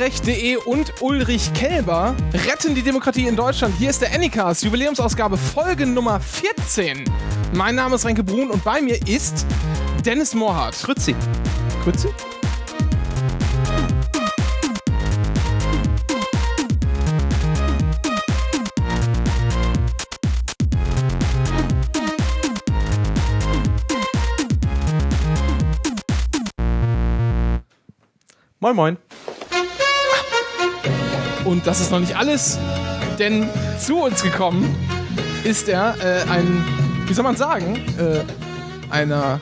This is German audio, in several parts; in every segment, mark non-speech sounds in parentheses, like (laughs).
Wahlrecht.de und Ulrich Kelber retten die Demokratie in Deutschland. Hier ist der Anycast, Jubiläumsausgabe, Folge Nummer 14. Mein Name ist Renke Brun und bei mir ist Dennis Mohrhardt. Grützi. Grützi? Moin, moin. Und das ist noch nicht alles, denn zu uns gekommen ist er äh, ein, wie soll man sagen, äh, einer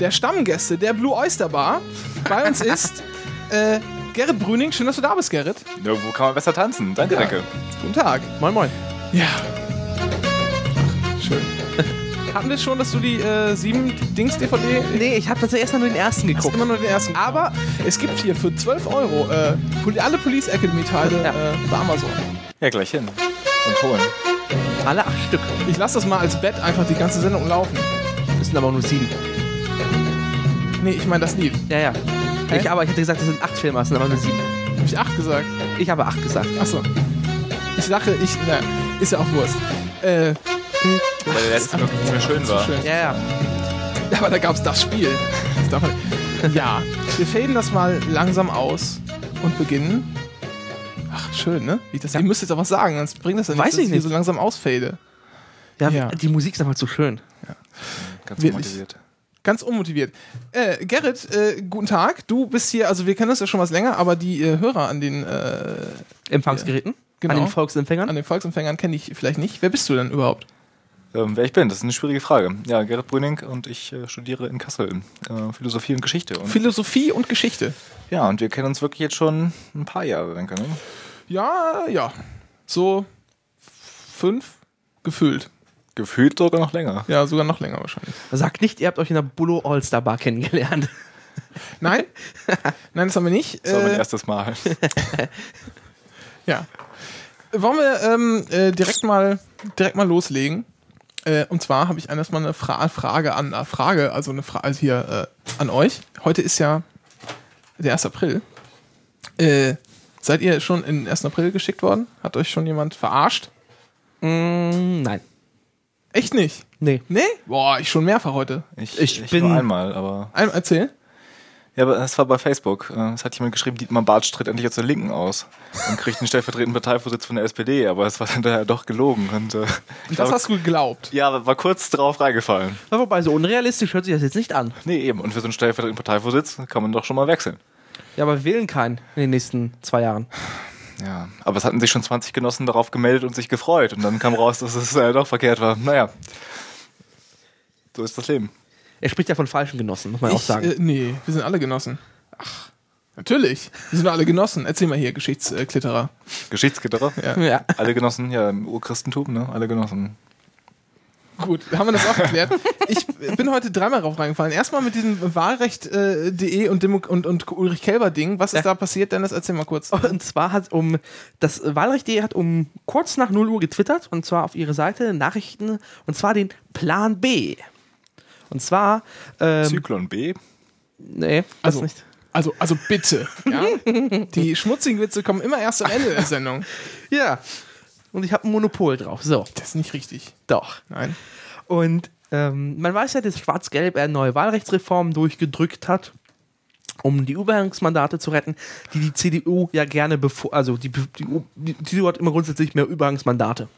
der Stammgäste der Blue Oyster Bar. Bei uns (laughs) ist äh, Gerrit Brüning. Schön, dass du da bist, Gerrit. Ja, wo kann man besser tanzen? Danke, Ja. Renke. Guten Tag. Moin, moin. Ja. Hatten wir schon, dass du die äh, 7 Dings DVD Nee, ich habe tatsächlich erst mal nur den ersten Hast geguckt. immer nur den ersten. Aber es gibt hier für 12 Euro äh, alle Police Academy Teile Ja. äh, bei Amazon. Ja, gleich hin. Und holen. Alle acht Stück. Ich lasse das mal als Bett einfach die ganze Sendung laufen. Das sind aber nur sieben. Nee, ich meine das Lied. Ja, ja. Hä? Ich, aber ich hätte gesagt, das sind acht Filme, das sind aber nur sieben. Habe ich 8 gesagt? Ich habe acht gesagt. Achso. Ich dachte, ich. Na, ist ja auch Wurst. Äh, Weil der letzte wirklich nicht mehr schön war. schön. Ja, ja. Aber da gab es das Spiel. Das ja, wir faden das mal langsam aus und beginnen. Ach, schön, ne? Wie das, Ihr müsst jetzt auch was sagen, sonst bringt das ja Weiß nichts, dass ich hier nicht. so langsam ausfade. ja. Ja. Die Musik ist einfach zu schön. Ganz Wirklich. motiviert. Ganz unmotiviert. Äh, Gerrit, äh, guten Tag. Du bist hier, also wir kennen uns ja schon was länger, aber die äh, Hörer an den, äh, Empfangsgeräten. Genau. An den Volksempfängern. an den Volksempfängern kenne ich vielleicht nicht. Wer bist du denn überhaupt? Ähm, wer ich bin, das ist eine schwierige Frage. Ja, Gerrit Brüning und ich äh, studiere in Kassel äh, Philosophie und Geschichte. Und, Philosophie und Geschichte. ja, und wir kennen uns wirklich jetzt schon ein paar Jahre, Renke. Ne? Ja, ja. So fünf gefüllt. Gefühlt sogar noch länger. Ja, sogar noch länger wahrscheinlich. Sagt nicht, ihr habt euch in der Bullo All-Star Bar kennengelernt. (laughs) Nein? Nein, das haben wir nicht. Das war mein Äh, erstes Mal. (laughs) ja. Wollen wir ähm, äh, direkt, mal, direkt mal loslegen? Äh, und zwar habe ich erstmal eine Fra Frage an äh, Frage, also eine Frage also hier äh, an euch. Heute ist ja der 1. April. Äh, seid ihr schon in den 1. April geschickt worden? Hat euch schon jemand verarscht? Mm, nein. Echt nicht? Nee. Nee? Boah, ich schon mehrfach heute. Ich, Ich ich bin- nur einmal, aber. Ein, erzähl. Ja, aber das war bei Facebook. Äh, Es hat jemand geschrieben, Dietmar Bartsch tritt endlich jetzt zur Linken aus und kriegt einen stellvertretenden Parteivorsitz von der SPD, aber es war dann daher doch gelogen. Und, äh, Das glaube- hast du geglaubt. ja, aber war kurz drauf reingefallen. Wobei, so unrealistisch hört sich das jetzt nicht an. Nee, eben. Und für so einen stellvertretenden Parteivorsitz kann man doch schon mal wechseln. Ja, aber wir wählen keinen in den nächsten zwei Jahren. Ja, aber es hatten sich schon 20 Genossen darauf gemeldet und sich gefreut. Und dann kam raus, dass es äh, doch verkehrt war. Naja, so ist das Leben. Er spricht ja von falschen Genossen, muss man auch Ich, sagen. äh, nee, wir sind alle Genossen. Ach, natürlich. Wir sind alle Genossen. Erzähl mal hier, Geschichtsklitterer. Geschichtsgitterer. Ja. ja. Alle Genossen, ja, im Urchristentum, ne? Alle Genossen. Gut, haben wir das auch geklärt. Ich bin heute dreimal drauf reingefallen. Erstmal mit diesem Wahlrecht.de und, Demo und, und Ulrich Kelber-Ding. Was ist Ja. da passiert, Dennis? Erzähl mal kurz. Und zwar hat um das Wahlrecht.de hat um kurz nach 0 Uhr getwittert und zwar auf ihre Seite Nachrichten und zwar den Plan B. Und zwar ähm, Zyklon B. nee, das Also, nicht. Also, also bitte. (laughs) Ja? Die schmutzigen Witze kommen immer erst am Ende der (laughs) Sendung. Ja. Und ich habe ein Monopol drauf. So, Das ist nicht richtig. doch. Nein. Und ähm, man weiß ja, dass Schwarz-Gelb eine neue Wahlrechtsreform durchgedrückt hat, um die Übergangsmandate zu retten, die die CDU ja gerne bevor, also die, die, die CDU hat immer grundsätzlich mehr Übergangsmandate.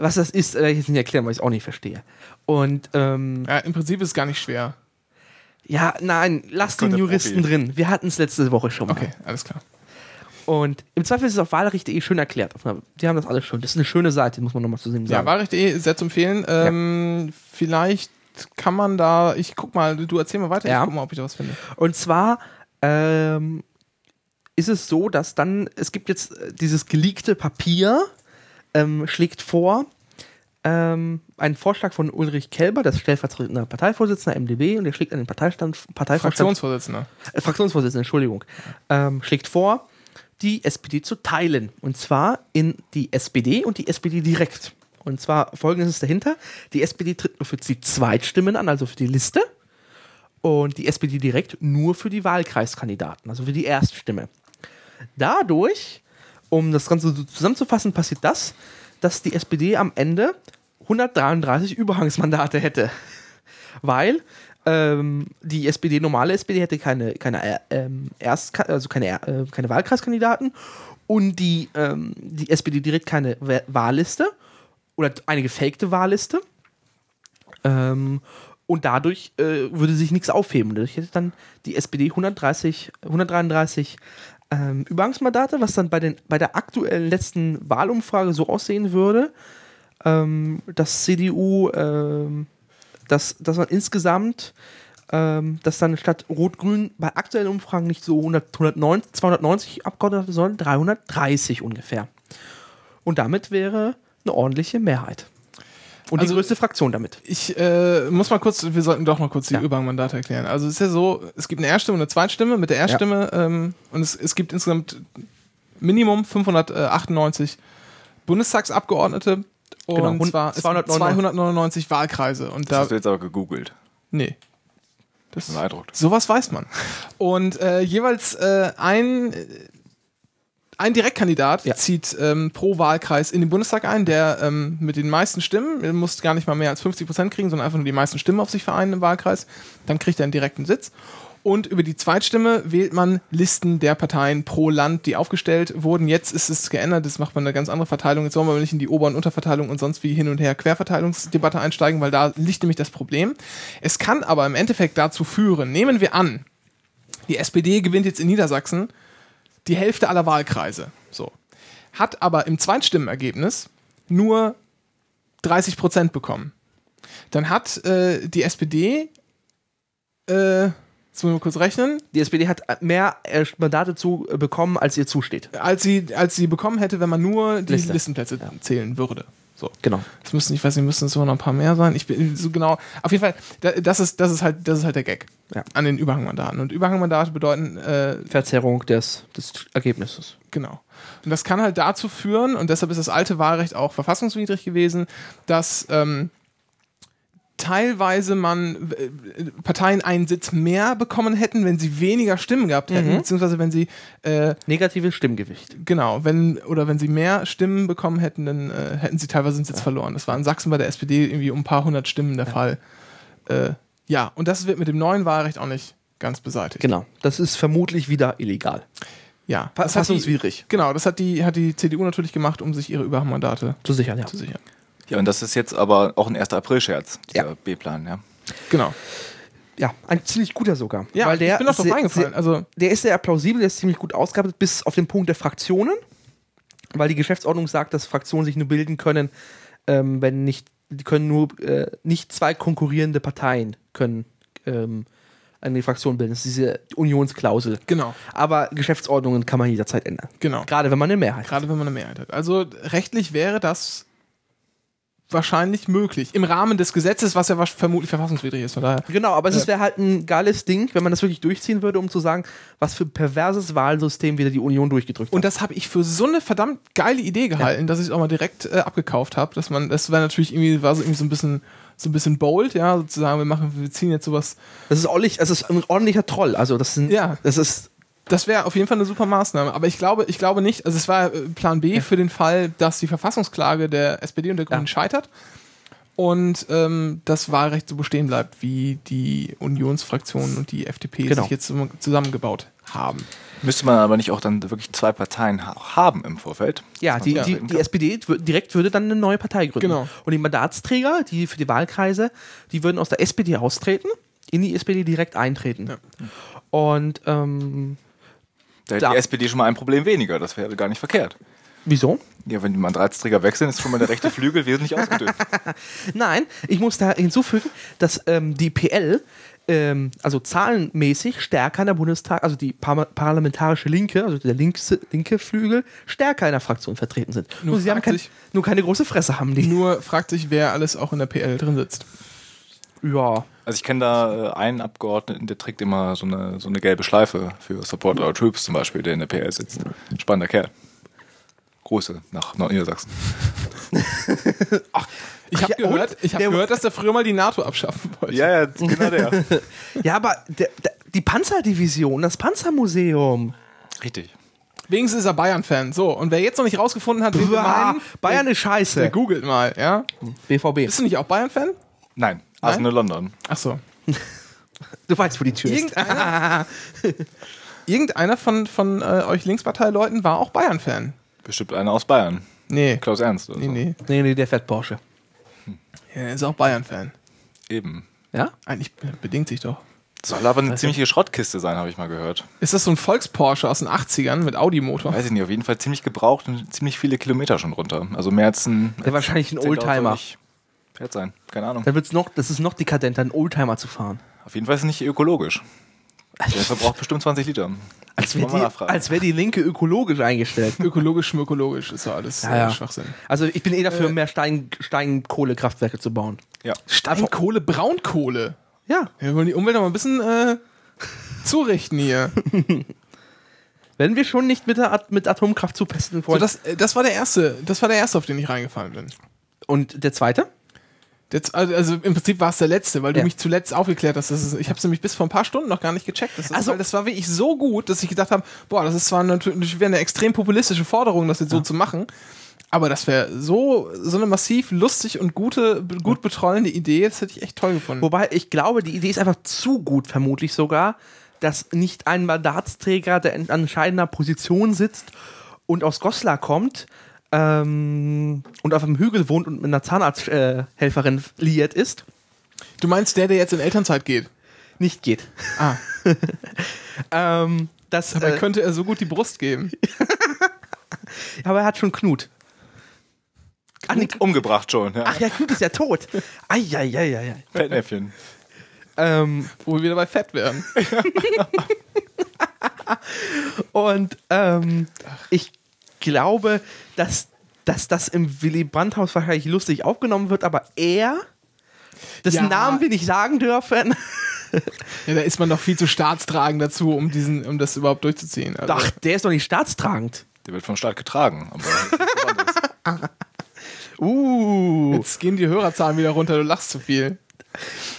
Was das ist, werde ich jetzt nicht erklären, weil ich es auch nicht verstehe. Und ähm, Ja, im Prinzip ist es gar nicht schwer. ja, nein, lass den Juristen drin. Wir hatten es letzte Woche schon mal. Okay, alles klar. Und im Zweifel ist es auf Wahlrecht.de schön erklärt. Die haben das alles schön. Das ist eine schöne Seite, muss man nochmal zu sehen Ja, sagen. Wahlrecht.de sehr zu empfehlen. Ähm, Vielleicht kann man da, ich guck mal, du erzähl mal weiter, Ja. ich guck mal, ob ich da was finde. Und zwar ähm, ist es so, dass dann, es gibt jetzt äh, dieses geleakte Papier, ähm, schlägt vor, ähm, einen Vorschlag von Ulrich Kelber, das ist stellvertretender Parteivorsitzender MDB, und der schlägt an den Parteistand, Parteivorstand, Fraktionsvorsitzender. äh, Fraktionsvorsitzender, Entschuldigung, ähm, schlägt vor, die SPD zu teilen. Und zwar in die SPD und die SPD direkt. Und zwar folgendes ist dahinter. Die SPD tritt nur für die Zweitstimmen an, also für die Liste. und die SPD direkt nur für die Wahlkreiskandidaten, also für die Erststimme. Dadurch, um das Ganze zusammenzufassen, passiert das, dass die SPD am Ende 133 Überhangsmandate hätte. (laughs) Weil ähm, die SPD, normale SPD, hätte keine, keine, äh, ähm, Erst, also keine, äh, keine Wahlkreiskandidaten und die, ähm, die SPD direkt keine Wa- Wahlliste oder eine gefakte Wahlliste. Ähm, und dadurch äh, würde sich nichts aufheben. Dadurch hätte dann die SPD 130, 133 ähm, Übergangsmandate, was dann bei, den, bei der aktuellen letzten Wahlumfrage so aussehen würde, ähm, dass CDU, ähm, dass, dass man insgesamt, ähm, dass dann statt Rot-Grün bei aktuellen Umfragen nicht so 100, 190, 290 Abgeordnete, sondern 330 ungefähr. Und damit wäre eine ordentliche Mehrheit. Und Also- die größte Fraktion damit. Ich äh, muss mal kurz, wir sollten doch mal kurz die Ja. Überhangmandate erklären. Also es ist ja so, es gibt eine Erststimme und eine Zweitstimme. Mit der Erststimme ähm, und es, es gibt insgesamt Minimum 598 Bundestagsabgeordnete und Genau, zwar es gibt 299 299 Wahlkreise und Das da hast du jetzt aber gegoogelt. nee. Das Beeindruckt. Sowas weiß man. Und äh, jeweils äh, ein, äh, ein Direktkandidat Ja. zieht ähm, pro Wahlkreis in den Bundestag ein, der ähm, mit den meisten Stimmen, er muss gar nicht mal mehr als 50 Prozent kriegen, sondern einfach nur die meisten Stimmen auf sich vereinen im Wahlkreis. Dann kriegt er einen direkten Sitz. Und über die Zweitstimme wählt man Listen der Parteien pro Land, die aufgestellt wurden. Jetzt ist es geändert, jetzt macht man eine ganz andere Verteilung. Jetzt wollen wir nicht in die Ober- und Unterverteilung und sonst wie hin und her Querverteilungsdebatte einsteigen, weil da liegt nämlich das Problem. Es kann aber im Endeffekt dazu führen, nehmen wir an, die SPD gewinnt jetzt in Niedersachsen die Hälfte aller Wahlkreise. So. Hat aber im Zweitstimmenergebnis nur 30 Prozent bekommen. Dann hat äh, die SPD, äh, jetzt müssen wir kurz rechnen, Die SPD hat mehr äh, Mandate zu äh, bekommen, als ihr zusteht. als sie, als sie bekommen hätte, wenn man nur die Liste. Listenplätze zählen würde. So. Genau. Es müssten, ich weiß nicht, müssten es sogar noch ein paar mehr sein. Ich bin so genau. Auf jeden Fall, da- das ist, das ist halt, das ist halt der Gag Ja. an den Überhangmandaten. Und Überhangmandate bedeuten, äh, Verzerrung des, des Ergebnisses. Genau. Und das kann halt dazu führen, und deshalb ist das alte Wahlrecht auch verfassungswidrig gewesen, dass ähm, teilweise man äh, Parteien einen Sitz mehr bekommen hätten, wenn sie weniger Stimmen gehabt hätten, Mhm. beziehungsweise wenn sie äh, Negatives Stimmgewicht. genau, wenn oder wenn sie mehr Stimmen bekommen hätten, dann äh, hätten sie teilweise einen Sitz verloren. Das war in Sachsen bei der SPD irgendwie um ein paar hundert Stimmen der Fall. Äh, ja, und das wird mit dem neuen Wahlrecht auch nicht ganz beseitigt. Genau. Das ist vermutlich wieder illegal. Ja, Fa- das hat die, Fassungswidrig. genau, das hat die, hat die CDU natürlich gemacht, um sich ihre Überhangmandate Zu sichern, ja. zu sichern. Ja, und das ist jetzt aber auch ein 1. April-Scherz, dieser Ja. B-Plan, ja. Genau. Ja, ein ziemlich guter sogar. Ja, Weil der ich bin doch drauf eingefallen. Also, Der ist sehr plausibel, der ist ziemlich gut ausgearbeitet, bis auf den Punkt der Fraktionen. Weil die Geschäftsordnung sagt, dass Fraktionen sich nur bilden können, ähm, wenn nicht, die können nur, äh, nicht zwei konkurrierende Parteien können ähm, eine Fraktion bilden. Das ist diese Unionsklausel. genau, Aber Geschäftsordnungen kann man jederzeit ändern. genau. Gerade wenn man eine Mehrheit hat. Gerade wenn man eine Mehrheit hat. Also rechtlich wäre das wahrscheinlich möglich. Im Rahmen des Gesetzes, was ja vermutlich verfassungswidrig ist. Von daher. Genau, aber Ja. es wäre halt ein geiles Ding, wenn man das wirklich durchziehen würde, um zu sagen, was für ein perverses Wahlsystem wieder die Union durchgedrückt Und hat. das habe ich für so eine verdammt geile Idee gehalten, dass ich es auch mal direkt äh, abgekauft habe. Dass man, das wäre natürlich irgendwie, war so irgendwie so ein bisschen, so ein bisschen bold, ja, sozusagen, wir machen, wir ziehen jetzt sowas. Das ist ordentlich, das ist ein ordentlicher Troll. Also das sind, Ja. das ist Das wäre auf jeden Fall eine super Maßnahme. Aber ich glaube, ich glaube nicht, also es war äh, Plan B für den Fall, dass die Verfassungsklage der SPD und der Grünen Ja. scheitert und ähm, das Wahlrecht so bestehen bleibt, wie die Unionsfraktionen und die FDP Genau. sich jetzt zusammengebaut haben. Müsste man aber nicht auch dann wirklich zwei Parteien ha haben im Vorfeld? ja, die, so die, die? SPD direkt würde dann eine neue Partei gründen. Genau. Und die Mandatsträger, die für die Wahlkreise, die würden aus der SPD austreten, in die SPD direkt eintreten. Ja. Und ähm, Da hätte Da- die SPD schon mal ein Problem weniger, das wäre gar nicht verkehrt. wieso? Ja, wenn die Mandatsträger wechseln, ist schon mal der rechte (laughs) Flügel wesentlich ausgedünnt. Nein, ich muss da hinzufügen, dass ähm, die PL, ähm, also zahlenmäßig stärker in der Bundestag, also die par parlamentarische Linke, also der linkse, linke Flügel, stärker in der Fraktion vertreten sind. Nur Nur, sie haben kein, sich- nur keine große Fresse haben die. Nur fragt sich, wer alles auch in der PL drin sitzt. Ja. Also ich kenne da äh, einen Abgeordneten, der trägt immer so eine, so eine gelbe Schleife für Support Our Troops zum Beispiel, der in der PL sitzt. Spannender Kerl. Grüße nach Nordniedersachsen. (laughs) Ich habe Ja, gehört, ich hab gehört, dass der früher mal die NATO abschaffen wollte. Ja, ja, genau der. (laughs) Ja, aber der, der, die Panzerdivision, das Panzermuseum. Richtig. Wenigstens ist er Bayern-Fan. So, und wer jetzt noch nicht rausgefunden hat, wen wir meinen, Bayern der, ist scheiße. der googelt mal, ja? BVB. Bist du nicht auch Bayern-Fan? Nein, Arsenal London. Ach so. (laughs) Du weißt, wo die Tür ist. Irgendeiner, (laughs) irgendeiner von, von äh, euch Linksparteileuten war auch Bayern-Fan. Bestimmt einer aus Bayern. Nee. Klaus Ernst. Oder Nee, so. nee. Nee, nee, der fährt Porsche. Ja, er ist auch Bayern-Fan. Eben. Ja? Eigentlich bedingt sich doch. Soll aber eine ziemliche Schrottkiste sein, habe ich mal gehört. Ist das so ein Volks-Porsche aus den 80ern mit Audi-Motor? Weiß ich nicht, auf jeden Fall ziemlich gebraucht und ziemlich viele Kilometer schon runter. Also mehr als ein. Der wahrscheinlich ein 10.000 Oldtimer. nicht. Fährt sein, keine Ahnung. Dann wird's noch, das ist noch dekadenter, einen Oldtimer zu fahren. Auf jeden Fall ist es nicht ökologisch. Der verbraucht bestimmt 20 Liter. Als wäre die, als wär die Linke ökologisch eingestellt. (laughs) Ökologisch, schmökologisch ist ja alles Ja, ja. Äh, Schwachsinn. Also ich bin eh dafür, mehr Stein, Steinkohlekraftwerke zu bauen. Ja. Steinkohle, Braunkohle. Ja. Wir wollen die Umwelt noch mal ein bisschen äh, zurichten hier. (laughs) Wenn wir schon nicht mit, der At mit Atomkraft zupesten So, wollen. das, äh, das war der erste, das war der erste, auf den ich reingefallen bin. Und der zweite? Jetzt, also, also im Prinzip war es der letzte, weil du Ja. mich zuletzt aufgeklärt hast. Das ist, ich habe es nämlich bis vor ein paar Stunden noch gar nicht gecheckt. Das, ist, Also- das war wirklich so gut, dass ich gedacht habe, boah, das ist zwar natürlich wieder eine extrem populistische Forderung, das jetzt so zu machen, aber das wäre so, so eine massiv lustig und gute, gut betrollende Idee, das hätte ich echt toll gefunden. Wobei ich glaube, die Idee ist einfach zu gut, vermutlich sogar, dass nicht ein Mandatsträger, der in entscheidender Position sitzt und aus Goslar kommt ähm, und auf einem Hügel wohnt und mit einer Zahnarzthelferin äh, liiert ist, Du meinst der, der jetzt in Elternzeit geht? nicht geht. Ah, (laughs) Ähm, das, dabei äh, könnte er so gut die Brust geben. (laughs) aber er hat schon Knut. Ach, nee, Umgebracht schon, ja. ach ja, Knut ist ja tot. Eieieiei. Fettnäpfchen. Ähm, Wo wir wieder bei Fett werden. (laughs) Und ähm, ich glaube, dass, dass das im Willy Brandt-Haus wahrscheinlich lustig aufgenommen wird, aber er, dessen Ja. Namen wir nicht sagen dürfen, (laughs) Ja, da ist man doch viel zu staatstragend dazu, um diesen, um das überhaupt durchzuziehen. Also, ach, der ist doch nicht staatstragend. Der wird vom Staat getragen. (laughs) (laughs) Uh, Jetzt gehen die Hörerzahlen wieder runter, du lachst zu viel.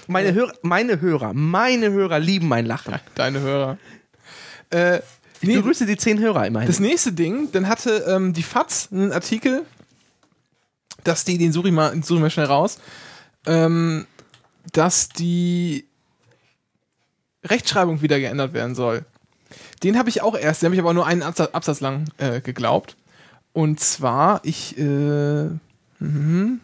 meine, Hörer, meine Hörer, meine Hörer lieben mein Lachen. Deine Hörer. Äh, Ich nee, begrüße die zehn Hörer immerhin. das nächste Ding, dann hatte ähm, die FAZ einen Artikel, dass die, den suche ich mal, den suche ich mal schnell raus, ähm, dass die Rechtschreibung wieder geändert werden soll. Den habe ich auch erst, den habe ich aber nur einen Absatz, Absatz lang äh, geglaubt. Und zwar, ich, äh, mhm.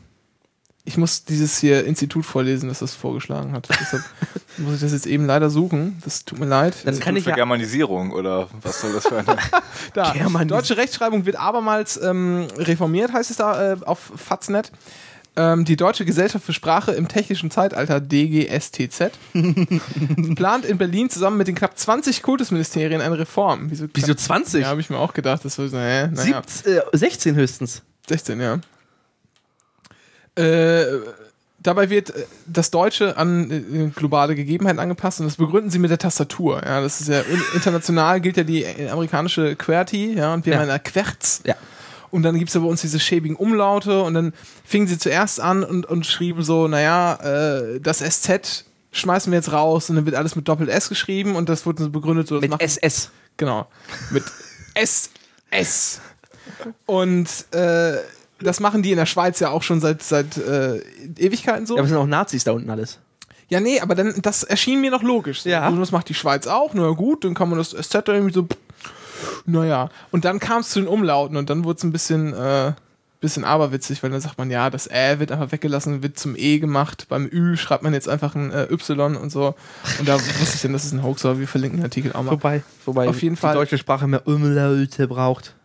Ich muss dieses hier Institut vorlesen, das das vorgeschlagen hat. Deshalb (laughs) muss ich das jetzt eben leider suchen. Das tut mir leid. Dann kann ich für ja, Germanisierung oder was soll das für eine? (laughs) Da, (laughs) Germanis- deutsche Rechtschreibung wird abermals ähm, reformiert, heißt es da äh, auf Faznet. Ähm, die Deutsche Gesellschaft für Sprache im technischen Zeitalter, DGSTZ, plant in Berlin zusammen mit den knapp 20 Kultusministerien eine Reform. Wieso, wieso 20? Ja, habe ich mir auch gedacht. Das war so, äh, naja, 17, äh, 16 höchstens. 16, ja. Äh, dabei wird äh, das Deutsche an äh, globale Gegebenheiten angepasst und das begründen sie mit der Tastatur. Ja, das ist ja in- international gilt ja die äh, amerikanische QWERTY, ja, und wir Ja. haben eine Querz. Ja. Und dann gibt es ja bei uns diese schäbigen Umlaute und dann fingen sie zuerst an und, und schrieben so, naja, äh, das SZ schmeißen wir jetzt raus und dann wird alles mit Doppel-S geschrieben und das wurde so begründet, so Mit machen- SS. Genau. Mit SS. Und äh, das machen die in der Schweiz ja auch schon seit, seit äh, Ewigkeiten so. Ja, aber es sind auch Nazis da unten alles. Ja, nee, aber dann, das erschien mir noch logisch. So. Ja. Und das macht die Schweiz auch. Na gut, dann kann man das dann irgendwie so. Naja. Und dann kam es zu den Umlauten und dann wurde es ein bisschen, äh, bisschen aberwitzig, weil dann sagt man, ja, das Ä wird einfach weggelassen, wird zum E gemacht. Beim Ü schreibt man jetzt einfach ein äh, Y und so. Und da (laughs) wusste ich dann, das ist ein Hoax, aber wir verlinken den Artikel auch mal. Wobei, wobei Auf jeden die Fall- deutsche Sprache mehr Umlaute braucht.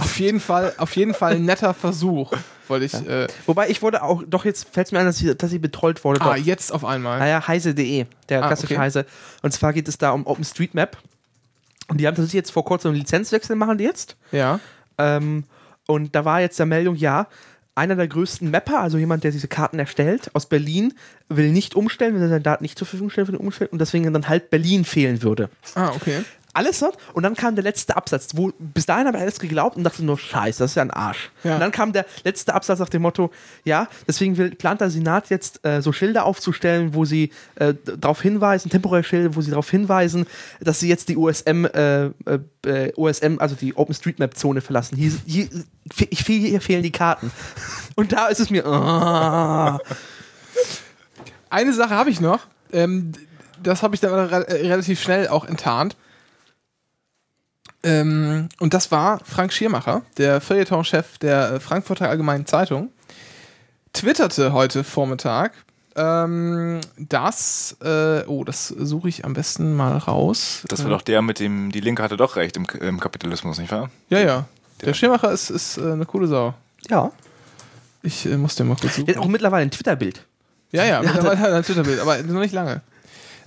Auf jeden Fall, auf jeden Fall ein netter Versuch, wollte ich. Äh, Wobei ich wurde auch, doch jetzt fällt es mir ein, dass ich, dass ich betrollt wurde. ah, doch. jetzt auf einmal. Naja, heise.de, der Ah, klassische okay. Heise. Und zwar geht es da um OpenStreetMap. Und die haben tatsächlich jetzt vor kurzem einen Lizenzwechsel machen die jetzt. Ja. Ähm, und da war jetzt der Meldung, ja, einer der größten Mapper, also jemand, der diese Karten erstellt, aus Berlin, will nicht umstellen, will seine Daten nicht zur Verfügung stellen für den Umstellen und deswegen dann halt Berlin fehlen würde. Ah, okay. Alles dort. Und dann kam der letzte Absatz, wo bis dahin habe ich alles geglaubt und dachte nur, scheiße, das ist ja ein Arsch. Ja. Und dann kam der letzte Absatz nach dem Motto, ja, deswegen will, plant der Senat jetzt äh, so Schilder aufzustellen, wo sie äh, darauf hinweisen, temporäre Schilder, wo sie darauf hinweisen, dass sie jetzt die USM, äh, äh, OSM, also die OpenStreetMap-Zone verlassen. Hier, hier, ich, hier fehlen die Karten. (laughs) Und da ist es mir, ah. Eine Sache habe ich noch. Ähm, das habe ich dann re äh, relativ schnell auch enttarnt. Ähm, und das war Frank Schiermacher, der Feuilleton-Chef der äh, Frankfurter Allgemeinen Zeitung, twitterte heute Vormittag, ähm, dass, äh, oh, das suche ich am besten mal raus. Das war doch der mit dem, die Linke hatte doch recht im, im Kapitalismus, nicht wahr? Ja, ja. Der Schiermacher ist, ist äh, eine coole Sau. Ja. Ich äh, muss den mal kurz suchen. Der hat auch mittlerweile ein Twitter-Bild. Ja, ja, (laughs) mittlerweile hat er ein Twitter-Bild, aber noch nicht lange.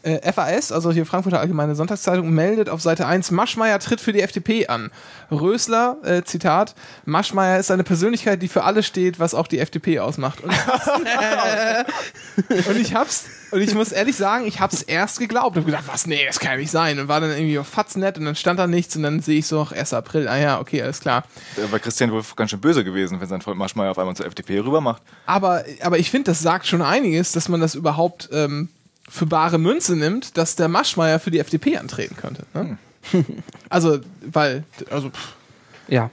Äh, FAS, also hier Frankfurter Allgemeine Sonntagszeitung, meldet auf Seite 1, Maschmeyer tritt für die FDP an. Rösler, äh, Zitat, Maschmeyer ist eine Persönlichkeit, die für alles steht, was auch die FDP ausmacht. Und, (laughs) und ich hab's, und ich muss ehrlich sagen, ich hab's erst geglaubt. Und gedacht, was, nee, das kann ja nicht sein. Und war dann irgendwie auf Fatznet und dann stand da nichts und dann sehe ich so, ach, 1. April, ah ja, okay, alles klar. Da war Christian wohl ganz schön böse gewesen, wenn sein Freund Marschmeier auf einmal zur FDP rüber macht. Aber, aber ich finde, das sagt schon einiges, dass man das überhaupt ähm, für bare Münze nimmt, dass der Maschmeyer für die FDP antreten könnte. Ne? (laughs) also, weil, also, pff, Ja.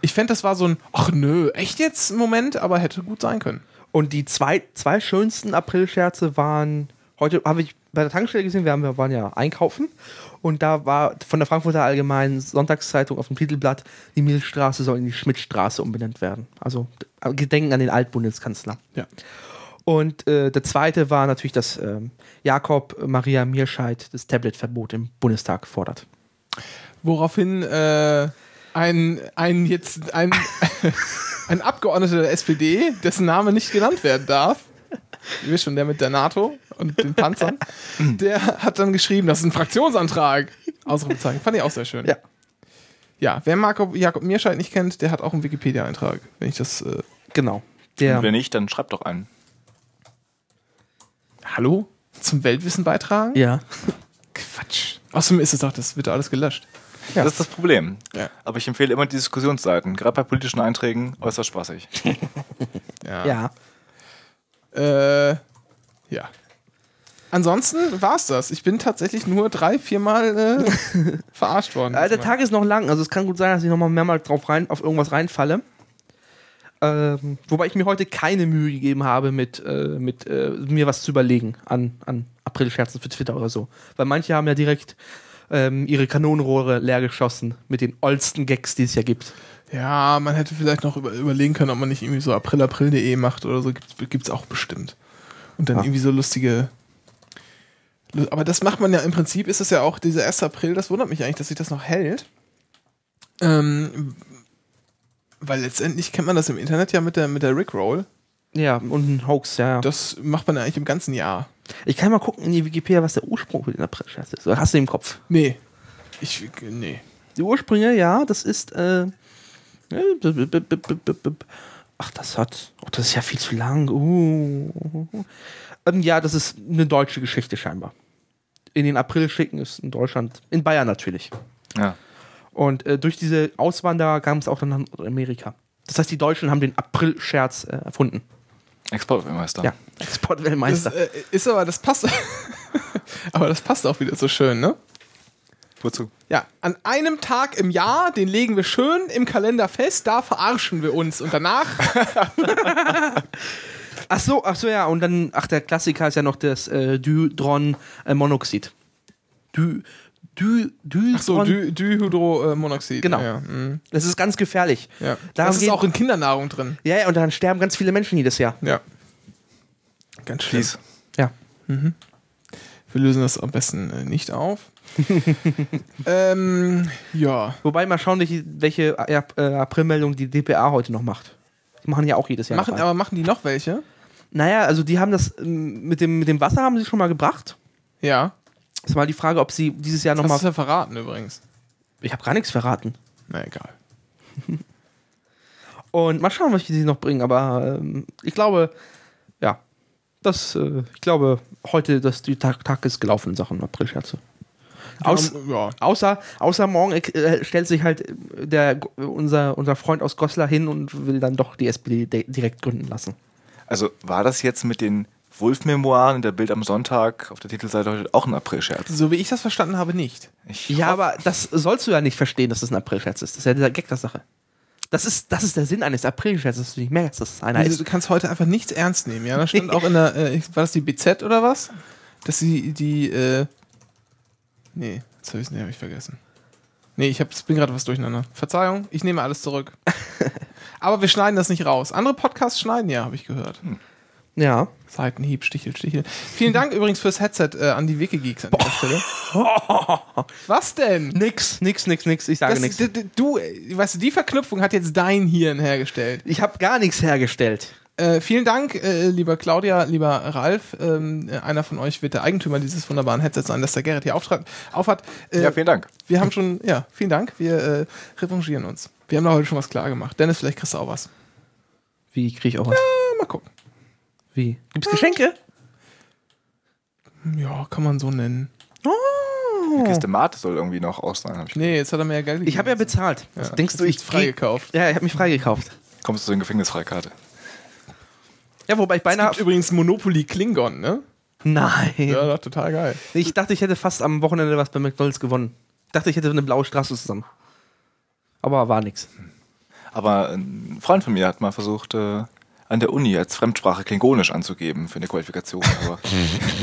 ich fände, das war so ein, ach nö, echt jetzt ein Moment, aber hätte gut sein können. Und die zwei, zwei schönsten Aprilscherze waren, heute habe ich bei der Tankstelle gesehen, wir, haben, wir waren ja einkaufen und da war von der Frankfurter Allgemeinen Sonntagszeitung auf dem Titelblatt, die Milchstraße soll in die Schmidtstraße umbenannt werden. Also Gedenken an den Altbundeskanzler. Ja. Und äh, der zweite war natürlich, dass ähm, Jakob Maria Mirscheid das Tabletverbot im Bundestag fordert. Woraufhin äh, ein, ein jetzt ein, (laughs) ein Abgeordneter der SPD, dessen Name nicht genannt werden darf, ihr wisst schon, der mit der NATO und den Panzern, (laughs) der hat dann geschrieben, das ist ein Fraktionsantrag. Ausrufezeichen. Fand ich auch sehr schön. Ja. Ja, wer Marco, Jakob Mierscheid nicht kennt, der hat auch einen Wikipedia-Eintrag, wenn ich das. Äh, Genau. Der, Und wenn nicht, dann schreibt doch einen. Hallo? Zum Weltwissen beitragen? ja. Quatsch. Außerdem ist es doch, das wird alles gelöscht. Ja. Das ist das Problem. Ja. Aber ich empfehle immer die Diskussionsseiten. Gerade bei politischen Einträgen äußerst spaßig. (laughs) Ja. Äh, ja. Ansonsten war's das. Ich bin tatsächlich nur drei, viermal äh, (laughs) verarscht worden. Äh, der Tag ist noch lang, also es kann gut sein, dass ich nochmal mehrmals drauf rein, auf irgendwas reinfalle. Ähm, wobei ich mir heute keine Mühe gegeben habe, mit, äh, mit äh, mir was zu überlegen an, an April-Scherzen für Twitter oder so. Weil manche haben ja direkt ähm, ihre Kanonenrohre leer geschossen mit den oldsten Gags, die es ja gibt. Ja, man hätte vielleicht noch über, überlegen können, ob man nicht irgendwie so aprilapril.de macht oder so. Gibt's, gibt's auch bestimmt. Und dann Ja. irgendwie so lustige. Aber das macht man ja im Prinzip, ist es ja auch dieser 1. April, das wundert mich eigentlich, dass sich das noch hält. Ähm, weil letztendlich kennt man das im Internet ja mit der, mit der Rickroll. Ja, und ein Hoax, ja. ja. Das macht man ja eigentlich im ganzen Jahr. Ich kann mal gucken in die Wikipedia, was der Ursprung für den April-Scherz ist. Oder hast du den im Kopf? Nee. Ich, nee. Die Ursprünge, ja, das ist. Äh, ach, das hat. Oh, das ist ja viel zu lang. Uh. Ähm, ja, das ist eine deutsche Geschichte scheinbar. In den April schicken ist in Deutschland, in Bayern natürlich. Ja. Und äh, durch diese Auswanderer kam es auch dann nach Amerika. Das heißt, die Deutschen haben den April-Scherz äh, erfunden. Exportweltmeister. Ja, Das Exportweltmeister. äh, ist aber, das passt. (laughs) aber das passt auch wieder so schön, ne? Wozu? Ja, an einem Tag im Jahr, den legen wir schön im Kalender fest, da verarschen wir uns. Und danach, (laughs) Ach so, ach so, ja. Und dann, ach, der Klassiker ist ja noch das äh, Dydron-Monoxid. Dy, dy, so, Di- Dihydromonoxid. Genau. Ja, mhm. Das ist ganz gefährlich. ja. Das ist auch in Kindernahrung drin. Ja, ja, und dann sterben ganz viele Menschen jedes Jahr. Ja. Ganz schlimm. Fies. Ja. Wir lösen das am besten äh, nicht auf. (laughs) ähm, ja. Wobei mal schauen, welche, welche äh, äh, Aprilmeldung die DPA heute noch macht. Die machen ja auch jedes Jahr. Machen, aber machen die noch welche? naja, also die haben das ähm, mit dem, mit dem Wasser haben sie schon mal gebracht. Ja. Das war die Frage, ob sie dieses Jahr Das hast nochmal. du ja verraten übrigens. Ich habe gar nichts verraten. Na egal. (laughs) Und mal schauen, was die noch bringen. Aber ähm, ich glaube, ja, das, äh, ich glaube, heute, dass die Tag, Tag ist gelaufen in Sachen Aprilscherze. Aus, ja. außer, außer morgen äh, stellt sich halt äh, der, unser, unser Freund aus Goslar hin und will dann doch die SPD direkt gründen lassen. Also war das jetzt mit den Wulf-Memoiren in der Bild am Sonntag auf der Titelseite heute auch ein April-Scherz? So wie ich das verstanden habe, nicht. Ich Ja, aber das sollst du ja nicht verstehen, dass das ein Aprilscherz ist. Das ist ja dieser Gag der Sache. Das ist, das ist der Sinn eines Aprilscherzes, dass du nicht merkst, dass es einer Also, ist. du kannst heute einfach nichts ernst nehmen, ja? Da stand auch in der, äh, war das die BZ oder was? Dass sie die, äh, nee, jetzt habe ich nee, hab ich vergessen. Nee, ich hab, es bin gerade was durcheinander. Verzeihung, ich nehme alles zurück. (laughs) Aber wir schneiden das nicht raus. Andere Podcasts schneiden ja, habe ich gehört. Ja. Seitenhieb, Stichel, Stichel. Vielen Dank übrigens fürs Headset äh, an die Wikigeeks an dieser Stelle. Was denn? Nix, nix, nix, nix. Ich sage Das, nix. d- d- du, äh, weißt du, die Verknüpfung hat jetzt dein Hirn hergestellt. Ich habe gar nichts hergestellt. Äh, vielen Dank, äh, lieber Claudia, lieber Ralf. Ähm, äh, einer von euch wird der Eigentümer dieses wunderbaren Headsets sein, das der Gerrit hier auftrag, aufhat. Äh, ja, vielen Dank. wir haben schon, ja, vielen Dank. Wir äh, revanchieren uns. Wir haben da heute schon was klar gemacht. Dennis, vielleicht kriegst du auch was. Wie kriege ich auch was? Äh, mal gucken. Wie? Gibt's Geschenke? Ja, kann man so nennen. Die Kiste Mate soll irgendwie noch aus sein. Hab ich Nee, jetzt hat er mir ja Geld Ich habe ja bezahlt. Ja, Denkst du, ich freigekauft. Ja, ich habe mich freigekauft. Kommst du in Gefängnisfreikarte? Ja, wobei ich Es beinahe. gibt übrigens Monopoly Klingon, ne? Nein. Ja, doch, total geil. Ich dachte, ich hätte fast am Wochenende was bei McDonalds gewonnen. Ich dachte, ich hätte eine blaue Straße zusammen. Aber war nix. Aber ein Freund von mir hat mal versucht, äh, an der Uni als Fremdsprache Klingonisch anzugeben für eine Qualifikation. (laughs) Aber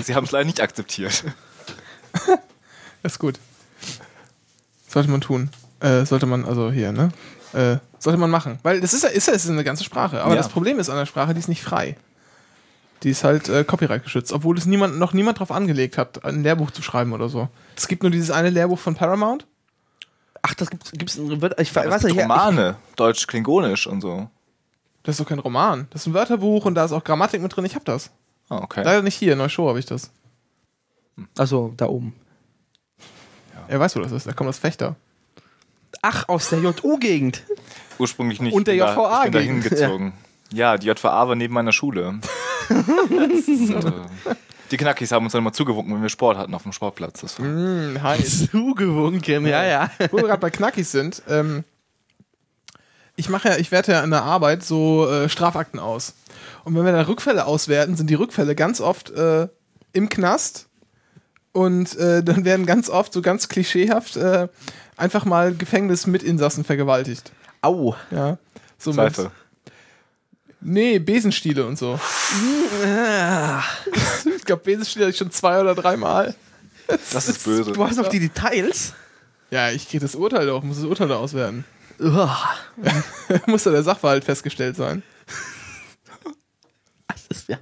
sie haben es leider nicht akzeptiert. (laughs) Ist gut. Sollte man tun. Äh, sollte man, also hier, ne? Äh, sollte man machen. Weil das ist ja, ist ja ist eine ganze Sprache. Aber Ja. das Problem ist an der Sprache, die ist nicht frei. Die ist halt äh, Copyright geschützt, obwohl es niemand, noch niemand drauf angelegt hat, ein Lehrbuch zu schreiben oder so. Es gibt nur dieses eine Lehrbuch von Paramount. Ach, das gibt's, gibt's Wörter- Ich Aber weiß es gibt nicht. Romane, Deutsch-Klingonisch und so. Das ist doch kein Roman. Das ist ein Wörterbuch und da ist auch Grammatik mit drin. Ich hab das. Ah, okay. Leider nicht hier, in Neushow habe ich das. Ich, also da oben. Er weiß, wo das ist. Da kommt das Fechter. Ach, aus der JU-Gegend. Ursprünglich nicht. Und der Ich bin da- JVA Ich bin da hingezogen. Ja, die JVA war neben meiner Schule. und, (laughs) äh, die Knackis haben uns dann immer zugewunken, wenn wir Sport hatten auf dem Sportplatz. Das war, Mm, heiß. (laughs) Zugewunken, ja, ja. Wo wir gerade bei Knackis sind, ähm, ich mache ja, ich werte ja in der Arbeit so äh, Strafakten aus. Und wenn wir da Rückfälle auswerten, sind die Rückfälle ganz oft äh, im Knast und äh, (laughs) dann werden ganz oft so ganz klischeehaft äh, einfach mal Gefängnis mit Insassen vergewaltigt. Au. Ja. So mit- Seife. Nee, Besenstiele und so. (laughs) Ich glaube, Besenstiele hatte ich schon zwei oder dreimal. Das ist böse. Du hast noch die Details? Ja, ich kriege das Urteil doch, muss das Urteil da auswerten. (laughs) Muss da der Sachverhalt festgestellt sein. (laughs) Das ist ja,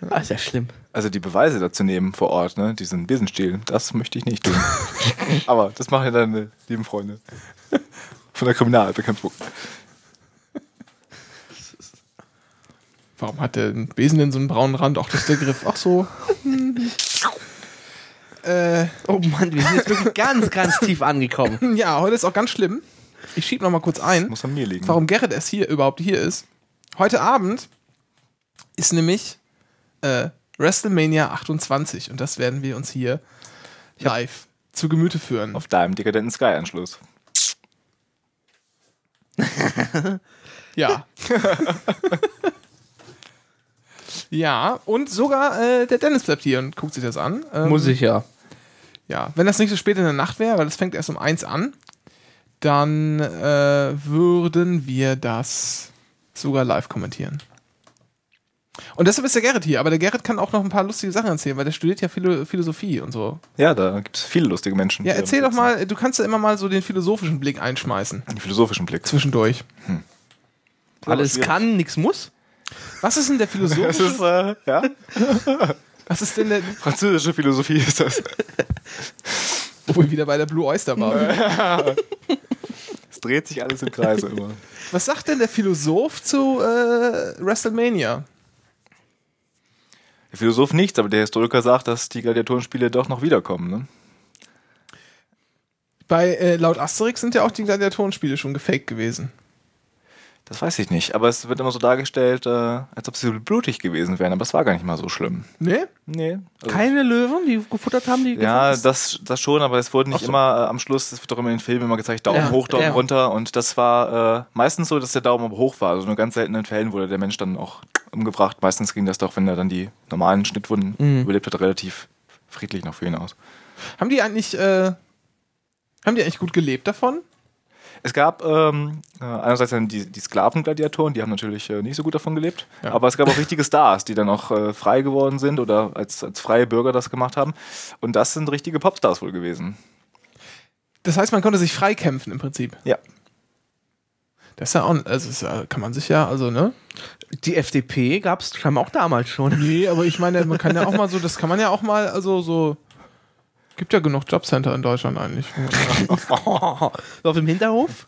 das ist ja schlimm. Also die Beweise dazu nehmen vor Ort, ne? diesen Besenstiel, das möchte ich nicht tun. (laughs) Aber das machen ja deine lieben Freunde. Von der Kriminalbekämpfung. Warum hat der Besen denn so einen braunen Rand? Ach, das ist der Griff. Ach so. äh, Oh Mann, wir sind jetzt wirklich ganz, ganz tief angekommen. ja, heute ist auch ganz schlimm. Ich schieb noch mal kurz ein, Muss an mir liegen. warum Gerrit erst hier überhaupt hier ist. Heute Abend ist nämlich äh, WrestleMania 28 und das werden wir uns hier live zu Gemüte führen. Auf deinem dekadenten Sky-Anschluss. (laughs) Ja. (laughs) ja, und sogar äh, der Dennis bleibt hier und guckt sich das an. Ähm, Muss ich ja. Ja, wenn das nicht so spät in der Nacht wäre, weil das fängt erst um eins an, dann äh, würden wir das sogar live kommentieren. Und deshalb ist der Gerrit hier, aber der Gerrit kann auch noch ein paar lustige Sachen erzählen, weil der studiert ja Philo Philosophie und so. Ja, da gibt es viele lustige Menschen. Ja, erzähl doch mal, du kannst ja immer mal so den philosophischen Blick einschmeißen. Einen philosophischen Blick. Zwischendurch. Alles schwierig. kann, nichts muss. Was ist denn der (laughs) Das philosophische? ist, äh, ja, (laughs) was ist denn der, französische Philosophie ist das. wo wir wieder bei der Blue Oyster waren? (laughs) Es dreht sich alles im Kreise (laughs) immer. Was sagt denn der Philosoph zu äh, WrestleMania? Der Philosoph nichts, aber der Historiker sagt, dass die Gladiatorenspiele doch noch wiederkommen. Ne? Bei äh, laut Asterix sind ja auch die Gladiatorenspiele schon gefaked gewesen. Das weiß ich nicht, aber es wird immer so dargestellt, äh, als ob sie blutig gewesen wären, aber es war gar nicht mal so schlimm. Nee? Nee. Also, Keine Löwen, die gefuttert haben, die ja, das, das schon, aber es wurde nicht so. immer äh, am Schluss, es wird doch immer in den Filmen immer gezeigt, Daumen Ja, hoch, Daumen ja. runter und das war äh, meistens so, dass der Daumen hoch war. Also nur ganz seltenen Fällen wurde der Mensch dann auch umgebracht. Meistens ging das doch, wenn er dann die normalen Schnittwunden Mhm. überlebt hat, relativ friedlich noch für ihn aus. Haben die eigentlich, äh, haben die eigentlich gut gelebt davon? Es gab ähm, äh, einerseits dann die, die Sklavengladiatoren, die haben natürlich äh, nicht so gut davon gelebt, Ja. aber es gab auch richtige Stars, die dann auch äh, frei geworden sind oder als, als freie Bürger das gemacht haben. Und das sind richtige Popstars wohl gewesen. Das heißt, man konnte sich freikämpfen im Prinzip. Ja. Das ist ja auch, also ist, kann man sich ja, also, ne? Die FDP gab es scheinbar auch damals schon. Nee, aber ich meine, man kann ja auch mal so, das kann man ja auch mal, also so. Gibt ja genug Jobcenter in Deutschland eigentlich. (laughs) Auf dem Hinterhof?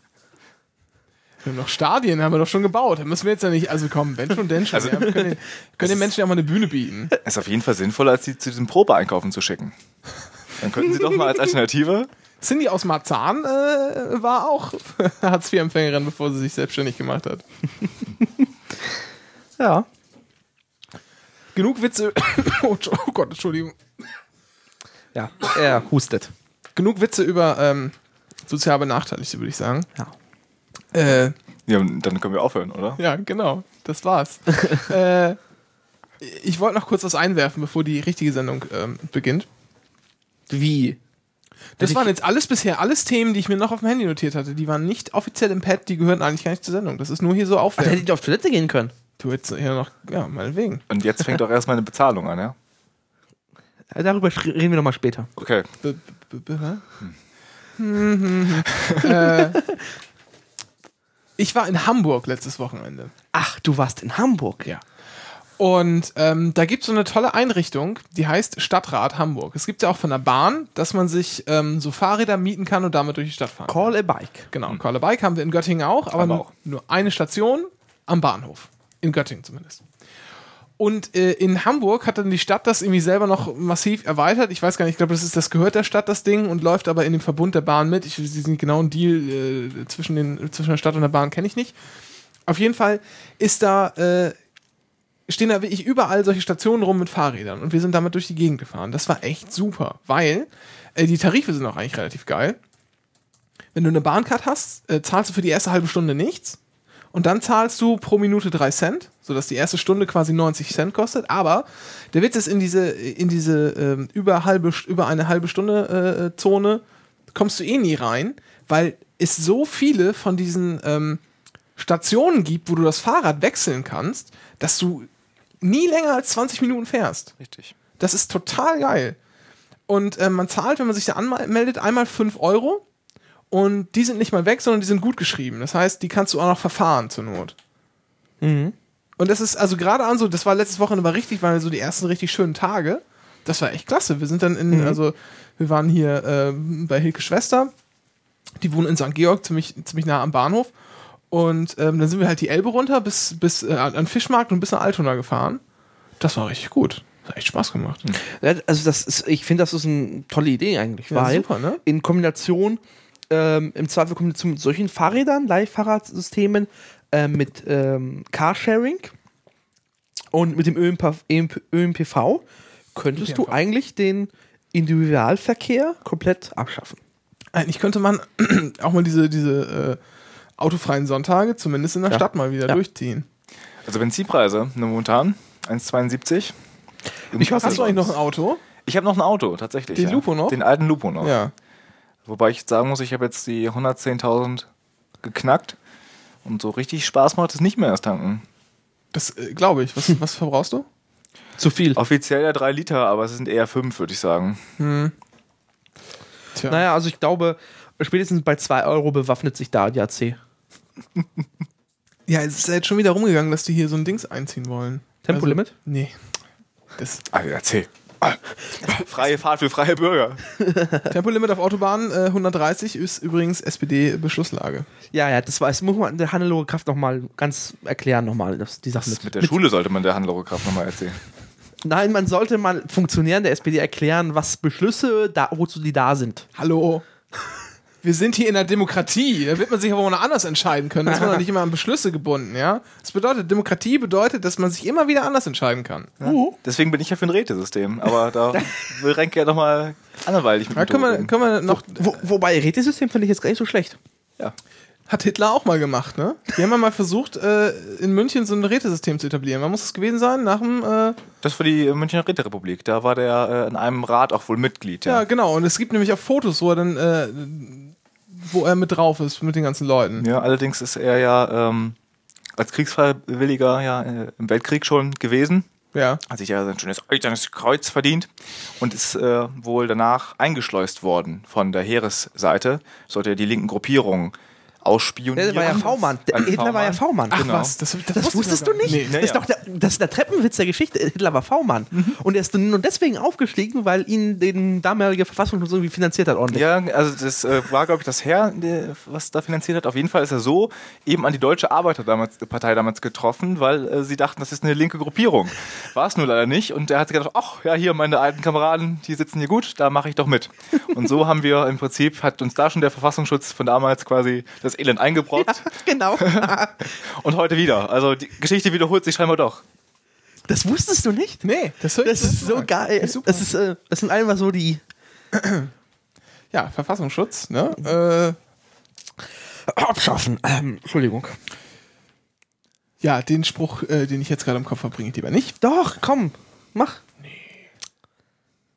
Wir haben noch Stadien, haben wir doch schon gebaut. Da müssen wir jetzt ja nicht, also komm, wenn schon, denn schon. Also- ja, wir können, den, (laughs) können den Menschen ja mal eine Bühne bieten. Ist auf jeden Fall sinnvoller, als sie zu diesem Probeeinkaufen zu schicken. Dann könnten sie doch mal als Alternative. Cindy aus Marzahn äh, war auch (laughs) Hartz-IV-Empfängerin, bevor sie sich selbstständig gemacht hat. Ja. Genug Witze. (coughs) Oh, oh Gott, Entschuldigung. Ja, er hustet. Genug Witze über ähm, sozial Benachteiligte, würde ich sagen. Ja. Äh, Ja, und dann können wir aufhören, oder? ja, genau. Das war's. (laughs) äh, ich wollte noch kurz was einwerfen, bevor die richtige Sendung ähm, beginnt. Wie? Das Ich- waren jetzt alles bisher alles Themen, die ich mir noch auf dem Handy notiert hatte. Die waren nicht offiziell im Pad, die gehören eigentlich gar nicht zur Sendung. Das ist nur hier so Ach, da hätte ich auf Toilette gehen können. Du hättest hier noch, ja, meinetwegen. Und jetzt fängt doch erstmal eine Bezahlung an, ja? Äh, Darüber reden wir nochmal später. Okay. B b b hä? Hm, äh, (laughs) ich war in Hamburg letztes Wochenende. Ach, du warst in Hamburg. Ja. Und ähm, da gibt es so eine tolle Einrichtung, die heißt Stadtrat Hamburg. Es gibt ja auch von der Bahn, dass man sich ähm, so Fahrräder mieten kann und damit durch die Stadt fahren. Call a Bike. Genau, Call a Bike haben wir in Göttingen auch, aber, Aber nur, auch. nur eine Station am Bahnhof. In Göttingen zumindest. Und äh, in Hamburg hat dann die Stadt das irgendwie selber noch massiv erweitert. Ich weiß gar nicht, ich glaube, das, ist, das gehört der Stadt, das Ding, und läuft aber in dem Verbund der Bahn mit. Ich, diesen genauen Deal äh, zwischen, den, zwischen der Stadt und der Bahn kenne ich nicht. Auf jeden Fall ist da, äh, stehen da wirklich überall solche Stationen rum mit Fahrrädern und wir sind damit durch die Gegend gefahren. Das war echt super, weil äh, die Tarife sind auch eigentlich relativ geil. Wenn du eine Bahncard hast, äh, zahlst du für die erste halbe Stunde nichts und dann zahlst du pro Minute 3 Cent, sodass die erste Stunde quasi 90 Cent kostet. Aber der Witz ist, in diese, in diese ähm, über, halbe, über eine halbe Stunde äh, Zone kommst du eh nie rein, weil es so viele von diesen ähm, Stationen gibt, wo du das Fahrrad wechseln kannst, dass du nie länger als 20 Minuten fährst. Richtig. Das ist total geil. Und äh, man zahlt, wenn man sich da anmeldet, einmal 5 Euro. Und die sind nicht mal weg, sondern die sind gut geschrieben. Das heißt, die kannst du auch noch verfahren zur Not. Mhm. Und das ist also gerade an so, das war letztes Wochenende war richtig, waren so die ersten richtig schönen Tage. Das war echt klasse. Wir sind dann in, also wir waren hier äh, bei Hilke Schwester. Die wohnen in St. Georg, ziemlich, ziemlich nah am Bahnhof. Und ähm, dann sind wir halt die Elbe runter bis, bis äh, an den Fischmarkt und bis nach Altona gefahren. Das war richtig gut. Das hat echt Spaß gemacht. Also das ist, ich finde, das ist eine tolle Idee eigentlich, Ja, weil super, ne? in Kombination, ähm, im Zweifel Kombination mit solchen Fahrrädern, Leihfahrradsystemen, ähm, mit ähm, Carsharing und mit dem ÖMP, EMP, ÖMPV könntest du ÖPNV. eigentlich den Individualverkehr komplett abschaffen. Eigentlich könnte man (clears throat) auch mal diese, diese äh, autofreien Sonntage, zumindest in der Ja. Stadt, mal wieder Ja. durchziehen. Also Benzinpreise ne, momentan 1,72. Ich hoffe, Hast du eigentlich noch ein Auto? Ich habe noch ein Auto, tatsächlich. Den Lupo noch? Den alten Lupo noch. Ja. Wobei ich sagen muss, ich habe jetzt die 110.000 geknackt. Und so richtig Spaß macht es nicht mehr das Tanken. Das äh, glaube ich. Was, (laughs) was verbrauchst du? Zu viel. Offiziell ja 3 Liter, aber es sind eher 5, würde ich sagen. Tja. Naja, also ich glaube, spätestens bei 2 Euro bewaffnet sich da die AC. (laughs) Ja, es ist ja jetzt schon wieder rumgegangen, dass die hier so ein Dings einziehen wollen. Tempolimit? Also, nee. Das erzähl. Ah. Freie Fahrt für freie Bürger. (laughs) Tempolimit auf Autobahnen äh, 130 ist übrigens SPD-Beschlusslage. Ja, ja, das, war, das muss man der Hannelore Kraft nochmal ganz erklären, nochmal, das, die Sache Das mit. mit der Schule sollte man der Hannelore Kraft nochmal erzählen. Nein, man sollte mal Funktionären der SPD erklären, was Beschlüsse, da, wozu die da sind. Hallo. (laughs) wir sind hier in der Demokratie. Da wird man sich aber auch noch anders entscheiden können. Da ist man doch nicht immer an Beschlüsse gebunden, ja? Das bedeutet, Demokratie bedeutet, dass man sich immer wieder anders entscheiden kann. Deswegen bin ich ja für ein Rätesystem. Aber da (laughs) will Renke ja nochmal anderweitig mit mir können wir, können wir noch. Wo, wobei, Rätesystem finde ich jetzt gar nicht so schlecht. Ja. Hat Hitler auch mal gemacht, ne? Die haben ja mal versucht, äh, in München so ein Rätesystem zu etablieren. Wann muss das gewesen sein? Nach dem. Äh, Das war die Münchner Räterepublik. Da war der äh, in einem Rat auch wohl Mitglied. ja. Ja. genau. Und es gibt nämlich auch Fotos, wo er dann. Wo er mit drauf ist, mit den ganzen Leuten. Ja, allerdings ist er ja ähm, als Kriegsfreiwilliger ja äh, im Weltkrieg schon gewesen. Ja. Hat sich ja sein schönes Eisernes Kreuz verdient und ist äh, wohl danach eingeschleust worden von der Heeresseite. Sollte er die linken Gruppierungen ausspionieren. Der war ja V-Mann. Hitler war ja V-Mann. Ach Genau. was, das, das, Das wusstest du nicht? Nee. Das, ist Ja, doch der, das ist der Treppenwitz der Geschichte. Hitler war V-Mann. Und er ist nur deswegen aufgestiegen, weil ihn den damalige Verfassungsschutz irgendwie finanziert hat ordentlich. Ja, also das äh, war, glaube ich, das Heer, der, was da finanziert hat. Auf jeden Fall ist er so eben an die Deutsche Arbeiterpartei damals getroffen, weil äh, sie dachten, das ist eine linke Gruppierung. War es nur leider nicht. Und er hat gedacht, ach ja, hier meine alten Kameraden, die sitzen hier gut, da mache ich doch mit. Und so haben wir im Prinzip, hat uns da schon der Verfassungsschutz von damals quasi das Elend eingebrockt genau. (laughs) und heute wieder. Also die Geschichte wiederholt sich scheinbar doch. Das wusstest du nicht? Nee, das, Das ist so geil. Ist super. Das, ist, äh, das sind einfach so die. (clears throat) Ja, Verfassungsschutz, ne? Äh, Abschaffen. Ähm, Entschuldigung. ja, den Spruch, äh, den ich jetzt gerade im Kopf habe, bringe ich lieber nicht. Doch, komm, mach.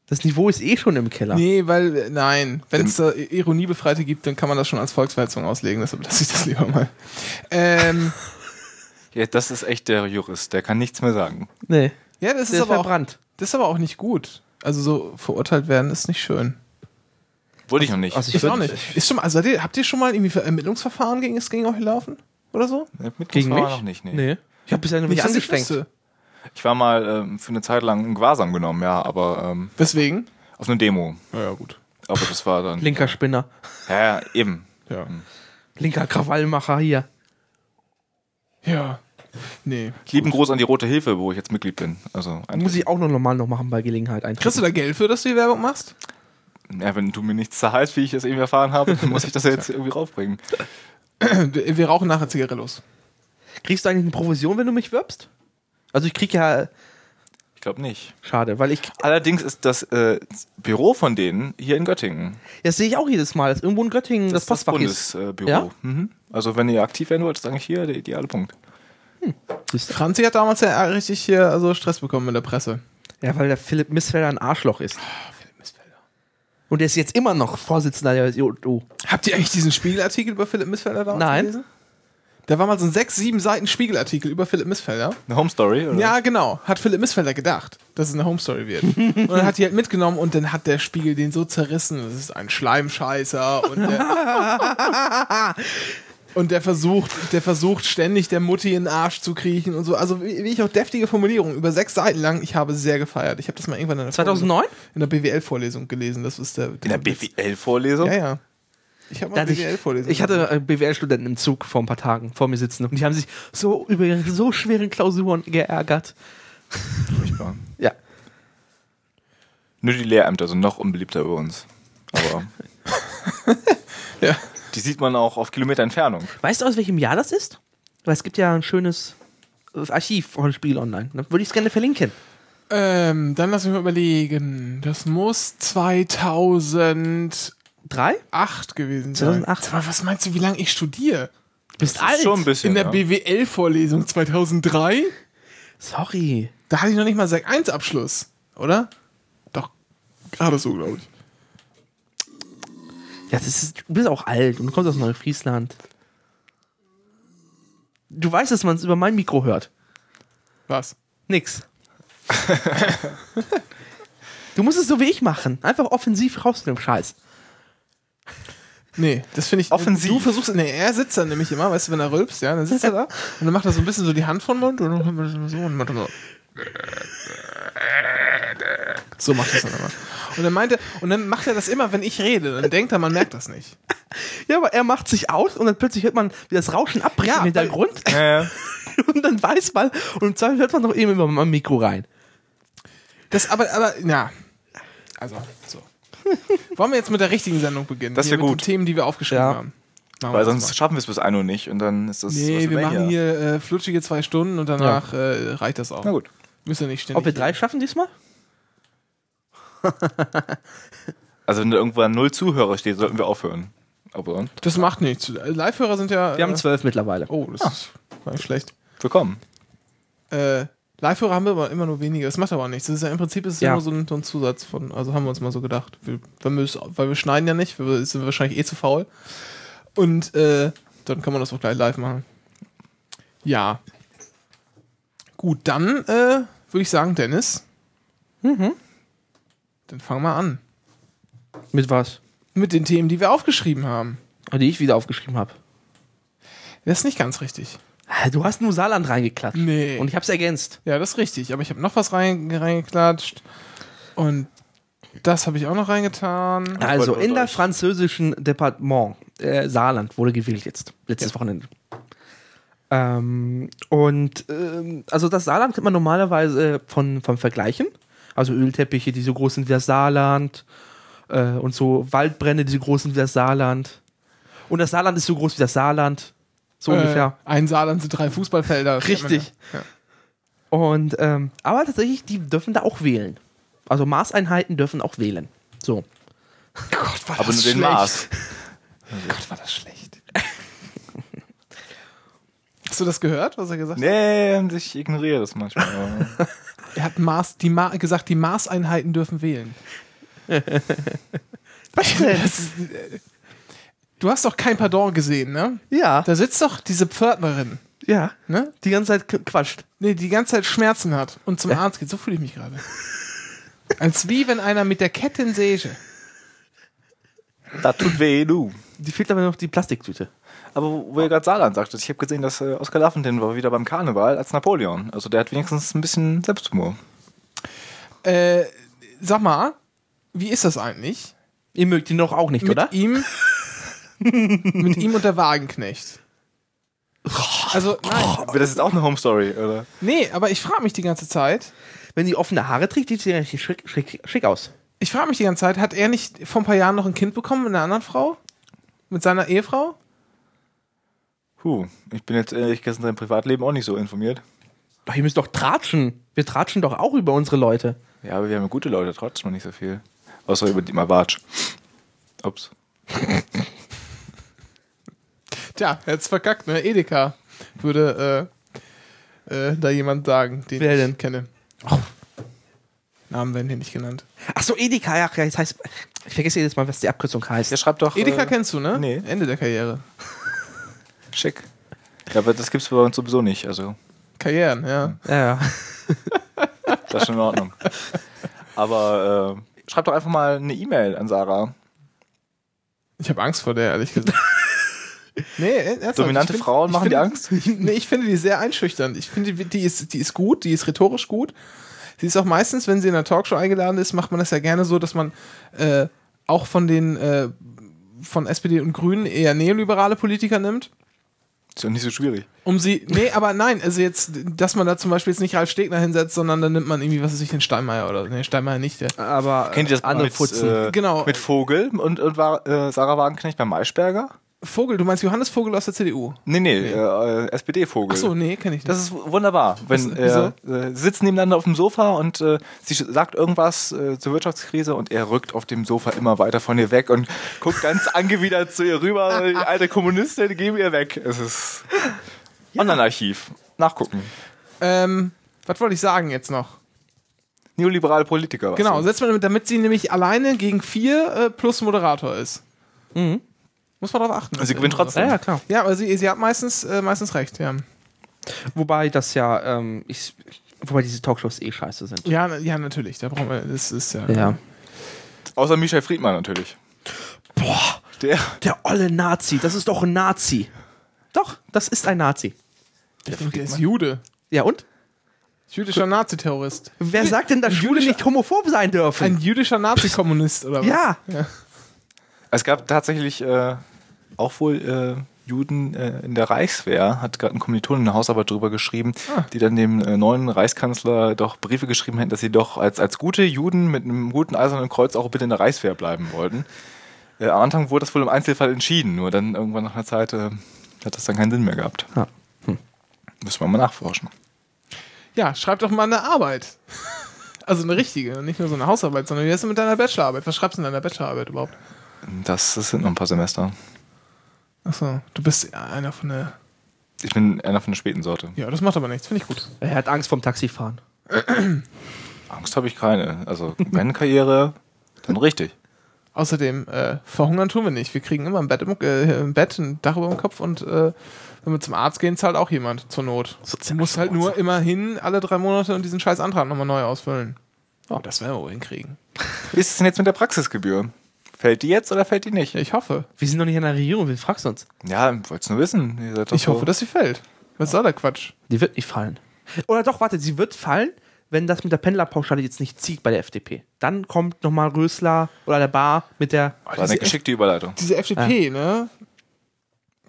Das Niveau ist eh schon im Keller. Nee, weil, äh, nein, wenn es da Ironiebefreite gibt, dann kann man das schon als Volksverhetzung auslegen, deshalb lasse ich das lieber mal. Ähm, (laughs) Ja, das ist echt der Jurist, der kann nichts mehr sagen. Nee. ja, das ist, Der ist aber auch, verbrannt. das ist aber auch nicht gut. Also so verurteilt werden ist nicht schön. Wollte ich noch nicht. Also Ich auch nicht. Ist schon mal, also, habt ihr schon mal irgendwie Ermittlungsverfahren gegen es gegen euch laufen? Oder so? Mit Gegen mich? noch nicht, nee. Nee. Ich habe bisher noch nicht angestrengt. Ich war mal ähm, für eine Zeit lang in Gewahrsam genommen, ja, aber ähm, Weswegen? auf eine Demo. Ja, ja, gut. Aber das war dann. Linker Spinner. Ja, ja, eben. Ja. Linker Krawallmacher hier. Ja. Nee. Lieben Gruß an die Rote Hilfe, wo ich jetzt Mitglied bin. Also Muss ich auch noch normal noch machen bei Gelegenheit Kriegst eintreten. du da Geld für, dass du die Werbung machst? ja, wenn du mir nichts zahlst, wie ich es eben erfahren habe, dann muss ich das ja (laughs) jetzt irgendwie raufbringen. Wir rauchen nachher Zigarillos. Kriegst du eigentlich eine Provision, wenn du mich wirbst? Also ich krieg ja Ich glaube nicht. schade, weil ich Allerdings ist das äh, Büro von denen hier in Göttingen. das sehe ich auch jedes Mal, dass irgendwo in Göttingen das, ist das Postfach ist. Bundesbüro. Ja? Mhm. Also wenn ihr aktiv werden wollt, ist eigentlich hier der ideale Punkt. Du? Franzi hat damals ja richtig hier also Stress bekommen in der Presse. Ja, weil der Philipp Missfelder ein Arschloch ist. Und der ist jetzt immer noch Vorsitzender der JO. Habt ihr eigentlich diesen Spiegelartikel über Philipp Missfelder damals Nein. gelesen? Da war mal so ein sechs, sieben Seiten Spiegelartikel über Philipp Missfelder. Eine Home Story, oder? Ja, genau. Hat Philipp Missfelder gedacht, dass es eine Home Story wird. (laughs) und dann hat die halt mitgenommen und dann hat der Spiegel den so zerrissen. Das ist ein Schleimscheißer und der, (laughs) und der versucht, der versucht ständig der Mutti in den Arsch zu kriechen und so. Also wie, ich auch deftige Formulierungen über sechs Seiten lang. Ich habe sehr gefeiert. Ich habe das mal irgendwann in der 2009? in der BWL-Vorlesung gelesen. Das ist der, In der BWL-Vorlesung? Ja, ja. Ich habe mal BWL-Vorlesung. ich hatte BWL-Studenten im Zug vor ein paar Tagen vor mir sitzen und die haben sich so über ihre so schweren Klausuren geärgert. Furchtbar. Ja. Nur die Lehrämter sind noch unbeliebter bei uns. Aber (laughs) Ja. die sieht man auch auf Kilometer Entfernung. Weißt du, aus welchem Jahr das ist? Weil es gibt ja ein schönes äh, Archiv von Spiel online. Da würde ich es gerne verlinken. Ähm, dann lass mich mal überlegen. Das muss 2008 Drei? gewesen sein. 2008. Sag mal, was meinst du, wie lange ich studiere? Du bist ist schon ein bisschen. In der ja. BWL-Vorlesung 2003? Sorry. Da hatte ich noch nicht mal Sek 1 Abschluss, oder? Doch, gerade so, glaube ich. Ja, das ist, du bist auch alt und du kommst aus Neufriesland. Du weißt, dass man es über mein Mikro hört. Was? Nix. (laughs) du musst es so wie ich machen. Einfach offensiv raus mit dem Scheiß. Nee, das finde ich. Offensiv. Du versuchst, nee, er sitzt dann nämlich immer, weißt du, wenn er rülpst, ja, dann sitzt er da und dann macht er so ein bisschen so die Hand vom Mund und dann man das so und macht dann so. So macht er das dann immer. Und dann meint er, und dann macht er das immer, wenn ich rede. Dann denkt er, man merkt das nicht. Ja, aber er macht sich aus und dann plötzlich hört man, wie das Rauschen abbricht Ja, im Hintergrund. Ja. (laughs) und dann weiß man, und im Zweifel hört man doch eben über mein Mikro rein. Das aber, aber, ja. Also, so. (laughs) Wollen wir jetzt mit der richtigen Sendung beginnen? Das Hier wär mit gut. Den Themen, die wir aufgeschrieben Ja. haben. Machen Weil sonst schaffen wir es bis 1 Uhr nicht und dann ist das. Nee, wir machen hier äh, flutschige zwei Stunden und danach äh, reicht das auch. Na gut. Müssen wir nicht ständig. Ob wir drei schaffen diesmal? (laughs) Also wenn da irgendwann null Zuhörer steht, sollten wir aufhören. Aber sonst. Das macht nichts. Live-Hörer sind ja. Wir haben äh, zwölf mittlerweile. Oh, das ist gar nicht schlecht. Willkommen. Äh, Live-Hörer haben wir aber immer nur wenige. Das macht aber nichts. Das ist ja im Prinzip ist es ja. Nur so ein, so ein Zusatz von. Also haben wir uns mal so gedacht. Wir, weil wir schneiden ja nicht, wir sind wahrscheinlich eh zu faul. Und äh, dann kann man das auch gleich live machen. Ja. Gut, dann äh, würde ich sagen, Dennis. Mhm. Dann fangen wir an. Mit was? Mit den Themen, die wir aufgeschrieben haben. Die ich wieder aufgeschrieben habe. Das ist nicht ganz richtig. Du hast nur Saarland reingeklatscht. Nee. Und ich hab's ergänzt. Ja, das ist richtig. Aber ich habe noch was rein, reingeklatscht. Und das habe ich auch noch reingetan. Also in der französischen Departement, äh, Saarland wurde gewählt jetzt, letztes Wochenende. Ähm, und ähm, also das Saarland kennt man normalerweise von, vom Vergleichen. Also Ölteppiche, die so groß sind wie das Saarland. Äh, und so Waldbrände, die so groß sind wie das Saarland. Und das Saarland ist so groß wie das Saarland. So ungefähr. Äh, ein Saarland sind drei Fußballfelder. Richtig. Ja. Und ähm, aber tatsächlich, die dürfen da auch wählen. Also Maßeinheiten dürfen auch wählen. So. Gott, war Aber das nur den schlecht. Maß. (laughs) Gott, war das schlecht. Hast du das gehört, was er gesagt hat? Nee, ich ignoriere das manchmal. aber- (laughs) Er hat Maß, die Ma gesagt, die Maßeinheiten dürfen wählen. Was denn? Das ist, äh, du hast doch kein Pardon gesehen, ne? ja, Da sitzt doch diese Pförtnerin, ja. ne? Die ganze Zeit qu- quatscht. Nee, die ganze Zeit Schmerzen hat und zum Arzt geht. So fühle ich mich gerade. Als wie wenn einer mit der Kettensäge. das tut weh, du. Die fehlt aber noch die Plastiktüte. Aber wo wo ihr gerade Saarland sagtet, ich habe gesehen, dass äh, Oskar Lafontaine war wieder beim Karneval als Napoleon. Also der hat wenigstens ein bisschen Selbsthumor. Äh, sag mal, wie ist das eigentlich? Ihr mögt ihn doch auch nicht, mit oder? ihm mit ihm und der Wagenknecht. Also, nein. Aber das ist auch eine Home Story, oder? Nee, aber ich frage mich die ganze Zeit, Wenn die offene Haare trägt, sieht sie richtig schick, schick, schick aus. ich frage mich die ganze Zeit, hat er nicht vor ein paar Jahren noch ein Kind bekommen mit einer anderen Frau? Mit seiner Ehefrau? Puh, ich bin jetzt ehrlich gesagt in seinem Privatleben auch nicht so informiert. Doch, ihr müsst doch tratschen. Wir tratschen doch auch über unsere Leute. Ja, aber wir haben ja gute Leute, trotzdem noch nicht so viel. Außer über die Mabatsch. Ups. Tja, hat's verkackt, ne? Edeka würde äh, äh, da jemand sagen, den Wer ich denn? kenne. Namen werden hier nicht genannt. Ach so, Edeka, ja, ja, jetzt heißt. Ich vergesse jedes Mal, was die Abkürzung heißt. Ja, schreibt doch. Edeka äh, kennst du, ne? nee. Ende der Karriere. Schick. Ja, aber das gibt's bei uns sowieso nicht. Also, Karrieren, ja. Ja, ja. das ist schon in Ordnung. Aber äh, schreibt doch einfach mal eine E-Mail an Sarah. Ich habe Angst vor der, ehrlich gesagt. Nee, ernsthaft, Dominante find- Frauen machen find- die Angst? Ich, (laughs) nee, ich finde die sehr einschüchternd. Ich finde, die, die, ist, die ist gut, die ist rhetorisch gut. Sie ist auch meistens, wenn sie in einer Talkshow eingeladen ist, macht man das ja gerne so, dass man äh, auch von den äh, von SPD und Grünen eher neoliberale Politiker nimmt. Ist ja nicht so schwierig. Um sie, nee, aber nein, also jetzt, dass man da zum Beispiel jetzt nicht Ralf Stegner hinsetzt, sondern dann nimmt man irgendwie, was weiß ich, den Steinmeier oder, nee, Steinmeier nicht, der. Aber Kennt ihr das andere mit, Futzen? äh, Genau. mit Vogel und, und war, äh, Sarah Wagenknecht beim Maischberger? Vogel, du meinst Johannes Vogel aus der CDU? Nee, nee, Äh, äh, SPD-Vogel. Achso, nee, kenne ich nicht. Das ist wunderbar. Wenn Was- er äh, sie sitzen nebeneinander auf dem Sofa und äh, sie sagt irgendwas äh, zur Wirtschaftskrise und er rückt auf dem Sofa immer weiter von ihr weg und guckt ganz (laughs) angewidert zu ihr rüber. Die alte Kommunistin, geben ihr weg. Es ist Online-Archiv. Nachgucken. ähm, was wollte ich sagen jetzt noch? Neoliberale Politiker. Genau, setzt man damit, damit sie nämlich alleine gegen vier äh, plus Moderator ist. Mhm. Muss man darauf achten. Und sie gewinnt trotzdem. Ja, ja, klar. Ja, aber sie, sie hat meistens, äh, meistens recht, ja. Wobei das ja, ähm, ich, wobei diese Talkshows eh scheiße sind. Ja, ja, natürlich. Da brauchen wir, das ist ja. Ja. Außer Michel Friedmann natürlich. Boah, Der, der olle Nazi, das ist doch ein Nazi. Doch, das ist ein Nazi. Denke, der ist Jude. Ja, und? Jüdischer Naziterrorist. Wer sagt denn, dass Schwule nicht homophob sein dürfen? Ein jüdischer Nazikommunist, oder (laughs) was? ja. es gab tatsächlich äh, auch wohl äh, Juden äh, in der Reichswehr, hat gerade ein Kommilitonen eine Hausarbeit darüber geschrieben, die dann dem äh, neuen Reichskanzler doch Briefe geschrieben hätten, dass sie doch als, als gute Juden mit einem guten eisernen Kreuz auch bitte in der Reichswehr bleiben wollten. Äh, am Anfang wurde das wohl im Einzelfall entschieden, nur dann irgendwann nach einer Zeit äh, hat das dann keinen Sinn mehr gehabt. Ja. Müssen wir mal nachforschen. Ja, schreib doch mal eine Arbeit. (laughs) Also eine richtige, nicht nur so eine Hausarbeit, sondern wie ist es mit deiner Bachelorarbeit? Was schreibst du in deiner Bachelorarbeit überhaupt? Das, das sind noch ein paar Semester. Achso, du bist einer von der. Ich bin einer von der späten Sorte. Ja, das macht aber nichts, finde ich gut. Er hat Angst vom Taxifahren. (clears throat) Angst habe ich keine. Also wenn Karriere, dann richtig. Außerdem, äh, verhungern tun wir nicht. Wir kriegen immer ein Bett im, äh, im Bett, ein Dach über dem Kopf und äh, wenn wir zum Arzt gehen, zahlt auch jemand zur Not. Du musst halt nur immerhin alle drei Monate und diesen scheiß Antrag nochmal neu ausfüllen. Oh, das werden wir wohl hinkriegen. Wie ist es denn jetzt mit der Praxisgebühr? Fällt die jetzt oder fällt die nicht? Ja, ich hoffe. Wir sind noch nicht in der Regierung, wen fragst du uns? Ja, wollt's nur wissen. Ihr seid doch Ich so- hoffe, dass sie fällt. Was soll der Quatsch? Die wird nicht fallen. Oder doch, warte, sie wird fallen, wenn das mit der Pendlerpauschale jetzt nicht zieht bei der FDP. Dann kommt nochmal Rösler oder der Bar mit der. War eine geschickte Überleitung. Diese FDP, ne?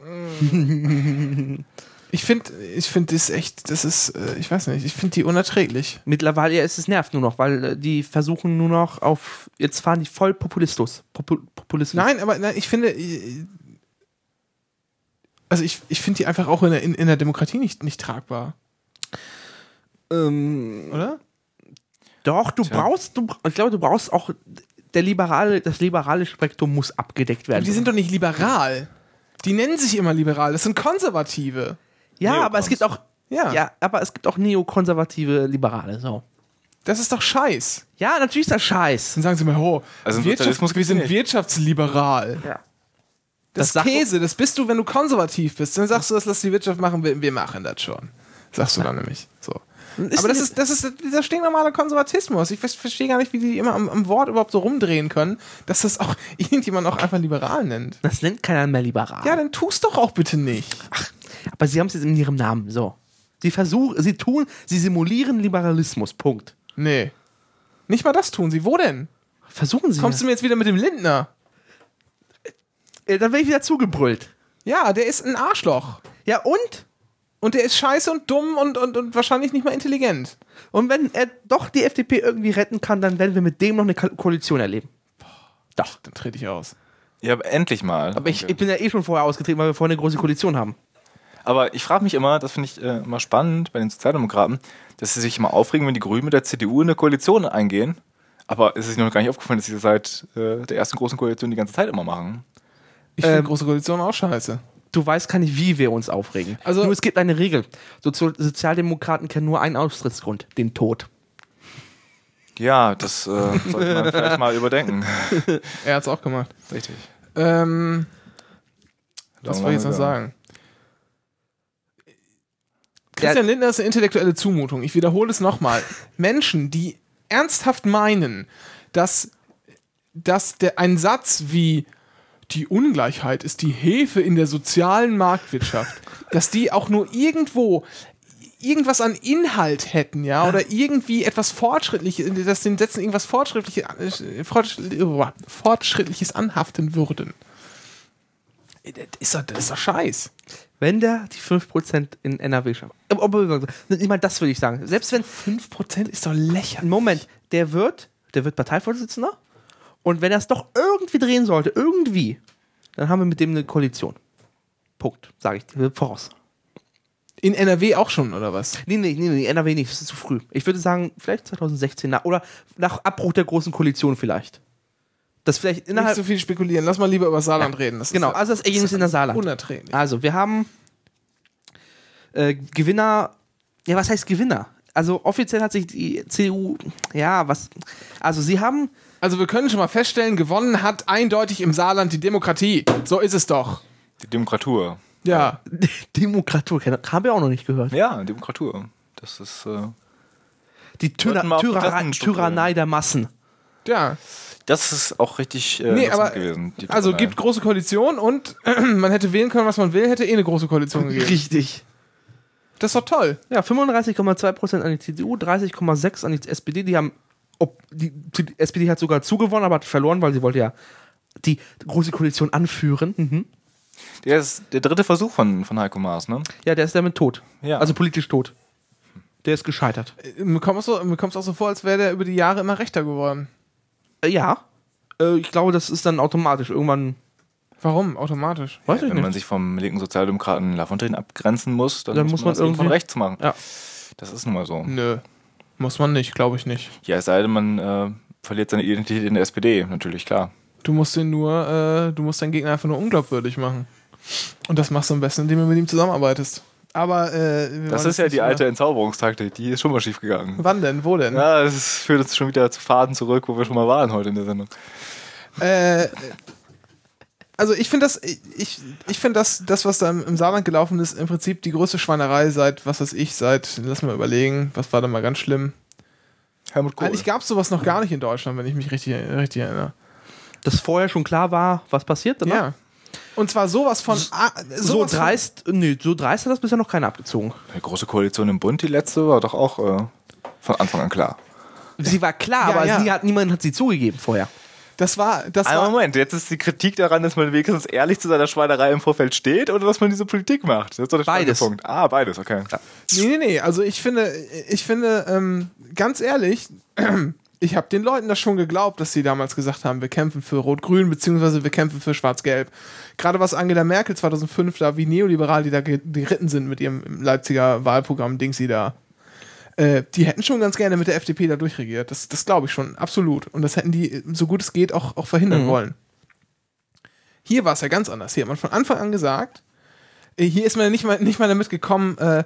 (laughs) (laughs) (laughs) Ich finde, ich finde das echt, das ist, äh, ich weiß nicht, ich finde die unerträglich. Mittlerweile ja, ist es nervt nur noch, weil äh, die versuchen nur noch auf. Jetzt fahren die voll Populistus. Popu Populismus. Nein, aber nein, ich finde, äh, also ich, ich finde die einfach auch in der, in, in der Demokratie nicht, nicht tragbar, Ähm, oder? doch, du Tja. brauchst, du, ich glaube, du brauchst auch. Der liberale, das liberale Spektrum muss abgedeckt werden. Die sind doch nicht liberal. Die nennen sich immer liberal, das sind Konservative. Ja, aber es gibt auch. Ja, Ja, aber es gibt auch neokonservative Liberale. So. das ist doch Scheiß. Ja, natürlich ist das Scheiß. Dann sagen sie mir, oh, Also Wirtschaft, Sozialismus wir sind wirtschaftsliberal. Ja. Das, Das Käse, das bist du, wenn du konservativ bist. Dann sagst du, das lass die Wirtschaft machen, wir, wir machen das schon. Sagst du dann nämlich. So. Aber das ist, das ist dieser stinknormale Konservatismus. Ich ver- verstehe gar nicht, wie die immer am, am Wort überhaupt so rumdrehen können, dass das auch (laughs) irgendjemand auch einfach liberal nennt. Das nennt keiner mehr liberal. Ja, dann tust doch auch bitte nicht. Aber sie haben es jetzt in ihrem Namen. So. Sie versuchen, sie tun, sie simulieren Liberalismus. Punkt. Nee. Nicht mal das tun sie. Wo denn? Versuchen sie. Kommst du mir jetzt wieder mit dem Lindner? äh, dann werde ich wieder zugebrüllt. Ja, der ist ein Arschloch. Ja, und? Und der ist scheiße und dumm und, und, und wahrscheinlich nicht mal intelligent. Und wenn er doch die FDP irgendwie retten kann, dann werden wir mit dem noch eine Ko- Koalition erleben. Doch. Dann trete ich aus. Ja, aber endlich mal. Aber ich, ich bin ja eh schon vorher ausgetreten, weil wir vorher eine große Koalition haben. Aber ich frage mich immer, das finde ich äh, immer spannend bei den Sozialdemokraten, dass sie sich immer aufregen, wenn die Grünen mit der CDU in eine Koalition eingehen. Aber es ist ihnen noch gar nicht aufgefallen, dass sie das seit äh, der ersten großen Koalition die ganze Zeit immer machen. Ich finde Ähm, große Koalition auch scheiße. Du weißt gar nicht, wie wir uns aufregen. Also- nur es gibt eine Regel. Sozi Sozialdemokraten kennen nur einen Austrittsgrund, den Tod. Ja, das äh, sollte man vielleicht mal überdenken. (laughs) Er hat's auch gemacht. Richtig. Ähm, was soll ich jetzt noch sagen? Christian Lindner ist eine intellektuelle Zumutung. Ich wiederhole es nochmal. (laughs) Menschen, die ernsthaft meinen, dass, dass der, ein Satz wie die Ungleichheit ist die Hefe in der sozialen Marktwirtschaft, dass die auch nur irgendwo irgendwas an Inhalt hätten, ja, oder irgendwie etwas Fortschrittliches, dass den Sätzen irgendwas Fortschrittliches, äh, Fortschritt- Fortschrittliches anhaften würden. Das ist doch, das ist doch scheiß. Wenn der die 5% in NRW schafft. Aber- Nicht mal das würde ich sagen. Selbst wenn 5% ist doch lächerlich. Moment, der wird, der wird Parteivorsitzender und wenn er es doch irgendwie drehen sollte, irgendwie, dann haben wir mit dem eine Koalition. Punkt, sage ich dir voraus. In NRW auch schon, oder was? Nee, nee, nee, nee, NRW nicht, das ist zu früh. Ich würde sagen, vielleicht 2016 nach, oder nach Abbruch der großen Koalition vielleicht. Das vielleicht Nicht innerhalb. so viel spekulieren. Lass mal lieber über Saarland reden. Das genau, ja also das Ergebnis in der Saarland. unerträglich. Also, wir haben äh, Gewinner. Ja, was heißt Gewinner? Also offiziell hat sich die CDU, ja, was, also sie haben, Also wir können schon mal feststellen, gewonnen hat eindeutig im Saarland die Demokratie. So ist es doch. Die Demokratur. Ja. (laughs) Demokratur, haben wir auch noch nicht gehört. Ja, Demokratur. Das ist. Äh, Die Tyra Tyra. Tyrannei der Massen. Ja. das ist auch richtig äh, Nee, aber gewesen. also gibt große Koalition und (clears throat) man hätte wählen können, was man will, hätte eh eine große Koalition gegeben. Richtig. Das ist doch toll. Ja, 35,2% an die CDU, 30,6% an die SPD. Die haben, ob, die, die SPD hat sogar zugewonnen, aber hat verloren, weil sie wollte ja die große Koalition anführen. Mhm. Der ist der dritte Versuch von, von Heiko Maas, ne? Ja, der ist damit tot. Ja. Also politisch tot. Der ist gescheitert. Mir kommt es so, auch so vor, als wäre der über die Jahre immer rechter geworden. Äh, ja. Äh, ich glaube, das ist dann automatisch. Irgendwann. Warum? Automatisch. Weiß ich Wenn man nicht. sich vom linken Sozialdemokraten Lafontaine abgrenzen muss, dann, Dann muss man man das eben von irgendwie- rechts machen. Ja. Das ist nun mal so. Nö. Muss man nicht, glaube ich nicht. Ja, es sei denn, man äh, verliert seine Identität in der SPD, natürlich, klar. Du musst den nur, äh, du musst deinen Gegner einfach nur unglaubwürdig machen. Und das machst du am besten, indem du mit ihm zusammenarbeitest. Aber äh, Das ist ja die alte mehr- Entzauberungstaktik, die ist schon mal schief gegangen. Wann denn? Wo denn? Ja, das führt uns schon wieder zu Faden zurück, wo wir schon mal waren heute in der Sendung. Äh, also ich finde das, ich, ich finde das, das, was da im, im Saarland gelaufen ist, im Prinzip die größte Schweinerei seit, was weiß ich, seit, lass mal überlegen, was war da mal ganz schlimm. Helmut Kohl. Eigentlich gab es sowas noch gar nicht in Deutschland, wenn ich mich richtig, richtig erinnere. Dass vorher schon klar war, was passiert. Ne? Ja. Und zwar sowas von. ah, So sowas von- dreist, nö, so dreist hat das bisher noch keiner abgezogen. Die große Koalition im Bund, die letzte, war doch auch äh, von Anfang an klar. Sie war klar, Ja, aber ja. Sie hat, niemand hat sie zugegeben vorher. Das war. Das Aber war Moment, jetzt ist die Kritik daran, dass man wenigstens ehrlich zu seiner Schweinerei im Vorfeld steht oder dass man diese Politik macht. Das ist doch der Beides. Punkt. Ah, beides, okay. Nee, nee, nee. Also ich finde, ich finde, ähm, ganz ehrlich, (clears throat) ich habe den Leuten das schon geglaubt, dass sie damals gesagt haben, wir kämpfen für Rot-Grün, beziehungsweise wir kämpfen für Schwarz-Gelb. Gerade was Angela Merkel 2005 da, wie neoliberal die da ge- geritten sind mit ihrem Leipziger Wahlprogramm, Dings sie da. Äh, die hätten schon ganz gerne mit der FDP da durchregiert. Das, das glaube ich schon, absolut. Und das hätten die, so gut es geht, auch, auch verhindern wollen. Hier war es ja ganz anders. Hier hat man von Anfang an gesagt, äh, hier ist man nicht mal, nicht mal damit gekommen, äh,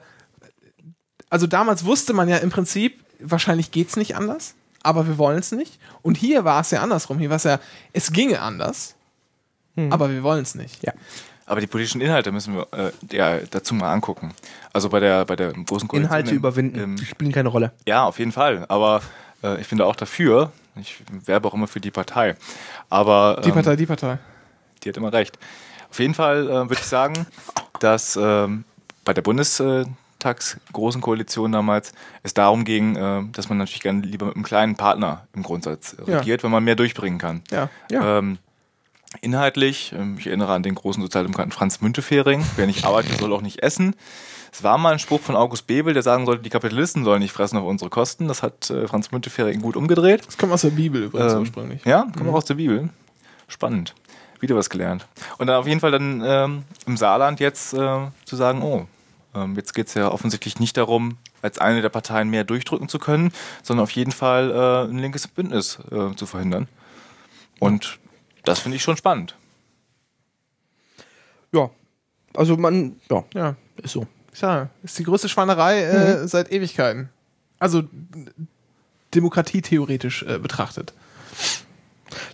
also damals wusste man ja im Prinzip, wahrscheinlich geht es nicht anders, aber wir wollen es nicht. Und hier war es ja andersrum. Hier war es ja, es ginge anders, aber wir wollen es nicht. Ja. Aber die politischen Inhalte müssen wir äh, ja, dazu mal angucken. Also bei der, bei der großen Koalition. Inhalte im- überwinden, im- die spielen keine Rolle. Ja, auf jeden Fall. Aber äh, ich bin da auch dafür. Ich werbe auch immer für die Partei. Aber Die ähm, Partei, die Partei. die hat immer recht. Auf jeden Fall äh, würde ich sagen, dass ähm, bei der Bundestags großen Koalition damals es darum ging, äh, dass man natürlich gerne lieber mit einem kleinen Partner im Grundsatz äh, Ja. regiert, wenn man mehr durchbringen kann. Ja. Ja. Ähm, inhaltlich, ähm, ich erinnere an den großen Sozialdemokraten Franz Müntefering, wer nicht arbeitet, soll auch nicht essen. Es war mal ein Spruch von August Bebel, der sagen sollte, die Kapitalisten sollen nicht fressen auf unsere Kosten. Das hat äh, Franz Müntefering gut umgedreht. Das kommt aus der Bibel übrigens Ähm, ursprünglich. Ja, kommt auch aus der Bibel. Spannend. Wieder was gelernt. Und dann auf jeden Fall dann ähm, im Saarland jetzt äh, zu sagen, oh, ähm, jetzt geht es ja offensichtlich nicht darum, als eine der Parteien mehr durchdrücken zu können, sondern auf jeden Fall äh, ein linkes Bündnis äh, zu verhindern. Und das finde ich schon spannend. Ja. Also man, ja, Ja. ist so. Tja, ist die größte Schweinerei äh, seit Ewigkeiten. Also d- Demokratie theoretisch äh, betrachtet.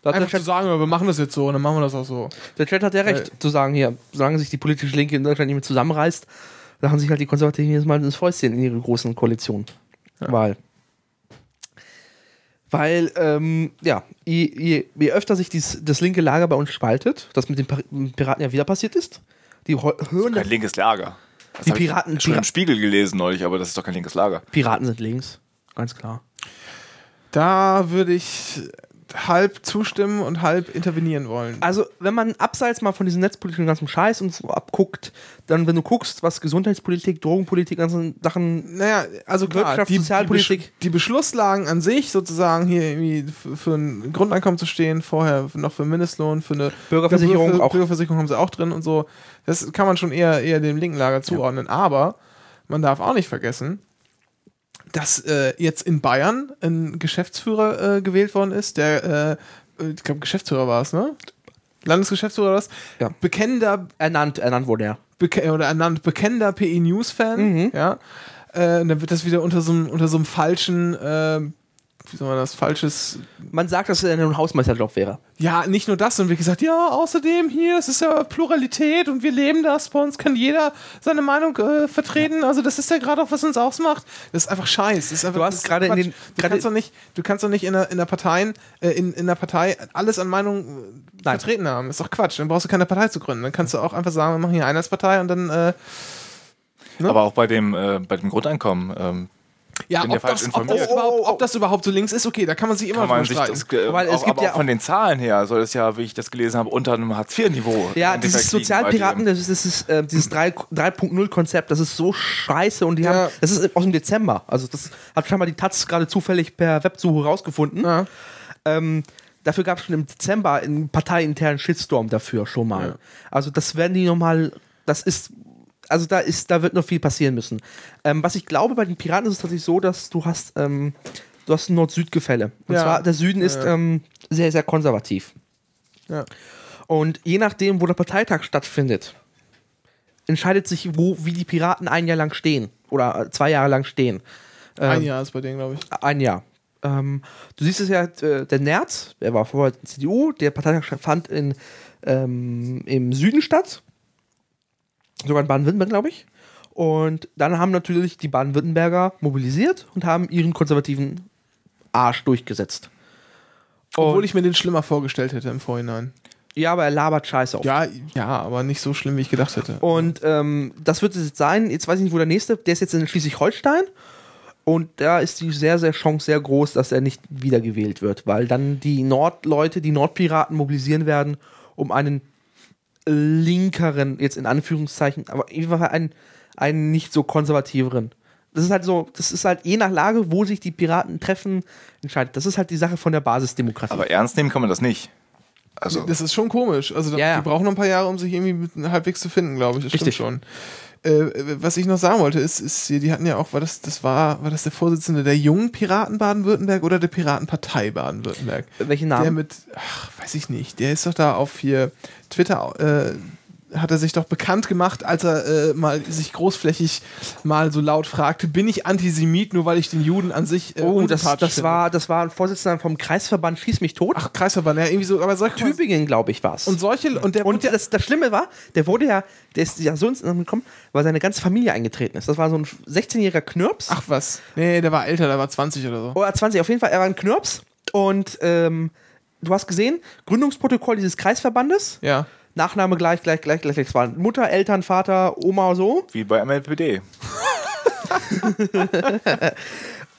Da Einfach zu Chat, sagen, ja, wir machen das jetzt so und dann machen wir das auch so. der Chat hat ja recht, Äh, zu sagen hier, solange sich die politische Linke in Deutschland nicht mehr zusammenreißt, machen sich halt die Konservativen jedes Mal ins Fäustchen in ihre großen Koalitionen. Weil. Weil, ähm, ja, je, je, je öfter sich dies, das linke Lager bei uns spaltet, das mit den Pir- Piraten ja wieder passiert ist, die hören, Kein linkes Lager. Das Die hab ich Piraten- schon im Pira- Spiegel gelesen neulich, aber das ist doch kein linkes Lager. Piraten sind links, ganz klar. Da würde ich halb zustimmen und halb intervenieren wollen. Also, wenn man abseits mal von diesem netzpolitischen ganzen Scheiß und so abguckt, dann, wenn du guckst, was Gesundheitspolitik, Drogenpolitik, ganzen Sachen, Naja, also klar, Wirtschaft, die, Sozialpolitik. Die, Besch die Beschlusslagen an sich sozusagen hier irgendwie für, ein Grundeinkommen zu stehen, vorher noch für Mindestlohn, für eine Bürgerversicherung für, auch. Bürgerversicherung haben sie auch drin und so. Das kann man schon eher, eher dem linken Lager zuordnen. Aber man darf auch nicht vergessen, dass äh, jetzt in Bayern ein Geschäftsführer äh, gewählt worden ist, der, äh, ich glaube, Geschäftsführer war es, ne? Landesgeschäftsführer war das. Ja. Bekennender ernannt, ernannt wurde er. beke oder ernannt bekennender PE News Fan, ja. Äh, und dann wird das wieder unter so einem unter so einem falschen, äh, wie soll man das, falsches, Man sagt, dass er ein Hausmeisterjob wäre. ja, nicht nur das, sondern wie gesagt, ja, außerdem hier, es ist ja Pluralität und wir leben das, bei uns kann jeder seine Meinung äh, vertreten, also das ist ja gerade auch, was uns ausmacht. Das ist einfach Scheiß. Das ist einfach, Du hast das ist gerade in den- du kannst doch nicht, du kannst doch nicht in der, in der Parteien, äh, in, in der Partei alles an Meinung äh, Nein. vertreten haben. Das ist doch Quatsch. Dann brauchst du keine Partei zu gründen. Dann kannst du auch einfach sagen, wir machen hier Einheitspartei und dann, äh, Ne? Aber auch bei dem, äh, bei dem Grundeinkommen. Ähm, Ja, ob, das, ob, das informiert. überhaupt, ob das überhaupt so links ist, okay, da kann man sich immer Kann man drüber sich streiten. das, Weil es auch, gibt aber ja auch von den Zahlen her soll es ja, wie ich das gelesen habe, unter einem Hartz-IV-Niveau. Ja, dieses Sozialpiraten, das ist, das ist äh, dieses 3 3.0-Konzept, das ist so scheiße und die Ja. haben, das ist aus dem Dezember. Also das hat scheinbar die Taz gerade zufällig per Websuche rausgefunden. Ja. Ähm, dafür gab es schon im Dezember einen parteiinternen Shitstorm dafür schon mal. Ja. Also das werden die nochmal, das ist, also da ist, da wird noch viel passieren müssen. Ähm, was ich glaube, bei den Piraten ist es tatsächlich so, dass du hast, ähm, du hast ein Nord-Süd-Gefälle. Und Ja. zwar, der Süden ist Ja. ähm, sehr, sehr konservativ. Ja. Und je nachdem, wo der Parteitag stattfindet, entscheidet sich, wo, wie die Piraten ein Jahr lang stehen. Oder zwei Jahre lang stehen. Ein Ähm, Jahr ist bei denen, glaube ich. Ein Jahr. Ähm, du siehst es ja, äh, der Nerz, der war vorher CDU, der Parteitag fand in, ähm, im Süden statt. Sogar in Baden-Württemberg, glaube ich. Und dann haben natürlich die Baden-Württemberger mobilisiert und haben ihren konservativen Arsch durchgesetzt. Obwohl Und- ich mir den schlimmer vorgestellt hätte im Vorhinein. Ja, aber er labert Scheiße auf. Ja, ja, aber nicht so schlimm, wie ich gedacht hätte. Und ähm, das wird es jetzt sein. Jetzt weiß ich nicht, wo der nächste. Der ist jetzt in Schleswig-Holstein. Und da ist die sehr, sehr Chance sehr groß, dass er nicht wiedergewählt wird, weil dann die Nordleute, die Nordpiraten mobilisieren werden, um einen linkeren, jetzt in Anführungszeichen, aber auf jeden Fall einen, einen nicht so konservativeren. Das ist halt so, das ist halt je nach Lage, wo sich die Piraten treffen, entscheidet. Das ist halt die Sache von der Basisdemokratie. Aber ernst nehmen kann man das nicht. Also, Das ist schon komisch. Also, Ja, ja. die brauchen noch ein paar Jahre, um sich irgendwie mit- halbwegs zu finden, glaube ich. Das Richtig. stimmt schon. Äh, was ich noch sagen wollte, ist, ist die hatten ja auch, war das, das war, war das der Vorsitzende der jungen Piraten Baden-Württemberg oder der Piratenpartei Baden-Württemberg? Welchen Der Namen? mit, ach, weiß ich nicht, der ist doch da auf hier Twitter, äh, hat er sich doch bekannt gemacht, als er äh, mal sich großflächig mal so laut fragte, bin ich Antisemit, nur weil ich den Juden an sich äh, oh, das, das, finde? war, das war ein Vorsitzender vom Kreisverband Schieß mich tot. Ach, Kreisverband, ja, irgendwie so, aber solche Tübingen, glaube ich, war es. und solche, und der Und das, das Schlimme war, der wurde ja, der ist ja so ins gekommen, weil seine ganze Familie eingetreten ist. Das war so ein 16-jähriger Knirps. Ach was. Nee, der war älter, der war 20 oder so. Oder 20, auf jeden Fall, er war ein Knirps. Und ähm, du hast gesehen, Gründungsprotokoll dieses Kreisverbandes, Ja. Nachname gleich, gleich, gleich, gleich. Es waren Mutter, Eltern, Vater, Oma, so. wie bei MLPD. (laughs)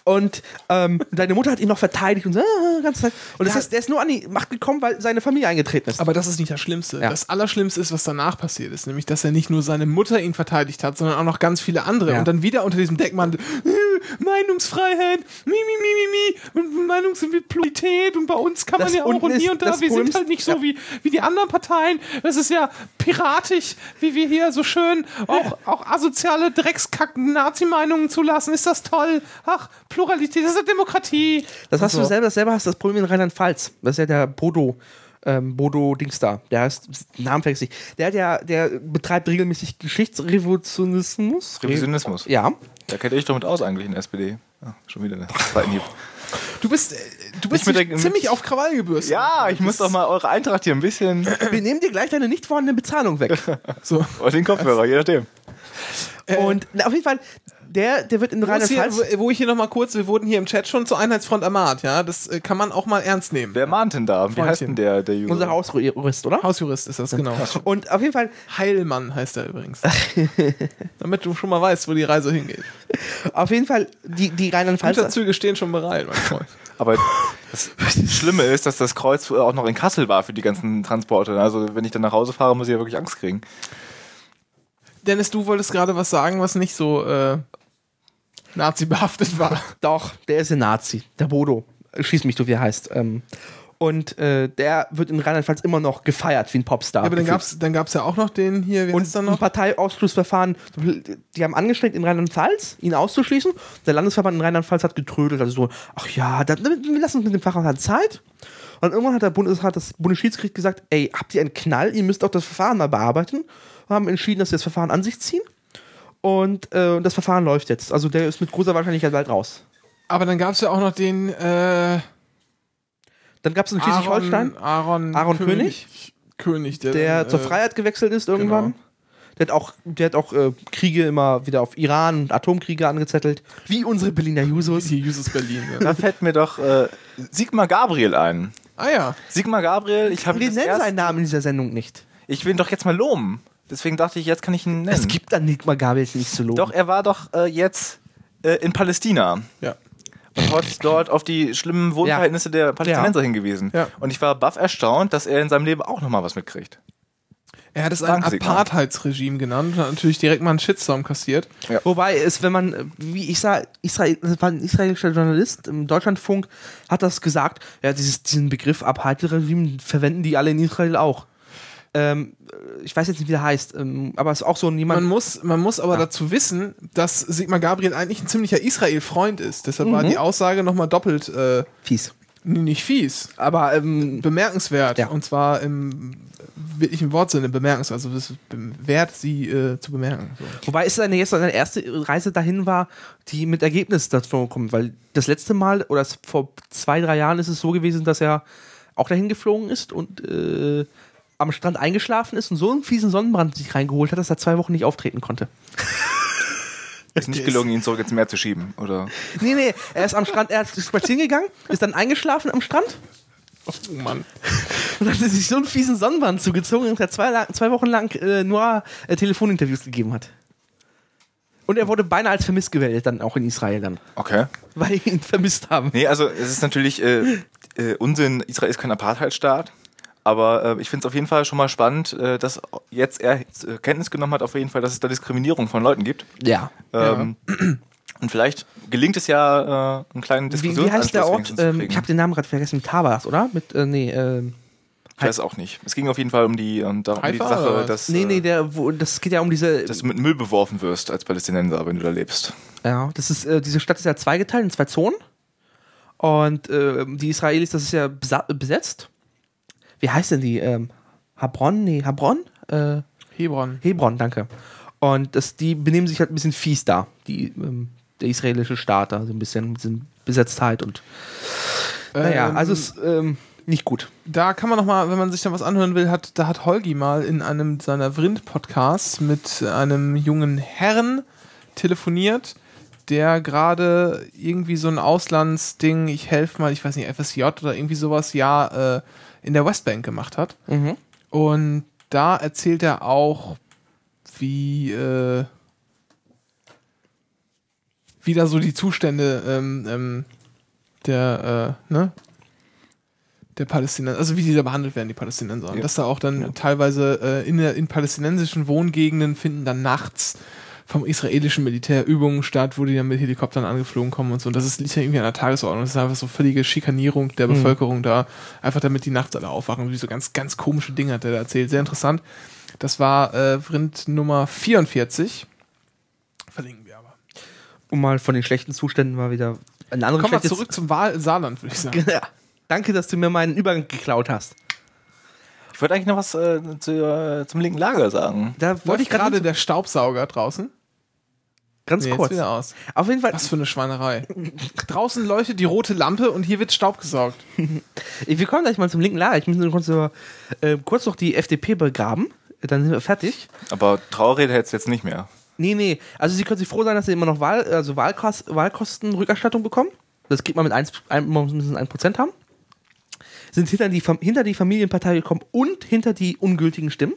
Und ähm, deine Mutter hat ihn noch verteidigt und so, äh, ganze Zeit. Und das Ja. heißt, der ist nur an die Macht gekommen, weil seine Familie eingetreten ist. Aber das ist nicht das Schlimmste. Ja. Das Allerschlimmste ist, was danach passiert ist. Nämlich, dass er nicht nur seine Mutter ihn verteidigt hat, sondern auch noch ganz viele andere. Ja. Und dann wieder unter diesem Deckmantel, äh, Meinungsfreiheit, mi, mi, mi, mi, mi, und Meinungspluralität und bei uns kann man Das ja auch und hier und da. Wir Problem sind halt nicht so wie, wie die anderen Parteien. Das ist ja piratisch, wie wir hier so schön auch, auch asoziale Dreckskacken Nazi-Meinungen zulassen. Ist das toll? Ach, Pluralität, das ist ja Demokratie. Das hast Und du so. selber, selber hast das Problem in Rheinland-Pfalz. Das ist ja der Bodo, ähm, Bodo Dings da. Der heißt, Namen vergesse ich. Der hat ja, der betreibt regelmäßig Geschichtsrevolutionismus. Revisionismus. Ja. Da kennt ihr euch doch mit aus eigentlich in der SPD. Ah, schon wieder eine zweiten Hieb. Du bist, äh, du bist mit der- ziemlich mit- auf Krawall gebürstet. Ja, ich muss doch mal eure Eintracht hier ein bisschen. Wir nehmen dir gleich deine nicht vorhandene Bezahlung weg. (laughs) So. Oder den Kopfhörer, je nachdem. Und na, auf jeden Fall, der, der wird in Rheinland-Pfalz. wo- wo ich hier nochmal kurz, wir wurden hier im Chat schon zur Einheitsfront ermahnt, ja. Das äh, kann man auch mal ernst nehmen. Wer mahnt denn da? Wie Freundchen. heißt denn der, der Junge? Unser Hausjurist, oder? Hausjurist ist das, genau. Und auf jeden Fall, Heilmann heißt er übrigens. (laughs) Damit du schon mal weißt, wo die Reise hingeht. auf jeden Fall, die, die Rheinland-Pfalz. Güterzüge stehen schon bereit, mein Freund. (laughs) Aber das Schlimme ist, dass das Kreuz auch noch in Kassel war für die ganzen Transporte. Also wenn ich dann nach Hause fahre, muss ich ja wirklich Angst kriegen. Dennis, du wolltest gerade was sagen, was nicht so äh, Nazi-behaftet war. (laughs) Doch, der ist ein Nazi. Der Bodo. Schieß mich, du, wie er heißt. Ähm, und äh, der wird in Rheinland-Pfalz immer noch gefeiert wie ein Popstar. Ja, aber dann gefühlt. gab's, dann gab's ja auch noch den hier, wie und ein noch? Parteiausschlussverfahren. Die haben angestrengt, in Rheinland-Pfalz ihn auszuschließen. Der Landesverband in Rheinland-Pfalz hat getrödelt. Also so, ach ja, dann, wir lassen uns mit dem Verfahren Zeit. Und irgendwann hat, der Bundes, hat das Bundesschiedsgericht gesagt, ey, habt ihr einen Knall? Ihr müsst auch das Verfahren mal bearbeiten. Und haben entschieden, dass sie das Verfahren an sich ziehen. Und äh, das Verfahren läuft jetzt. Also der ist mit großer Wahrscheinlichkeit bald raus. Aber dann gab's ja auch noch den äh, Dann gab es in Schleswig-Holstein, Aaron, Aaron, Aaron König. König, der, der dann, zur äh, Freiheit gewechselt ist irgendwann. genau. Der hat auch, der hat auch äh, Kriege immer wieder auf Iran und Atomkriege angezettelt. Wie unsere Berliner Jusos. Hier, Jusus Berlin. Ja. Da fällt mir doch äh, Sigmar Gabriel ein. ah ja. Sigmar Gabriel, ich habe Wir nennen erst- seinen Namen in dieser Sendung nicht. Ich will ihn doch jetzt mal loben. Deswegen dachte ich, jetzt kann ich ihn nennen. Es gibt an Nickmar Gabels nicht zu loben. Doch, er war doch äh, jetzt äh, in Palästina. Ja. Und hat dort auf die schlimmen Wohnverhältnisse der Palästinenser hingewiesen. Ja. Und ich war baff erstaunt, dass er in seinem Leben auch nochmal was mitkriegt. Er hat es ein. Apartheidsregime genannt und hat natürlich direkt mal einen Shitstorm kassiert. Wobei es, wenn man, wie ich sah, Israel, war ein israelischer Journalist im Deutschlandfunk, hat das gesagt, ja, dieses, diesen Begriff Apartheid-Regime verwenden die alle in Israel auch. Ähm, äh, ich weiß jetzt nicht, wie der heißt, ähm, aber es ist auch so ein Man jemand. muss, man muss aber dazu wissen, dass Sigmar Gabriel eigentlich ein ziemlicher Israel-Freund ist. Deshalb war Mhm. die Aussage nochmal doppelt äh, fies. nicht fies. Aber ähm, Bemerkenswert. Ja. Und zwar im wirklichen Wortsinne bemerkenswert. Also es ist wert, sie äh, zu bemerken. So. Wobei es seine, jetzt seine erste Reise dahin war, die mit Ergebnis dazu kommt, weil das letzte Mal oder vor zwei, drei Jahren ist es so gewesen, dass er auch dahin geflogen ist und äh, am Strand eingeschlafen ist und so einen fiesen Sonnenbrand sich reingeholt hat, dass er zwei Wochen nicht auftreten konnte. (laughs) Ist nicht gelungen, ihn zurück ins Meer zu schieben, oder? Nee, nee, er ist am Strand, er ist spazieren gegangen, ist dann eingeschlafen am Strand Oh Mann. und hat sich so einen fiesen Sonnenbrand zugezogen, dass er zwei, zwei Wochen lang äh, nur äh, Telefoninterviews gegeben hat. Und er wurde beinahe als vermisst gewählt, dann auch in Israel dann, Okay. weil wir ihn vermisst haben. Nee, also es ist natürlich äh, äh, Unsinn, Israel ist kein Apartheidstaat. Aber äh, ich finde es auf jeden Fall schon mal spannend, äh, dass jetzt er äh, Kenntnis genommen hat, auf jeden Fall, dass es da Diskriminierung von Leuten gibt. Ja. Ähm, Und vielleicht gelingt es ja, äh, einen kleinen Wie, Diskussionsanschluss wie heißt der Ort? Ähm, ich habe den Namen gerade vergessen. Tabas, oder? Mit, äh, nee, ähm, Ich weiß auch nicht. Es ging auf jeden Fall um die, um, da- um die Haifa oder Sache, dass, nee, nee, äh, der, wo, das geht ja um diese. dass du mit Müll beworfen wirst als Palästinenser, wenn du da lebst. ja, das ist, äh, diese Stadt ist ja zweigeteilt in zwei Zonen. Und äh, die Israelis, das ist ja besetzt. Wie heißt denn die? Ähm, Habron? Nee, Habron? Äh, Hebron. Hebron, danke. Und das, die benehmen sich halt ein bisschen fies da, die, ähm, der israelische Staat da, so ein bisschen, bisschen Besetztheit und. Naja, Ähm, also es ist ähm, nicht gut. Da kann man noch mal, wenn man sich da was anhören will, hat, da hat Holgi mal in einem seiner Vrind-Podcasts mit einem jungen Herrn telefoniert, der gerade irgendwie so ein Auslandsding, ich helfe mal, ich weiß nicht, FSJ oder irgendwie sowas, ja, äh, in der Westbank gemacht hat. Mhm. Und da erzählt er auch, wie, äh, wie da so die Zustände ähm, ähm, der, äh, ne? Der Palästinenser, also wie die da behandelt werden, die Palästinenser. Und Ja. dass da auch dann teilweise äh, in, der, in palästinensischen Wohngegenden finden dann nachts vom israelischen Militär Übungen statt, wo die dann mit Helikoptern angeflogen kommen und so. Und das ist, liegt ja irgendwie an der Tagesordnung. Das ist einfach so völlige Schikanierung der Mhm. Bevölkerung da. Einfach damit die nachts alle aufwachen. Wie so ganz, ganz komische Dinge hat der da erzählt. Sehr interessant. Das war äh, Vrind Nummer 44. Verlinken wir aber. Um mal von den schlechten Zuständen mal wieder ein anderes Kommen wir zurück zum Wahl Saarland, würde ich sagen. (laughs) Ja. Danke, dass du mir meinen Übergang geklaut hast. Ich wollte eigentlich noch was äh, zu, äh, zum linken Lager sagen. Da wollte ich gerade der Staubsauger draußen? Ganz Nee, jetzt kurz. wieder aus. Auf jeden Fall, Was für eine Schweinerei. Draußen leuchtet die rote Lampe und hier wird Staub gesaugt. wir kommen gleich mal zum linken Lager. Ich muss nur kurz, so, äh, kurz noch die FDP begraben. Dann sind wir fertig. Aber Traurede hätte es jetzt nicht mehr. Nee, nee. Also Sie können sich froh sein, dass Sie immer noch Wahl, also Wahlkost, Wahlkostenrückerstattung bekommen. Das kriegt man mit 1%, ein, man muss mindestens 1% haben. Sind hinter die, hinter die Familienpartei gekommen und hinter die ungültigen Stimmen.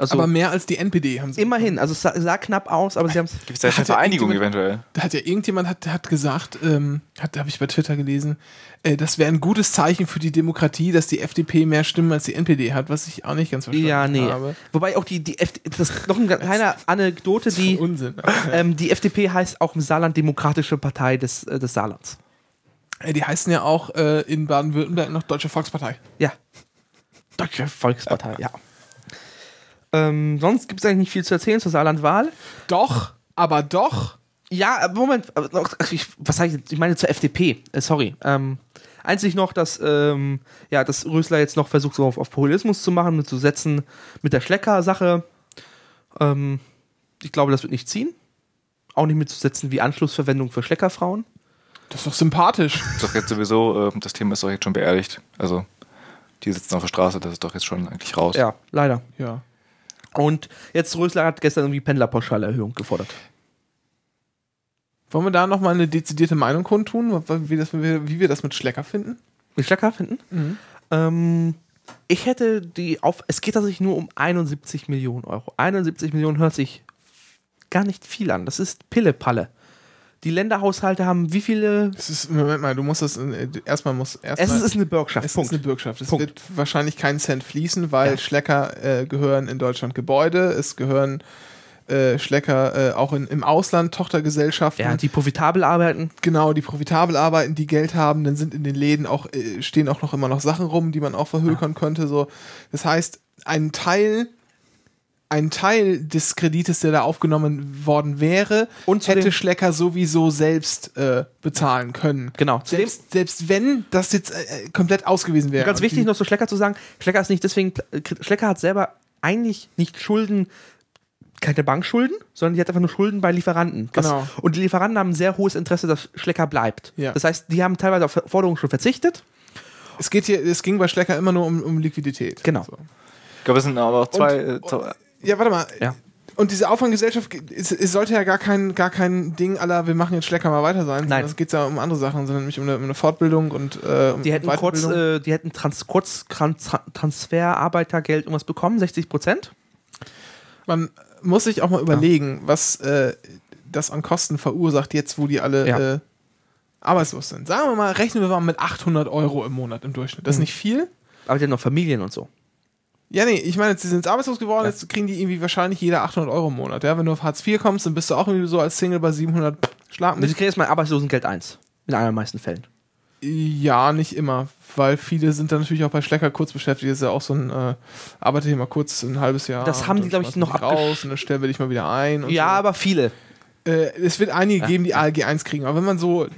Also Aber mehr als die NPD haben sie. immerhin. Also es sah, sah knapp aus, aber Sie haben es. Gibt es da eine ja Vereinigung eventuell? Da hat ja irgendjemand hat, hat gesagt, ähm, hat habe ich bei Twitter gelesen, äh, das wäre ein gutes Zeichen für die Demokratie, dass die FDP mehr Stimmen als die NPD hat, was ich auch nicht ganz verstanden Ja, nee. habe. Wobei auch die, die FD, das ist noch eine kleine Anekdote, die, Unsinn. ähm, die FDP heißt auch im Saarland Demokratische Partei des, äh, des Saarlands. Äh, die heißen ja auch äh, in Baden-Württemberg noch Deutsche Volkspartei. Ja. Deutsche Volkspartei, ja. Ähm, sonst gibt es eigentlich nicht viel zu erzählen zur Saarlandwahl. Doch, aber doch. Ja, aber Moment, ich, was sag ich jetzt? Ich meine zur FDP, äh, sorry. Ähm, einzig noch, dass, ähm, ja, dass Rösler jetzt noch versucht, so auf, auf Populismus zu machen, mit zu setzen, mit der Schlecker-Sache. Ähm, ich glaube, das wird nicht ziehen. Auch nicht mitzusetzen wie Anschlussverwendung für Schleckerfrauen. Das ist doch sympathisch. Ist doch jetzt sowieso, äh, das Thema ist doch jetzt schon beerdigt. Also, die sitzen auf der Straße, das ist doch jetzt schon eigentlich raus. Ja, leider. Ja. Und jetzt Rösler hat gestern irgendwie Pendlerpauschalerhöhung gefordert. Wollen wir da nochmal eine dezidierte Meinung kundtun, wie, das, wie wir das mit Schlecker finden? Mit Schlecker finden? Ähm, ich hätte die auf. Es geht tatsächlich nur um 71 Millionen Euro. 71 Millionen hört sich gar nicht viel an. Das ist Pille-Palle. Die Länderhaushalte haben wie viele. Es ist, Moment mal, du musst das, äh, erstmal muss, erstmal. Es ist eine Bürgschaft. Es Punkt. ist eine Bürgschaft. Es Punkt. wird wahrscheinlich keinen Cent fließen, weil Ja. Schlecker äh, gehören in Deutschland Gebäude, es gehören äh, Schlecker äh, auch in, im Ausland Tochtergesellschaften. ja, die profitabel arbeiten. genau, die profitabel arbeiten, die Geld haben, dann sind in den Läden auch, äh, stehen auch noch immer noch Sachen rum, die man auch verhökern könnte. So. Das heißt, ein Teil, ein Teil des Kredites, der da aufgenommen worden wäre, Und hätte Schlecker sowieso selbst äh, bezahlen können. Genau. Selbst, selbst wenn das jetzt äh, komplett ausgewiesen wäre. ganz wichtig noch zu Schlecker zu sagen: Schlecker ist nicht deswegen. äh, Schlecker hat selber eigentlich nicht Schulden. Keine Bankschulden, sondern die hat einfach nur Schulden bei Lieferanten. Was- Genau. Und die Lieferanten haben ein sehr hohes Interesse, dass Schlecker bleibt. Ja. Das heißt, die haben teilweise auf Forderungen schon verzichtet. Es geht hier, es ging bei Schlecker immer nur um, um Liquidität. Genau. So. Ich glaube, es sind aber auch zwei. äh, Und- zwei Ja, warte mal. Ja. Und diese Auffanggesellschaft, es, es sollte ja gar kein, gar kein Ding aller, wir machen jetzt Schlecker mal weiter sein. Nein. Es geht ja um andere Sachen, sondern nämlich um eine, um eine Fortbildung und äh, um Die hätten kurz, äh, die hätten trans, kurz trans, Transferarbeitergeld irgendwas bekommen, 60 Prozent. Man muss sich auch mal überlegen, was äh, das an Kosten verursacht, jetzt wo die alle Ja. äh, arbeitslos sind. Sagen wir mal, rechnen wir mal mit 800 Euro im Monat im Durchschnitt. Das ist Mhm. nicht viel. Aber die haben noch Familien und so. Ja, nee, ich meine, jetzt, sie sind jetzt arbeitslos geworden, Ja. jetzt kriegen die irgendwie wahrscheinlich jeder 800 Euro im Monat. Ja, wenn du auf Hartz IV kommst, dann bist du auch irgendwie so als Single bei 700 Schlag Sie mich. kriegen erstmal Arbeitslosengeld 1. In allermeisten Fällen. Ja, nicht immer, weil viele sind dann natürlich auch bei Schlecker kurz beschäftigt. Das ist ja auch so ein, äh, arbeite hier mal kurz ein halbes Jahr. Das haben die, dann glaub ich, noch raus und dann stellen wir dich mal wieder ein. Ja, so. aber viele. Äh, es wird einige geben, die ALG 1 kriegen, aber wenn man so,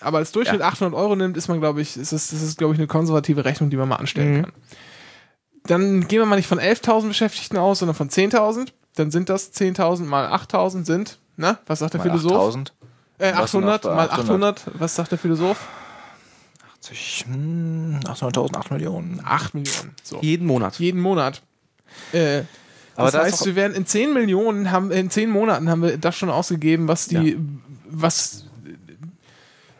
aber als Durchschnitt Ja. 800 Euro nimmt, ist man, glaube ich, ist das, das ist, glaube ich, eine konservative Rechnung, die man mal anstellen Mhm. kann. Dann gehen wir mal nicht von 11.000 Beschäftigten aus, sondern von 10.000. Dann sind das 10.000 mal 8.000 sind, na, was sagt der mal Philosoph? 8000. Äh, Was sind 800 das? mal 800. 800, was sagt der Philosoph? 80, hm, 800.000, 8 Millionen. 8 Millionen. So. Jeden Monat. Jeden Monat. Äh, Aber das da ist heißt, wir werden in 10 Millionen, haben, in 10 Monaten haben wir das schon ausgegeben, was die, was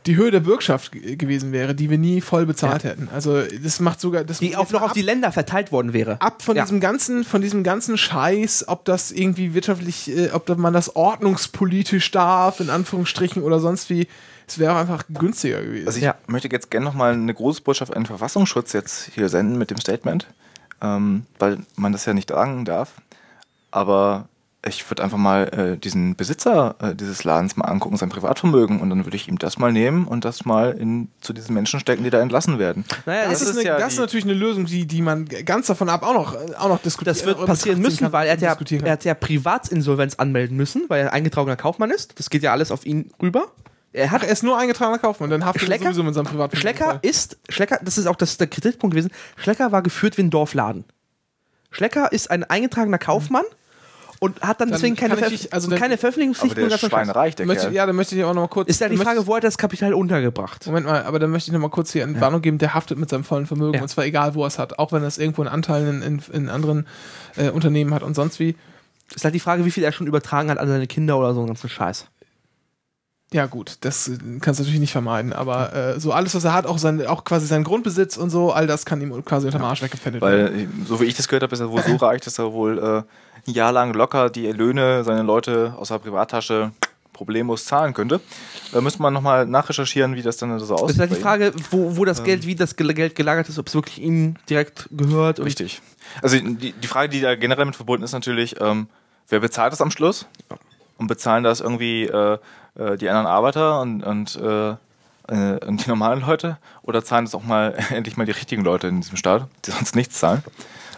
die Höhe der Bürgschaft ge- gewesen wäre, die wir nie voll bezahlt hätten. Also das macht sogar das Die auch noch mal auf die Länder verteilt worden wäre. ab von Ja. diesem ganzen, von diesem ganzen Scheiß, ob das irgendwie wirtschaftlich, äh, ob man das ordnungspolitisch darf, in Anführungsstrichen oder sonst wie. Es wäre auch einfach günstiger gewesen. Also ich Ja. möchte jetzt gerne nochmal eine große Botschaft an den Verfassungsschutz jetzt hier senden mit dem Statement, ähm, weil man das ja nicht sagen darf. Aber ich würde einfach mal äh, diesen Besitzer äh, dieses Ladens mal angucken, sein Privatvermögen, und dann würde ich ihm das mal nehmen und das mal in, zu diesen Menschen stecken, die da entlassen werden. Naja, das, das, ist, ist eine, ja das ist natürlich eine Lösung, die, die man ganz davon ab auch noch, auch noch diskutieren das wird oder passieren müssen, kann- weil er hat, ja, er hat ja Privatsinsolvenz anmelden müssen, weil er eingetragener Kaufmann ist. Das geht ja alles auf ihn rüber. Er hat er ist nur eingetragener Kaufmann, dann haftet er Schlecker? sowieso mit seinem Privatvermögen. Schlecker ist, Schlecker, das ist auch das, der Kritikpunkt gewesen, Schlecker war geführt wie ein Dorfladen. Schlecker ist ein eingetragener Kaufmann und hat dann, Dann deswegen keine, kann ich also keine Aber Veröffentlichungspflicht. der und ist schweinereich, der Möchte, Kerl. ja, dann möchte ich auch noch mal kurz. Ist ja die möchte- Frage, wo hat er das Kapital untergebracht? Moment mal, aber dann möchte ich noch mal kurz hier eine Warnung geben, der haftet mit seinem vollen Vermögen Ja. und zwar egal, wo er es hat, auch wenn er es irgendwo in Anteilen in, in, in anderen äh, Unternehmen hat und sonst wie. Ist halt die Frage, wie viel er schon übertragen hat an seine Kinder oder so einen ganzen Scheiß. Ja gut, das äh, kannst du natürlich nicht vermeiden, aber äh, so alles, was er hat, auch, sein, auch quasi sein Grundbesitz und so, all das kann ihm quasi unterm Arsch weggepfändet werden. Weil, so wie ich das gehört habe, ist er wohl so (laughs) reich, dass er wohl äh, ein Jahr lang locker die Löhne seiner Leute aus der Privattasche problemlos zahlen könnte. Da müsste man nochmal nachrecherchieren, wie das dann so aussieht. ist halt die. Frage, wo, wo das Geld, wie das Gel- Geld gelagert ist, ob es wirklich ihm direkt gehört. Richtig. Also die, die Frage, die da generell mit verbunden ist, natürlich, ähm, wer bezahlt das am Schluss? Und bezahlen das irgendwie äh, äh, die anderen Arbeiter und, und, äh, äh, und die normalen Leute? Oder zahlen das auch mal (laughs) endlich mal die richtigen Leute in diesem Staat, die sonst nichts zahlen?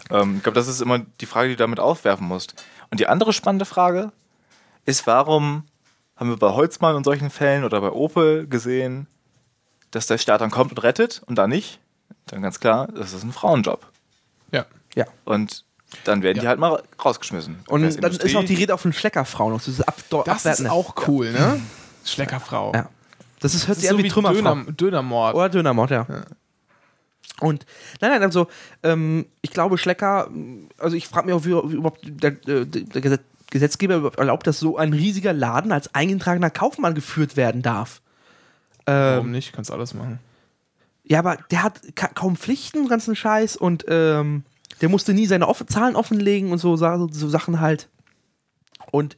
Ähm, ich glaube, das ist immer die Frage, die du damit aufwerfen musst. Und die andere spannende Frage ist, warum haben wir bei Holzmann und solchen Fällen oder bei Opel gesehen, dass der Staat dann kommt und rettet und da nicht? Dann ganz klar, das ist ein Frauenjob. Ja. ja. Und dann werden die Ja. halt mal rausgeschmissen. Und dann ist Industrie- auch die Rede auf den Schleckerfrauen. Das ist, Abdo Das ist auch cool, ne? Schleckerfrau. Ja. Das ist, hört Das sich ist an so wie wie Trümmerfrau. Döner, Dönermord. Oder Dönermord, ja. Und nein, nein, also ähm, ich glaube, Schlecker, also ich frage mich auch, wie, wie überhaupt der, äh, der Gesetz, Gesetzgeber erlaubt, dass so ein riesiger Laden als eingetragener Kaufmann geführt werden darf. Warum Ähm, nicht? Kannst alles machen. ja, aber der hat ka kaum Pflichten, ganzen Scheiß und ähm, der musste nie seine off Zahlen offenlegen und so, Sa- so Sachen halt. Und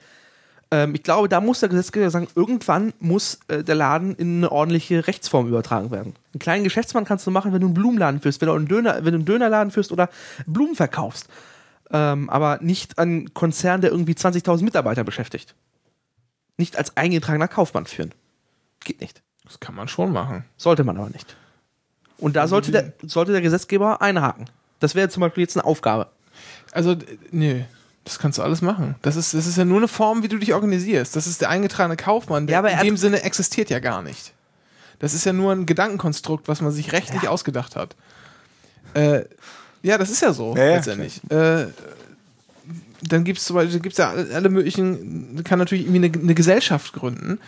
Ähm, ich glaube, da muss der Gesetzgeber sagen, irgendwann muss äh, der Laden in eine ordentliche Rechtsform übertragen werden. Einen kleinen Geschäftsmann kannst du machen, wenn du einen Blumenladen führst, wenn du einen, Döner, wenn du einen Dönerladen führst oder Blumen verkaufst. Ähm, aber nicht einen Konzern, der irgendwie 20.000 Mitarbeiter beschäftigt. Nicht als eingetragener Kaufmann führen. Geht nicht. Das kann man schon machen. Sollte man aber nicht. Und da sollte der, sollte der Gesetzgeber einhaken. Das wäre zum Beispiel jetzt eine Aufgabe. Also, nö. Das kannst du alles machen. Das ist, das ist ja nur eine Form, wie du dich organisierst. Das ist der eingetragene Kaufmann. Der Ja, aber in dem Sinne existiert ja gar nicht. Das ist ja nur ein Gedankenkonstrukt, was man sich rechtlich ausgedacht hat. Äh, ja, das ist ja so, Ja, ja, letztendlich. Äh, dann gibt es zum Beispiel gibt's ja alle alle möglichen, kann natürlich irgendwie eine, eine Gesellschaft gründen.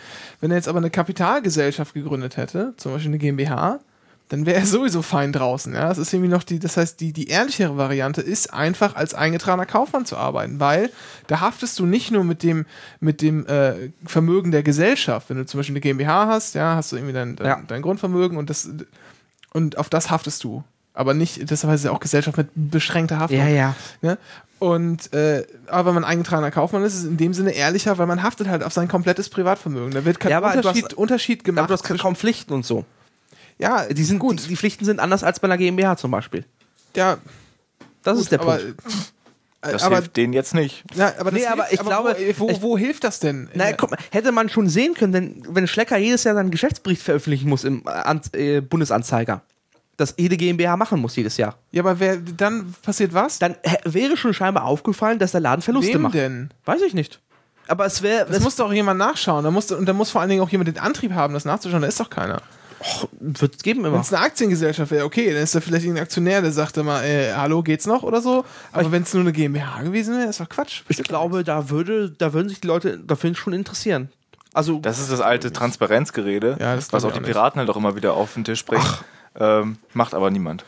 Wenn er jetzt aber eine Kapitalgesellschaft gegründet hätte, zum Beispiel eine GmbH, dann wäre er sowieso fein draußen. Ja? Das ist irgendwie noch die, das heißt, die, die ehrlichere Variante ist einfach als eingetragener Kaufmann zu arbeiten, weil da haftest du nicht nur mit dem, mit dem äh, Vermögen der Gesellschaft. Wenn du zum Beispiel eine GmbH hast, ja, hast du irgendwie dein, dein, Ja. dein Grundvermögen und das und auf das haftest du. Aber nicht, deshalb heißt es ja auch Gesellschaft mit beschränkter Haftung. ja. Ne? Und äh, aber wenn man eingetragener Kaufmann ist, ist es in dem Sinne ehrlicher, weil man haftet halt auf sein komplettes Privatvermögen. Da wird kein Ja, aber Unterschied, hast- Unterschied Aber gemacht. du hast kaum Pflichten und so. Ja, Die, sind, gut. Die, die Pflichten sind anders als bei einer GmbH zum Beispiel. ja, Das gut, ist der aber, Punkt. äh, Das aber, hilft denen jetzt nicht. ja, aber, das Nee, aber hilft- ich glaube, wo, wo, ich- wo hilft das denn? Naja, guck mal, hätte man schon sehen können, denn wenn Schlecker jedes Jahr seinen Geschäftsbericht veröffentlichen muss im äh, äh, Bundesanzeiger, das jede GmbH machen muss jedes Jahr, ja, aber wer, dann passiert was? dann wäre schon scheinbar aufgefallen, dass der Laden Verluste Wem macht. denn? Weiß ich nicht. Aber es wäre. Das muss doch jemand nachschauen. Da muss, und da muss vor allen Dingen auch jemand den Antrieb haben, das nachzuschauen. Da ist doch keiner. Wird es geben Wenn immer. es eine Aktiengesellschaft wäre, okay, dann ist da vielleicht irgendein Aktionär, der sagt immer, äh, hallo, geht's noch oder so. Aber wenn es nur eine GmbH gewesen wäre, ist doch Quatsch. Ich glaube, da würde, da würden sich die Leute dafür schon interessieren. Also Das ist das alte Transparenzgerede, Ja, das was auch die Piraten halt auch immer wieder auf den Tisch bringen. Ähm, macht aber niemand.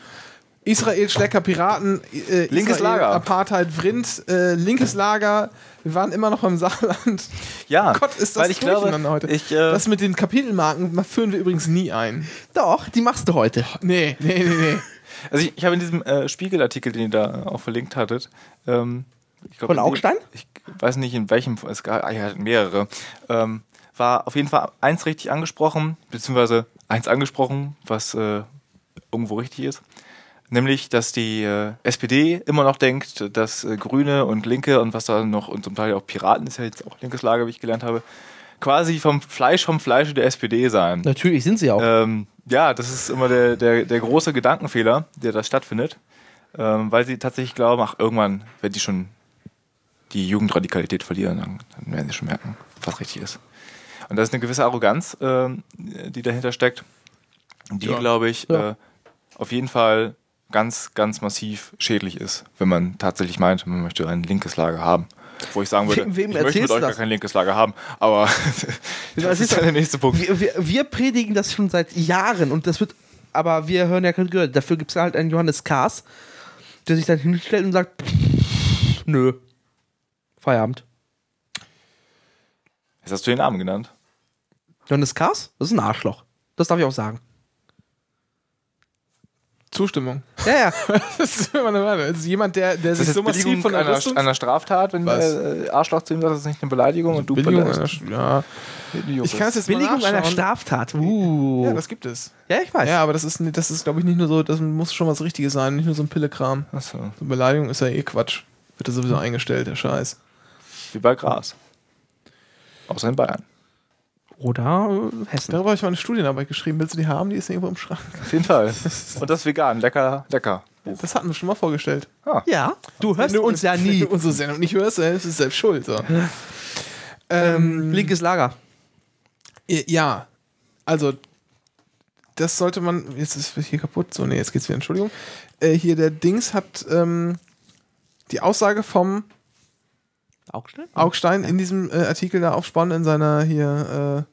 Israel, Schlecker, Piraten, äh, Linkes Israel, Lager. Apartheid, Vrind, äh, linkes Lager. Wir waren immer noch beim Saarland. Ja, Gott, ist das weil ich glaube, durcheinander heute. ich, äh, das mit den Kapitelmarken führen wir übrigens nie ein. doch, die machst du heute. Nee, nee, nee, nee. (laughs) Also ich, ich habe in diesem äh, Spiegelartikel, den ihr da auch verlinkt hattet, ähm, ich glaub, Von Augstein? Ich weiß nicht in welchem, es gab ah, ja, mehrere. Ähm, war auf jeden Fall eins richtig angesprochen, beziehungsweise eins angesprochen, was äh, irgendwo richtig ist. Nämlich, dass die äh, SPD immer noch denkt, dass äh, Grüne und Linke und was da noch, und zum Teil auch Piraten, ist ja jetzt auch linkes Lager, wie ich gelernt habe, quasi vom Fleisch vom Fleische der SPD seien. Natürlich sind sie auch. Ähm, ja, das ist immer der, der, der große Gedankenfehler, der da stattfindet. Ähm, weil sie tatsächlich glauben, ach, irgendwann, wenn die schon die Jugendradikalität verlieren, dann, dann werden sie schon merken, was richtig ist. Und das ist eine gewisse Arroganz, ähm, die dahinter steckt, die, Ja. glaube ich, Ja. äh, auf jeden Fall ganz, ganz massiv schädlich ist, wenn man tatsächlich meint, man möchte ein linkes Lager haben. Wo ich sagen würde, Wem- ich möchte mit euch gar das? kein linkes Lager haben, aber (laughs) das, Das ist ist dann der nächste Punkt. wir, wir, wir predigen das schon seit Jahren und das wird, aber wir hören ja kein Gehör. Dafür gibt es halt einen Johannes Kaas, der sich dann hinstellt und sagt, nö, Feierabend. Jetzt hast du den Namen genannt. Johannes Kaas? Das ist ein Arschloch. Das darf ich auch sagen. Zustimmung. Ja, ja. (laughs) Das ist immer eine. Das ist jemand, der, der Das sich so massiv von einer, Rüstung... einer Straftat, wenn äh, Arschloch zu ihm sagt, das ist nicht eine Beleidigung und du Billigung einer, ja, ich kann es jetzt Billigung mal einer. Straftat. Uh. Ja, das gibt es. ja, ich weiß. Ja, aber das ist, das ist glaube ich, nicht nur so, das muss schon was Richtiges sein, nicht nur so ein Pillekram. Achso. So Beleidigung ist ja eh Quatsch. Wird ja sowieso eingestellt, der Scheiß. Wie bei Gras. Außer in Bayern. Oder äh, Hessen. Darüber habe ich mal eine Studienarbeit geschrieben. Willst du die haben? Die ist irgendwo im Schrank. Auf jeden Fall. (laughs) Und das vegan. Lecker, lecker. Das hatten wir schon mal vorgestellt. Ja, du hörst uns ja Wenn nie. du unsere Sendung nicht hörst, dann ist es selbst schuld. So. ähm, Linkes Lager. Ja, also das sollte man. Jetzt ist es hier kaputt. So, nee, jetzt geht's wieder. Entschuldigung. Äh, hier der Dings hat ähm, die Aussage vom Augstein? Augstein in diesem äh, Artikel da aufspannen in seiner hier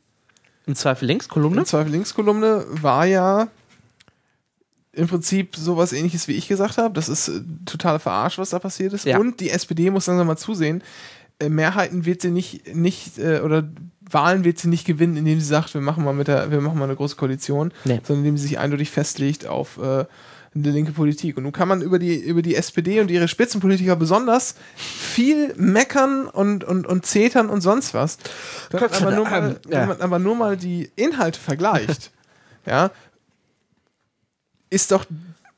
Im Zweifel links, äh, Kolumne. in Zweifel links Kolumne war ja im Prinzip sowas ähnliches wie ich gesagt habe. Das ist äh, totale Verarsch, was da passiert ist. Ja. Und die SPD muss langsam mal zusehen. Äh, Mehrheiten wird sie nicht, nicht äh, oder Wahlen wird sie nicht gewinnen, indem sie sagt, wir machen mal mit der, wir machen mal eine große Koalition, Nee. sondern indem sie sich eindeutig festlegt auf, äh, eine linke Politik. Und nun kann man über die, über die SPD und ihre Spitzenpolitiker besonders viel meckern und, und, und zetern und sonst was. Wenn man, aber nur mal, Ja. wenn man aber nur mal die Inhalte vergleicht, (laughs) ja, ist doch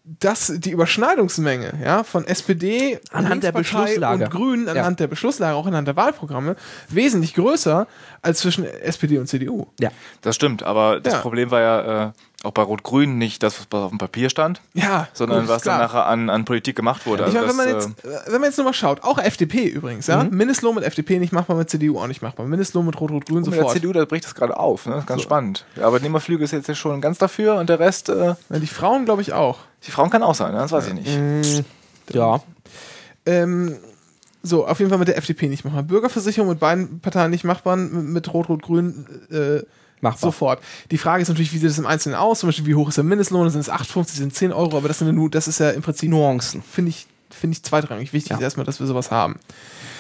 das die Überschneidungsmenge ja, von SPD, Anhand der Beschlusslage. und Grünen, Ja. anhand der Beschlusslage, auch anhand der Wahlprogramme, wesentlich größer als zwischen SPD und CDU. Ja. Das stimmt, aber das Ja. Problem war ja äh, auch bei Rot-Grün nicht das, was auf dem Papier stand, Ja, sondern was klar. dann nachher an, an Politik gemacht wurde. Ich Also meine, wenn man, das, jetzt, äh, äh, wenn man jetzt nur mal schaut, auch FDP übrigens, ja? Mindestlohn mit FDP nicht machbar, mit CDU auch nicht machbar. Mindestlohn mit Rot-Rot-Grün mit der sofort. CDU, da bricht das gerade auf. Ne? Das ist ganz spannend. Der Arbeitnehmerflügel ist jetzt ja schon ganz dafür und der Rest, äh, Ja, die Frauen, glaube ich, auch. die Frauen kann auch sein, ne? das weiß ich nicht. Mm, ja. Ähm, so, auf jeden Fall mit der FDP nicht machbar. Bürgerversicherung mit beiden Parteien nicht machbar, mit, mit Rot-Rot-Grün äh, Machbar. sofort. Die Frage ist natürlich, wie sieht es im Einzelnen aus? Zum Beispiel, wie hoch ist der Mindestlohn? Sind es 8,50, sind es 10 Euro? Aber das, sind ja nur, das ist ja im Prinzip, Nuancen. finde ich, finde ich zweitrangig. Wichtig Ja. ist erstmal, dass wir sowas haben.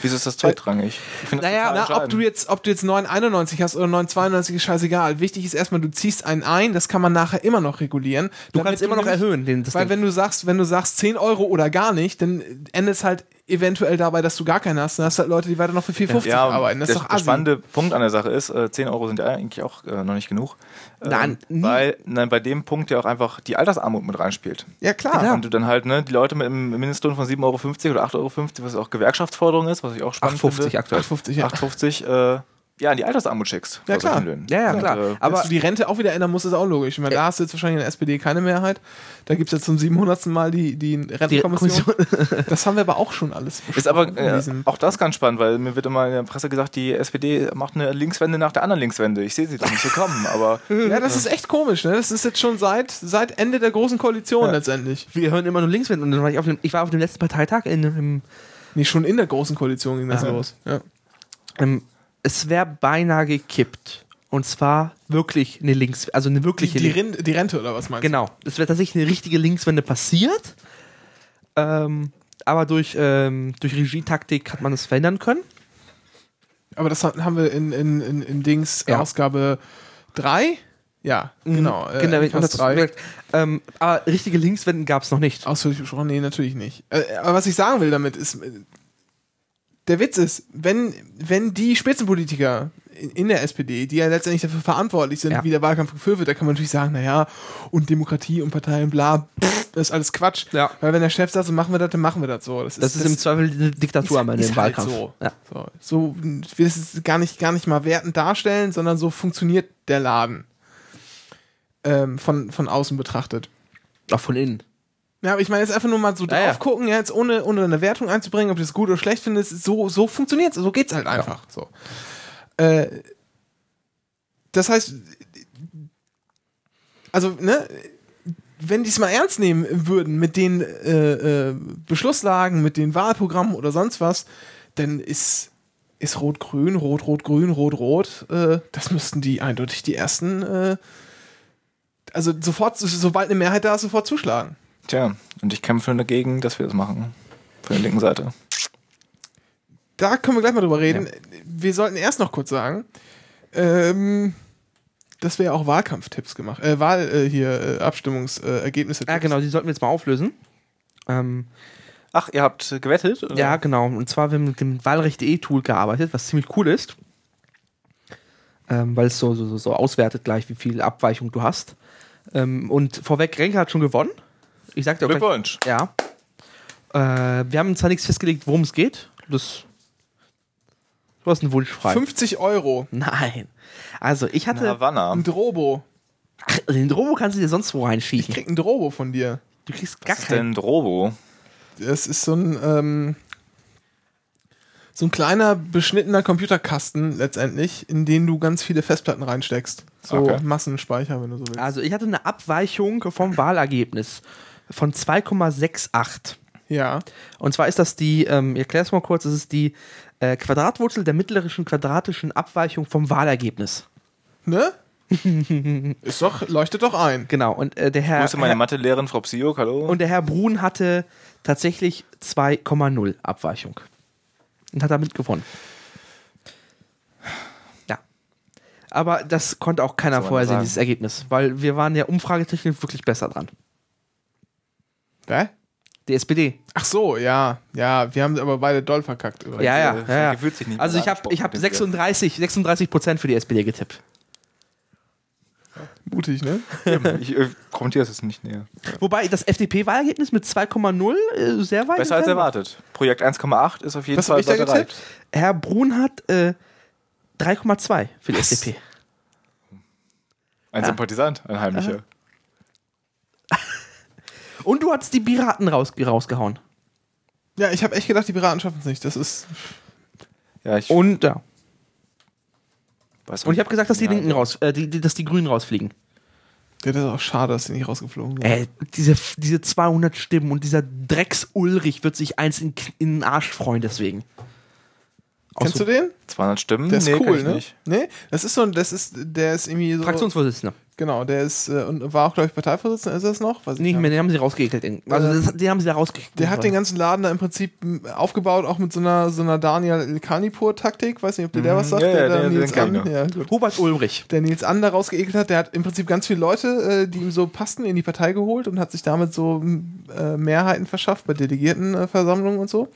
Wieso ist das zweitrangig? Ich finde das Naja, Na, ob du jetzt, ob du jetzt 991 hast oder 992 ist scheißegal. Wichtig ist erstmal, du ziehst einen ein, das kann man nachher immer noch regulieren. Du kannst immer noch erhöhen, den, das Weil Ding. wenn du sagst, wenn du sagst 10 Euro oder gar nicht, dann endet es halt eventuell dabei, dass du gar keinen hast. Dann hast du halt Leute, die weiter noch für 4,50 ja, arbeiten. Das der, ist doch der spannende Punkt an der Sache ist, äh, 10 Euro sind ja eigentlich auch äh, noch nicht genug. Ähm, Nein, weil nein, bei dem Punkt ja auch einfach die Altersarmut mit reinspielt. Ja, klar. Ja. Und du dann halt, ne, die Leute mit einem Mindestlohn von 7,50 Euro oder 8,50 Euro, was auch Gewerkschaftsforderung ist, was ich auch spannend 8,50 finde. aktuell. 8,50, ja. 8,50, äh, ja, in die Altersarmut schickst. Ja, klar. Löhnen. Ja, ja, Und, klar. äh, Aber du die Rente auch wieder ändern musst, ist auch logisch. Ich meine, da hast du jetzt wahrscheinlich in der SPD keine Mehrheit. Da gibt es jetzt zum 700. Mal die, die Rentenkommission. (laughs) das haben wir aber auch schon alles Ist aber äh, auch das ganz spannend, weil mir wird immer in der Presse gesagt, die SPD macht eine Linkswende nach der anderen Linkswende. Ich sehe sie doch nicht so kommen, aber (laughs) Ja, das ist echt komisch. Ne? Das ist jetzt schon seit, seit Ende der großen Koalition letztendlich. wir hören immer nur Linkswenden. Und dann war ich, auf dem, ich war auf dem letzten Parteitag in, im, Nee, schon in der großen Koalition ging das los. Ja. im es wäre beinahe gekippt. Und zwar wirklich eine Links, also eine Die, wirkliche die, Links- Rin- die Rente oder was meinst Genau. Es wäre tatsächlich eine richtige Linkswende passiert. Ähm, aber durch, ähm, durch Regietaktik hat man es verhindern können. du? Aber das haben wir in, in, in, in Dings Ja. Ausgabe 3? Ja, genau. Äh, genau, das, drei. ähm, aber richtige Linkswenden gab es noch nicht. Ausführlich besprochen? Nee, natürlich nicht. Äh, aber was ich sagen will damit ist, der Witz ist, wenn, wenn die Spitzenpolitiker in, in der SPD, die ja letztendlich dafür verantwortlich sind, Ja. wie der Wahlkampf geführt wird, da kann man natürlich sagen, naja, und Demokratie und Parteien, bla, pff, das ist alles Quatsch. Ja. Weil wenn der Chef sagt, so machen wir das, dann machen wir das so. Das Das ist im Zweifel eine Diktatur am Ende ist im halt Wahlkampf. so. Ja. So, so ich will es gar nicht, gar nicht mal wertend darstellen, sondern so funktioniert der Laden. Ähm, von, von außen betrachtet. Auch von innen. Ja, aber ich meine jetzt einfach nur mal so Ja, drauf gucken, ja, jetzt ohne, ohne eine Wertung einzubringen, ob du das gut oder schlecht findest, so, so funktioniert's, so geht's halt einfach. So. Äh, das heißt, also, ne, wenn die es mal ernst nehmen würden mit den äh, äh, Beschlusslagen, mit den Wahlprogrammen oder sonst was, dann ist, ist Rot-Grün, Rot-Rot-Grün, Rot-Rot, äh, das müssten die eindeutig die ersten, äh, also sofort, sobald eine Mehrheit da ist, sofort zuschlagen. Tja, und ich kämpfe dagegen, dass wir das machen. Von der linken Seite. Da können wir gleich mal drüber reden. Wir sollten erst noch kurz sagen, ähm, dass wir ja auch Wahlkampftipps gemacht, äh, Wahl äh, hier, äh, Abstimmungsergebnisse. Ja, genau, die sollten wir jetzt mal auflösen. Ähm, Ach, ihr habt gewettet? oder? ja, genau. Und zwar haben wir mit dem Wahlrechte-E-Tool gearbeitet, was ziemlich cool ist. Ähm, weil es so, so, so- so auswertet gleich, wie viel Abweichung du hast. Ähm, und vorweg, Renke hat schon gewonnen. Ich sag dir auch gleich, Glückwunsch. Ja. Äh, wir haben zwar nichts festgelegt, worum es geht. Das. Du hast einen Wunsch frei. 50 Euro. Nein. Also, ich hatte. Havanna. Ein Drobo. Ach, den Drobo kannst du dir sonst wo Ich reinschieben. krieg ein Drobo von dir. Du kriegst gar Was ist keinen. denn Drobo? Das ist so ein, ähm, so ein kleiner, beschnittener Computerkasten letztendlich, in den du ganz viele Festplatten reinsteckst. So Okay. Massenspeicher, wenn du so willst. Also, ich hatte eine Abweichung vom Wahlergebnis von 2,68. Ja. Und zwar ist das die, ähm, ich erkläre es mal kurz, das ist die äh, Quadratwurzel der mittleren quadratischen Abweichung vom Wahlergebnis. Ne? (laughs) ist doch, leuchtet doch ein. Genau. Und äh, der Herr. Grüße meine Mathelehrerin, Frau Psio, hallo. und der Herr Brun hatte tatsächlich 2,0 Abweichung. Und hat damit gewonnen. Ja. Aber das konnte auch keiner man vorhersehen, dieses Ergebnis, weil wir waren ja umfragetechnisch wirklich besser dran. Hä? Die SPD. Ach so, ja. Ja, wir haben aber beide doll verkackt. übrigens. Ja, ja, äh, ja, ja. sich nicht Also mehr ich habe ich hab wird. 36, 36 Prozent für die SPD getippt. Mutig, ne? Ich äh, kommentiere es jetzt nicht näher. Wobei das FDP-Wahlergebnis mit 2,0 äh, sehr weit Besser als erwartet. Projekt 1,8 ist auf jeden Was Fall ich da bereit. getippt? Herr Brun hat äh, 3,2 für die Was? FDP. Ein Ja. Sympathisant, ein heimlicher. Und du hast die Piraten raus, rausgehauen. Ja, ich habe echt gedacht, die Piraten schaffen es nicht. Das ist. Ja, ich Und ja. weiß Und ich habe gesagt, dass die Linken raus, äh, die, die, dass die Grünen rausfliegen. Ja, das ist auch schade, dass die nicht rausgeflogen sind. Ey, diese, diese 200 Stimmen und dieser Drecks Ulrich wird sich eins in, in den Arsch freuen deswegen. Kennst du den? 200 Stimmen? Der ist nee, cool, ich ne? nicht. Nee, das ist so ein, das ist, der ist irgendwie so. Fraktionsvorsitzender. Genau, der ist äh, und war auch, glaube ich, Parteivorsitzender, ist das noch? Weiß ich Nicht mehr, den haben sie rausgeekelt. Also das, den haben sie da rausgekickt. Der hat den ganzen Laden da im Prinzip aufgebaut, auch mit so einer, so einer Daniel Kanipur-Taktik. Weiß nicht, ob dir der was sagt. Ja, der da den- den Nils ich An, ja, gut. Hubert Ulrich. Der Nils An da rausgeekelt hat, der hat im Prinzip ganz viele Leute, äh, die ihm so passten, in die Partei geholt und hat sich damit so äh, Mehrheiten verschafft bei Delegiertenversammlungen und so.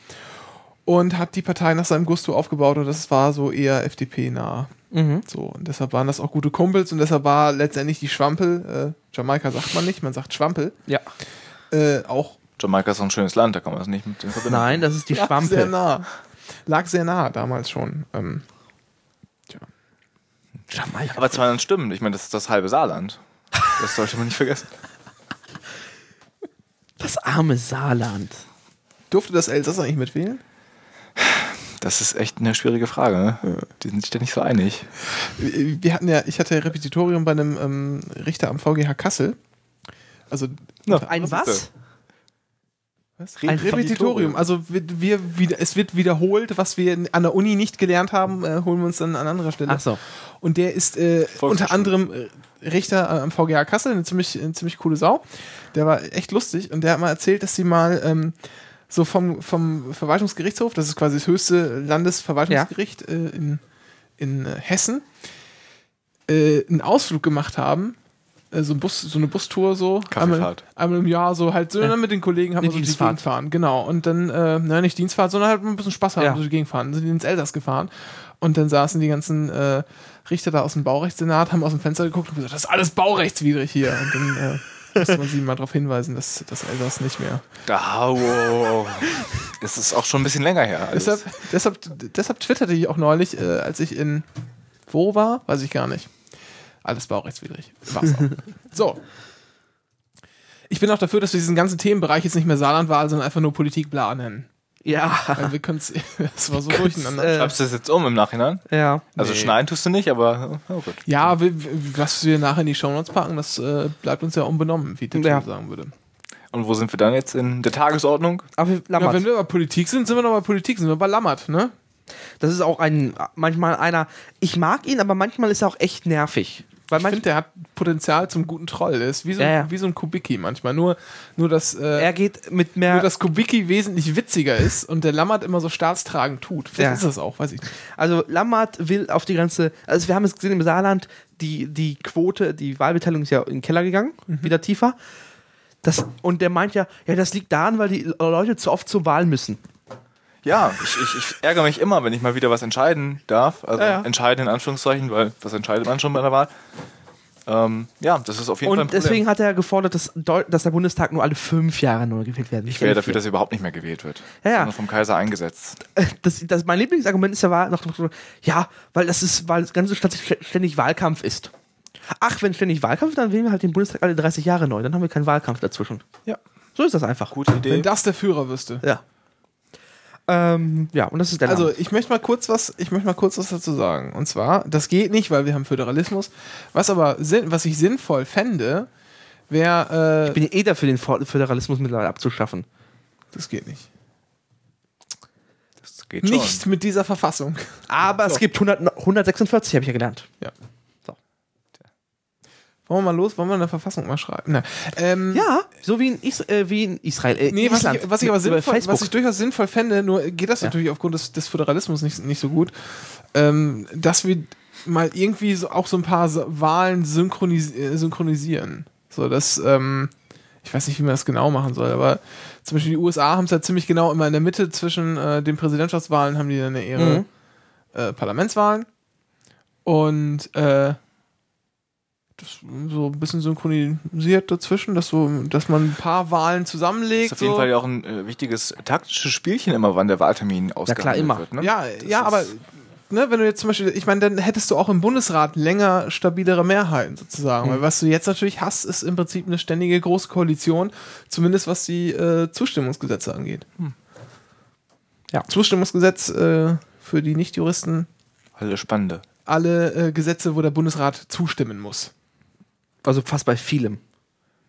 Und hat die Partei nach seinem Gusto aufgebaut und das war so eher FDP-nah. Mhm. So, und deshalb waren das auch gute Kumpels und deshalb war letztendlich die Schwampel, äh, Jamaika sagt man nicht, man sagt Schwampel, Ja. äh, auch Jamaika ist so ein schönes Land, da kann man das nicht mit dem verbinden. Nein, das ist die lag sehr nah. Lag sehr nah damals schon. Ähm, Jamaika. Aber 200 Stimmen, ich meine, das ist das halbe Saarland. Das sollte man nicht vergessen. Das arme Saarland. durfte das Elsass eigentlich mitwählen? Das ist echt eine schwierige Frage. Ne? Die sind sich da nicht so einig. Wir hatten ja, ich hatte ja Repetitorium bei einem ähm, Richter am VGH Kassel. Also Ein was? was? Ein Repetitorium. Also wir, wir wieder, es wird wiederholt, was wir an der Uni nicht gelernt haben, äh, holen wir uns dann an anderer Stelle. Ach so. Und der ist äh, unter anderem äh, Richter am VGH Kassel, eine ziemlich, eine ziemlich coole Sau. Der war echt lustig und der hat mal erzählt, dass sie mal ähm, so vom, vom Verwaltungsgerichtshof, das ist quasi das höchste Landesverwaltungsgericht äh, in, in äh, Hessen, äh, einen Ausflug gemacht haben. Äh, so, ein Bus, so eine Bustour so. Einmal, einmal im Jahr so halt so Ja. mit den Kollegen haben wir so die Dienstfahrt. Gegend fahren. Genau. Und dann, äh, nein, nicht Dienstfahrt, sondern halt ein bisschen Spaß haben, Ja. so die Gegend fahren. Sind die ins Elsass gefahren. Und dann saßen die ganzen äh, Richter da aus dem Baurechtssenat, haben aus dem Fenster geguckt und gesagt, das ist alles baurechtswidrig hier. Und dann musste man sie mal darauf hinweisen, dass das Elsass nicht mehr. Da, wow. Das ist auch schon ein bisschen länger her. alles. Deshalb, deshalb, deshalb twitterte ich auch neulich, äh, als ich in wo war, weiß ich gar nicht. Alles baurechtswidrig. War's auch. (laughs) so. Ich bin auch dafür, dass wir diesen ganzen Themenbereich jetzt nicht mehr Saarlandwahl, sondern einfach nur Politik bla nennen. Ja. Weil wir können das (laughs) war so durcheinander. äh, Schreibst du das jetzt um im Nachhinein? Ja. Also Nee. schneiden tust du nicht, aber oh gut. Ja, wir- was wir nachher in die Shownotes packen, das äh, bleibt uns ja unbenommen, wie der Ja. Sagen würde. Und wo sind wir dann jetzt in der Tagesordnung? Aber wir- Ja, Lammert. wenn wir bei Politik sind, sind wir noch bei Politik, sind wir bei Lammert, ne? das ist auch ein, manchmal einer, ich mag ihn, aber manchmal ist er auch echt nervig. Weil Ich finde, der hat Potenzial zum guten Troll. Der ist wie so, Ja, ja. Wie so ein Kubicki manchmal. Nur, nur dass, äh, er geht mit mehr, nur, dass Kubicki wesentlich witziger ist und der Lammert immer so staatstragend tut. Vielleicht Ja. ist das auch, weiß ich nicht. also Lammert will auf die ganze, also wir haben es gesehen im Saarland, die, die Quote, die Wahlbeteiligung ist ja in den Keller gegangen, Mhm. wieder tiefer. Das, und der meint ja, ja, das liegt daran, weil die Leute zu oft zur Wahl müssen. Ja, ich, ich, ich ärgere mich immer, wenn ich mal wieder was entscheiden darf. Also Ja, ja. entscheiden in Anführungszeichen, weil was entscheidet man schon bei der Wahl? Ähm, ja, das ist auf jeden Fall ein Und Problem. deswegen hat er gefordert, dass, dass der Bundestag nur alle fünf Jahre neu gewählt werden. ich wäre dafür, dass er überhaupt nicht mehr gewählt wird. Ja, ja. Sondern vom Kaiser eingesetzt. (laughs) das, das, mein Lieblingsargument ist ja, war noch, noch, ja, weil das ist, weil das ganze Stadt ständig Wahlkampf ist. Ach, wenn ständig Wahlkampf, dann wählen wir halt den Bundestag alle 30 Jahre neu. Dann haben wir keinen Wahlkampf dazwischen. Ja. So ist das einfach. Gute Idee. Wenn das der Führer wüsste. Ja. Ähm, ja, und das ist der Also Name. ich möchte mal kurz was, ich möchte mal kurz was dazu sagen. Und zwar, das geht nicht, weil wir haben Föderalismus. Was aber was ich sinnvoll fände, wäre, Ich bin ja eh dafür, den Föderalismus mittlerweile abzuschaffen. äh, das geht nicht. Das geht schon. Nicht mit dieser Verfassung. Aber es gibt 100, 146, habe ich ja gelernt. Ja. Wollen wir mal los? Wollen wir eine Verfassung mal schreiben? Na, ähm, Ja, so wie in, Is äh, wie in Israel. Äh, Nee, was ich, was ich aber Über sinnvoll, was ich durchaus sinnvoll fände, nur geht das Ja. natürlich aufgrund des, des Föderalismus nicht, nicht so gut, ähm, dass wir mal irgendwie so, auch so ein paar Wahlen synchronis äh, synchronisieren. So, dass, ähm, ich weiß nicht, wie man das genau machen soll, aber zum Beispiel die USA haben es ja ziemlich genau immer in der Mitte zwischen äh, den Präsidentschaftswahlen haben die dann ihre Mhm. äh, Parlamentswahlen und äh, das so ein bisschen synchronisiert dazwischen, dass so, dass man ein paar Wahlen zusammenlegt. ist auf jeden so. Fall ja auch ein äh, wichtiges taktisches Spielchen immer, wann der Wahltermin ausgehandelt immer. wird. Ne? Ja, ja, aber ne, wenn du jetzt zum Beispiel, ich meine, dann hättest du auch im Bundesrat länger stabilere Mehrheiten sozusagen. Weil was du jetzt natürlich hast, ist im Prinzip eine ständige große Koalition, zumindest was die äh, Zustimmungsgesetze angeht. Ja. Zustimmungsgesetz äh, für die Nichtjuristen, Alle spannende. alle äh, Gesetze, wo der Bundesrat zustimmen muss. Also fast bei vielem.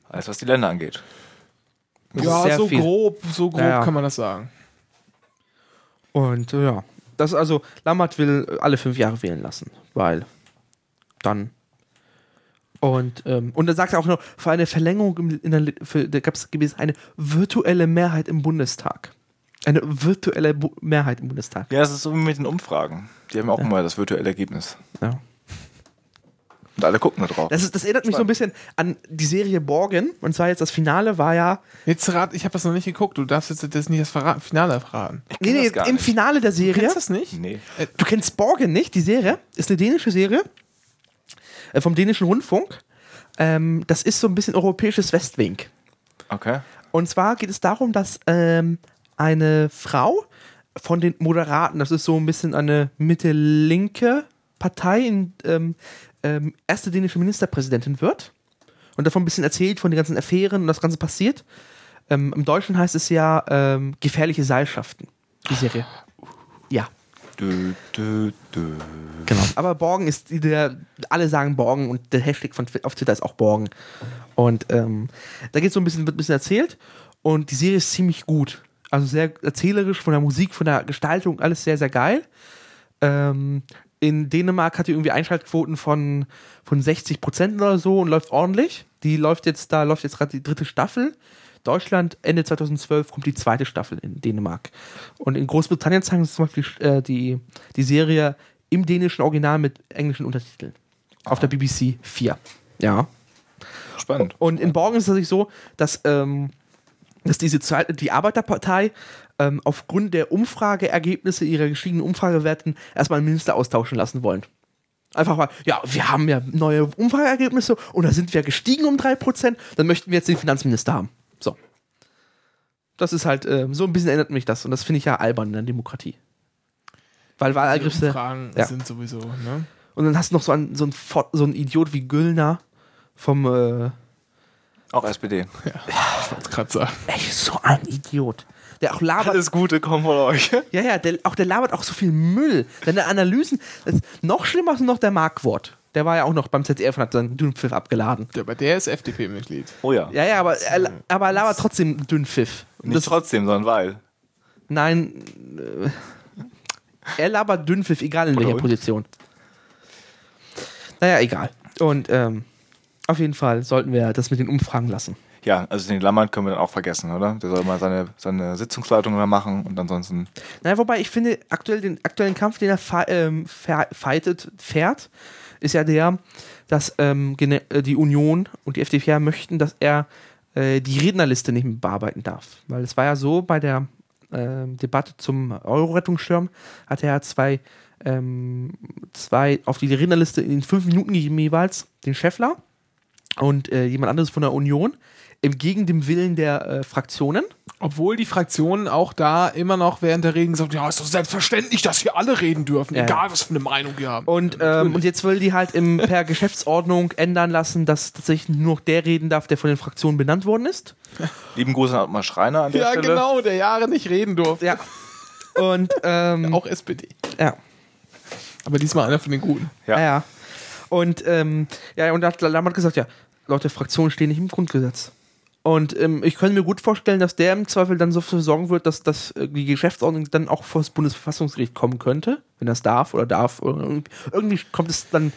Alles, was die Länder angeht. Das ja, so viel. grob, so grob Ja, ja. kann man das sagen. Und äh, ja, das also Lammert will alle fünf Jahre wählen lassen, weil dann und ähm, und dann sagt er auch noch für eine Verlängerung im- in der, für, da gibt es eine virtuelle Mehrheit im Bundestag, eine virtuelle Bu Mehrheit im Bundestag. Ja, das ist so wie mit den Umfragen. Die haben auch immer das virtuelle Ergebnis. Ja. Und alle gucken da drauf. Das, ist, das erinnert mich so ein bisschen an die Serie Borgen. Und zwar jetzt das Finale war ja. Jetzt rat, ich habe das noch nicht geguckt, du darfst jetzt das nicht das Verra Finale verraten. Nee, nee, das gar im nicht. Finale der Du Serie. kennst das nicht? nee. Du kennst Borgen nicht, die Serie? Ist eine dänische Serie äh, vom dänischen Rundfunk. Ähm, das ist so ein bisschen europäisches Westwing. Okay. Und zwar geht es darum, dass ähm, eine Frau von den Moderaten, das ist so ein bisschen eine mitte-linke Partei, in, ähm, ähm, erste dänische Ministerpräsidentin wird. Und davon ein bisschen erzählt von den ganzen Affären und das Ganze passiert. Ähm, Im Deutschen heißt es ja ähm, gefährliche Seilschaften, die Serie. Ja. Dö, dö, dö. Genau. Aber Borgen ist der, alle sagen Borgen und der Hashtag von, auf Twitter ist auch Borgen. Und ähm, da geht so ein bisschen, wird ein bisschen erzählt und die Serie ist ziemlich gut. Also sehr erzählerisch, von der Musik, von der Gestaltung, alles sehr, sehr geil. Ähm, in Dänemark hat die irgendwie Einschaltquoten von, von 60 Prozent oder so und läuft ordentlich. Die läuft jetzt, da läuft jetzt gerade die dritte Staffel. Deutschland, Ende 2012 kommt die zweite Staffel in Dänemark. Und in Großbritannien zeigen sie zum Beispiel äh, die, die Serie im dänischen Original mit englischen Untertiteln. Auf der BBC 4. Ja. Spannend. Und in Borgen ist es tatsächlich so, dass, ähm, dass diese Zeit, die Arbeiterpartei ähm, aufgrund der Umfrageergebnisse ihrer gestiegenen Umfragewerten erstmal einen Minister austauschen lassen wollen. Einfach mal, ja, wir haben ja neue Umfrageergebnisse und da sind wir gestiegen um 3%, dann möchten wir jetzt den Finanzminister haben. So. Das ist halt, ähm, so ein bisschen erinnert mich das und das finde ich ja albern in der Demokratie. Weil Wahlergebnisse. Umfragen ja. sind sowieso, ne? Und dann hast du noch so einen, so einen, so einen Idiot wie Güllner vom, äh, Auch SPD. Ich wollte gerade sagen. ey, so ein Idiot. Der auch labert. Alles Gute kommt von euch. (laughs) Ja, ja, der, auch der labert auch so viel Müll. Seine Analysen, noch schlimmer ist noch der Markwort. Der war ja auch noch beim ZDF und hat seinen Dünnpfiff abgeladen. Der, aber der ist FDP-Mitglied. Oh ja. Ja, ja, aber er, aber er labert trotzdem Dünnpfiff. Nicht das, trotzdem, sondern weil. nein, äh, er labert Dünnpfiff, egal in Oder welcher und? Position. Naja, egal. Und ähm, auf jeden Fall sollten wir das mit den Umfragen lassen. Ja, also den Lammert können wir dann auch vergessen, oder? Der soll mal seine, seine Sitzungsleitung da machen und ansonsten. Naja, wobei ich finde, aktuell den aktuellen Kampf, den er ähm, fightet, fährt, ist ja der, dass ähm, äh, die Union und die FDP möchten, dass er äh, die Rednerliste nicht mehr bearbeiten darf. Weil es war ja so, bei der ähm, Debatte zum Euro-Rettungsschirm hat er ja zwei, ähm, zwei auf die Rednerliste in fünf Minuten gegeben jeweils, den Scheffler und äh, jemand anderes von der Union, entgegen dem Willen der äh, Fraktionen. Obwohl die Fraktionen auch da immer noch während der Reden gesagt haben, ja, ist doch selbstverständlich, dass hier alle reden dürfen, Ja. egal was für eine Meinung wir haben. Und, ähm, und jetzt will die halt im, per (laughs) Geschäftsordnung ändern lassen, dass tatsächlich nur noch der reden darf, der von den Fraktionen benannt worden ist. Lieben Gruß an Ottmar Schreiner an der ja, Stelle. genau, der Jahre nicht reden durfte. Ja. Und, ähm, (laughs) Auch SPD. ja. Aber diesmal einer von den Guten. Ja. Ja. ja. Und, ähm, ja, und da hat Lammert gesagt, ja, Leute, Fraktionen stehen nicht im Grundgesetz. Und ähm, ich könnte mir gut vorstellen, dass der im Zweifel dann so dafür sorgen wird, dass, dass äh, die Geschäftsordnung dann auch vor das Bundesverfassungsgericht kommen könnte, wenn das darf oder darf. Oder irgendwie, irgendwie kommt es dann.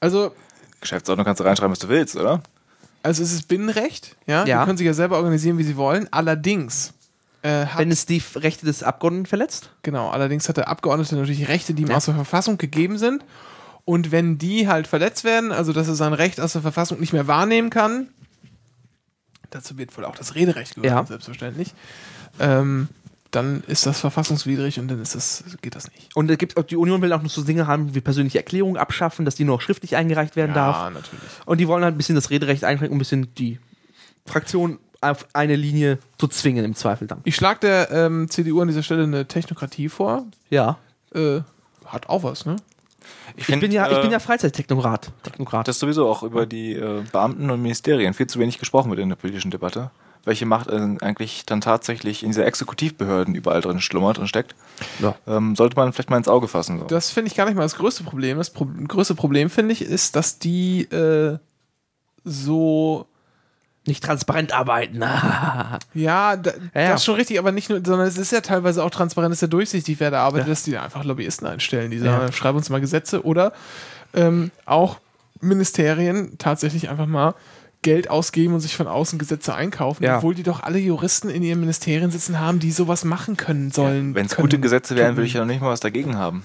Also, Geschäftsordnung kannst du reinschreiben, was du willst, oder? also es ist Binnenrecht, ja? Ja. Die können sich ja selber organisieren, wie sie wollen. Allerdings äh, hat, Wenn es die Rechte des Abgeordneten verletzt? genau, allerdings hat der Abgeordnete natürlich Rechte, die ihm Ja. aus der Verfassung gegeben sind. Und wenn die halt verletzt werden, also dass er sein Recht aus der Verfassung nicht mehr wahrnehmen kann, dazu wird wohl auch das Rederecht gehören, Ja. selbstverständlich, ähm, dann ist das verfassungswidrig und dann ist das, geht das nicht. Und es gibt auch, die Union will auch noch so Dinge haben wie persönliche Erklärungen abschaffen, dass die nur schriftlich eingereicht werden darf. Ja, natürlich. Und die wollen halt ein bisschen das Rederecht einschränken, um ein bisschen die Fraktion auf eine Linie zu zwingen, im Zweifel dann. Ich schlage der ähm, CDU an dieser Stelle eine Technokratie vor. Ja. Äh, hat auch was, ne? Ich, Ich find, bin ja, ich äh, bin ja Freizeittechnokrat. Technokrat. dass sowieso auch über die äh, Beamten und Ministerien viel zu wenig gesprochen wird in der politischen Debatte. Welche Macht äh, eigentlich dann tatsächlich in dieser Exekutivbehörden überall drin schlummert und steckt, Ja. ähm, sollte man vielleicht mal ins Auge fassen. So. Das finde ich gar nicht mal das größte Problem. Das Pro größte Problem, finde ich, ist, dass die äh, so Nicht transparent arbeiten. (laughs) Ja, da, Ja, ja. das ist schon richtig, aber nicht nur, sondern es ist ja teilweise auch transparent, es ist ja durchsichtig, wer da arbeitet, Ja. dass die da einfach Lobbyisten einstellen, die Ja. sagen, schreib uns mal Gesetze oder ähm, auch Ministerien tatsächlich einfach mal Geld ausgeben und sich von außen Gesetze einkaufen, Ja. obwohl die doch alle Juristen in ihren Ministerien sitzen haben, die sowas machen können sollen. Wenn es gute Gesetze wären, würde ich ja noch nicht mal was dagegen haben.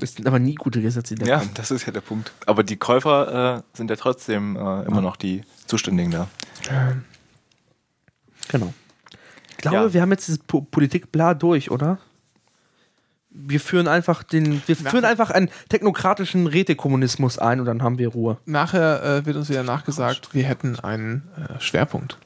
Es sind aber nie gute Gesetze. die da Ja, kommen. das ist ja der Punkt. Aber die Käufer äh, sind ja trotzdem äh, immer noch die Zuständigen da. Genau. Ich glaube, Ja. wir haben jetzt dieses po Politik bla durch, oder? Wir führen einfach den, wir Nachher- führen einfach einen technokratischen Rätekommunismus ein und dann haben wir Ruhe. Nachher äh, wird uns wieder nachgesagt, wir hätten einen äh, Schwerpunkt.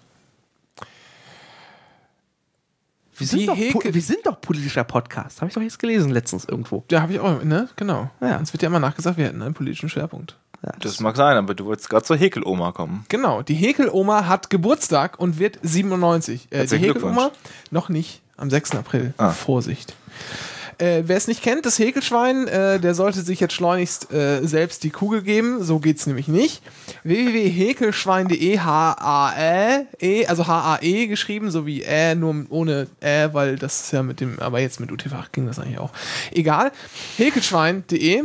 Wir sind, wir sind doch politischer Podcast. Habe ich doch jetzt gelesen letztens irgendwo. Ja, habe ich auch, ne? Genau. Ja. Uns wird ja immer nachgesagt, wir hätten einen politischen Schwerpunkt. Ja, Das mag sein, aber du wolltest gerade zur Häkeloma kommen. Genau, die Häkeloma hat Geburtstag und wird 97. Äh, die Häkeloma noch nicht, am 6. April. Ah. Vorsicht. Äh, Wer es nicht kennt, das Häkelschwein, äh, der sollte sich jetzt schleunigst äh, selbst die Kugel geben. So geht's nämlich nicht. www.häkelschwein.de H-A-E, E, also H-A-E geschrieben, so wie Ä, nur ohne Ä, weil das ist ja mit dem, aber jetzt mit UTV ging das eigentlich auch. Egal. Häkelschwein.de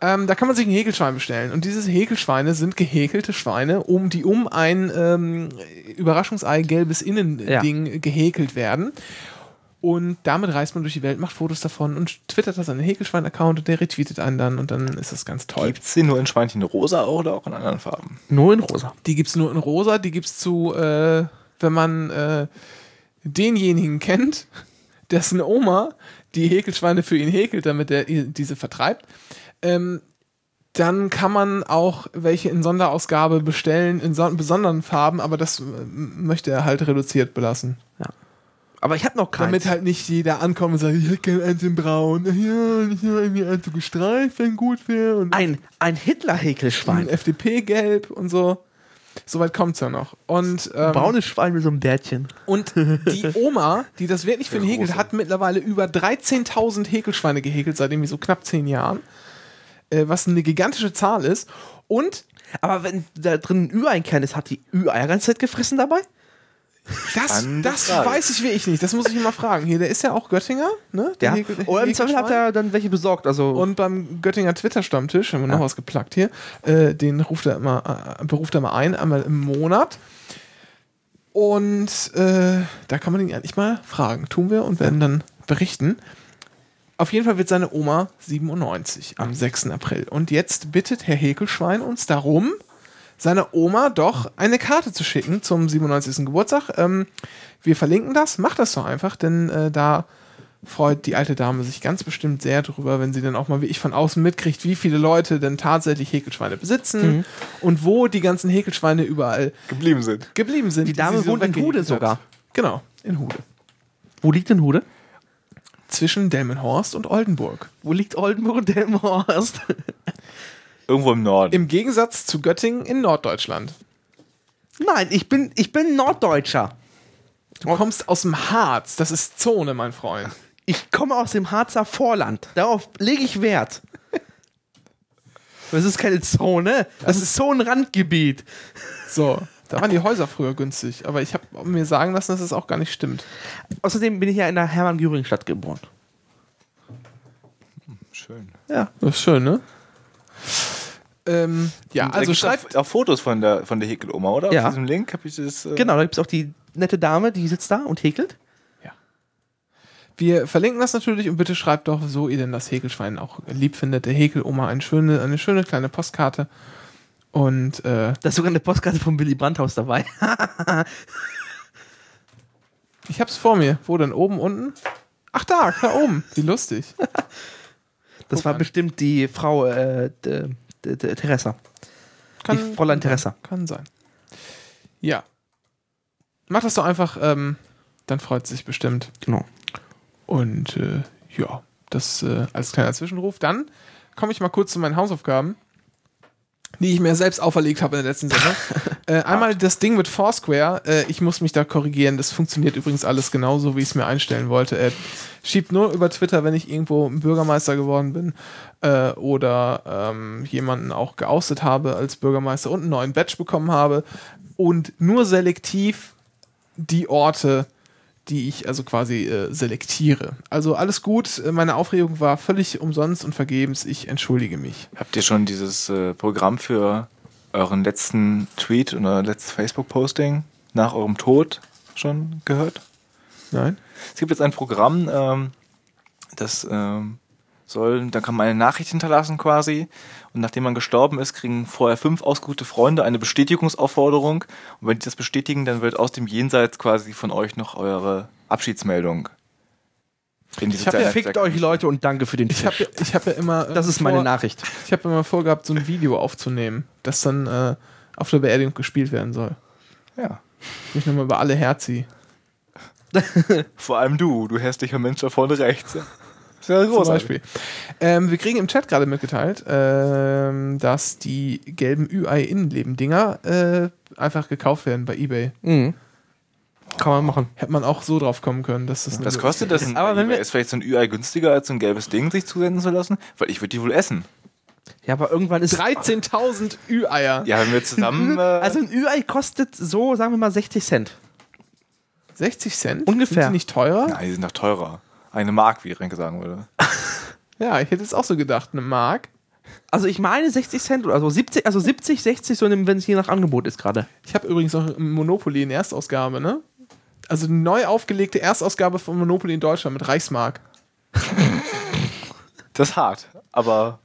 ähm, da kann man sich ein Häkelschwein bestellen. Und diese Häkelschweine sind gehäkelte Schweine, um die um ein ähm, Überraschungsei gelbes Innending gehäkelt werden. Und damit reist man durch die Welt, macht Fotos davon und twittert das an den Häkelschwein-Account und der retweetet einen dann und dann ist das ganz toll. Gibt es die nur in Schweinchen rosa oder auch in anderen Farben? Nur in rosa. Die gibt es nur in rosa, die gibt es zu, äh, wenn man äh, denjenigen kennt, (laughs) dessen Oma die Häkelschweine für ihn häkelt, damit er diese vertreibt. Ähm, dann kann man auch welche in Sonderausgabe bestellen, in son besonderen Farben, aber das äh, möchte er halt reduziert belassen. Aber ich habe noch keins. Damit halt nicht jeder ankommt und sagt, ich hätte gerne eins in braun. Ja, ich habe irgendwie eins so gestreift, wenn gut wäre. Ein, ein ein Hitler-Häkelschwein. FDP-Gelb und so. Soweit kommt's ja noch. Und, ähm, Braunes Schwein mit so einem Bärtchen. und die (laughs) Oma, die das wirklich für ihn häkelt, hat mittlerweile über 13.000 Häkelschweine gehäkelt, seit irgendwie so knapp 10 Jahren. Äh, was eine gigantische Zahl ist. Und Aber wenn da drin ein Ü-Einkern ist, hat die Ü-Eier die ganze Zeit gefressen dabei? das, das Frage. weiß ich wirklich nicht. Das muss ich mal fragen. Hier, der ist ja auch Göttinger, ne? Der Ja. Oder im Zweifel hat er dann welche besorgt. Also Und beim Göttinger Twitter-Stammtisch, haben wir noch was geplackt hier, äh, den ruft er immer, äh, beruft er mal ein, einmal im Monat. Und äh, da kann man ihn eigentlich mal fragen. Tun wir und werden dann berichten. Auf jeden Fall wird seine Oma 97 am 6. April. Und jetzt bittet Herr Häkelschwein uns darum, seiner Oma doch eine Karte zu schicken zum 97. Geburtstag. Ähm, wir verlinken das, macht das doch einfach, denn äh, da freut die alte Dame sich ganz bestimmt sehr drüber, wenn sie dann auch mal wie ich von außen mitkriegt, wie viele Leute denn tatsächlich Häkelschweine besitzen und wo die ganzen Häkelschweine überall Geblieben sind. geblieben sind. Die Dame wohnt in Hude hat. sogar. Genau, in Hude. wo liegt denn Hude? Zwischen Delmenhorst und Oldenburg. Wo liegt Oldenburg und Delmenhorst? (laughs) Irgendwo im Norden. Im Gegensatz zu Göttingen in Norddeutschland. Nein, ich bin, ich bin Norddeutscher. Du kommst aus dem Harz, das ist Zone, mein Freund. Ich komme aus dem Harzer Vorland. Darauf lege ich Wert. Das ist keine Zone, das ist Zonenrandgebiet. So, da waren die Häuser früher günstig, aber ich habe mir sagen lassen, dass das auch gar nicht stimmt. Außerdem bin ich ja in der Hermann-Göring-Stadt geboren. Schön. Ja. Das ist schön, ne? Ähm, ja, also schreibt. auch, auch Fotos von der, von der Häkeloma, oder? Ja. Auf diesem Link habe ich das. Äh, Genau, da gibt es auch die nette Dame, die sitzt da und häkelt. Wir verlinken das natürlich und bitte schreibt doch, so ihr denn das Häkelschwein auch lieb findet, der Häkeloma eine schöne, eine schöne kleine Postkarte. Und äh, Da ist sogar eine Postkarte vom Willy Brandt-Haus dabei. (laughs) ich hab's vor mir. Wo denn? Oben, unten? Ach da, da oben. Wie lustig. (laughs) Das Guck war an. bestimmt die Frau äh, d- d- d- Teresa. Kann, Die Fräulein Teresa. Kann sein. Ja. Mach das doch einfach, ähm, dann freut sich bestimmt. Genau. Und äh, ja, das äh, als kleiner Zwischenruf. Dann komme ich mal kurz zu meinen Hausaufgaben, die ich mir selbst auferlegt habe in der letzten Sendung. (laughs) äh, einmal das Ding mit Foursquare. Äh, ich muss mich da korrigieren. Das funktioniert übrigens alles genauso, wie ich es mir einstellen wollte. Er schiebt nur über Twitter, wenn ich irgendwo Bürgermeister geworden bin äh, oder ähm, jemanden auch geoustet habe als Bürgermeister und einen neuen Badge bekommen habe. Und nur selektiv die Orte, die ich also quasi äh, selektiere. Also alles gut, äh, meine Aufregung war völlig umsonst und vergebens. Ich entschuldige mich. Habt ihr schon dieses äh, Programm für euren letzten Tweet oder letztes Facebook-Posting nach eurem Tod schon gehört? Nein? Es gibt jetzt ein Programm, ähm, das ähm, soll, da kann man eine Nachricht hinterlassen quasi. Und nachdem man gestorben ist, kriegen vorher fünf ausgesuchte Freunde eine Bestätigungsaufforderung. Und wenn die das bestätigen, dann wird aus dem Jenseits quasi von euch noch eure Abschiedsmeldung. Ich hab sozialen ja- Fickt euch Leute und danke für den Ich habe ich hab ja immer. äh, Das ist meine vor, Nachricht. Ich habe immer vorgehabt, so ein Video aufzunehmen, das dann äh, auf der Beerdigung gespielt werden soll. Ja. Wo ich nochmal über alle herziehe. (laughs) Vor allem du, du hässlicher Mensch da vorne rechts. (laughs) Das ist ja Zum großartig. Beispiel. Ähm, wir kriegen im Chat gerade mitgeteilt, ähm, dass die gelben Ü-Ei-Innenleben-Dinger äh, einfach gekauft werden bei eBay. Mhm. Kann man machen. Hätte man auch so drauf kommen können, dass das Was kostet das? denn? Aber wenn wir- ist vielleicht so ein Ü-Ei günstiger, als so ein gelbes Ding sich zusenden zu lassen? Weil ich würde die wohl essen. Ja, aber irgendwann ist. 13.000 Ü-Eier. Ja, wenn wir zusammen. (laughs) Äh, Also ein Ü-Ei kostet so, sagen wir mal, 60 Cent. 60 Cent? Ungefähr. Sind die nicht teurer? nein, die sind doch teurer. Eine Mark, wie Renke sagen würde. (laughs) Ja, ich hätte es auch so gedacht. Eine Mark. Also ich meine 60 Cent oder so. 70, also 70, 60, so wenn es je nach Angebot ist gerade. Ich habe übrigens noch Monopoly in Erstausgabe, ne? Also eine neu aufgelegte Erstausgabe von Monopoly in Deutschland mit Reichsmark. (laughs) Das ist hart. Aber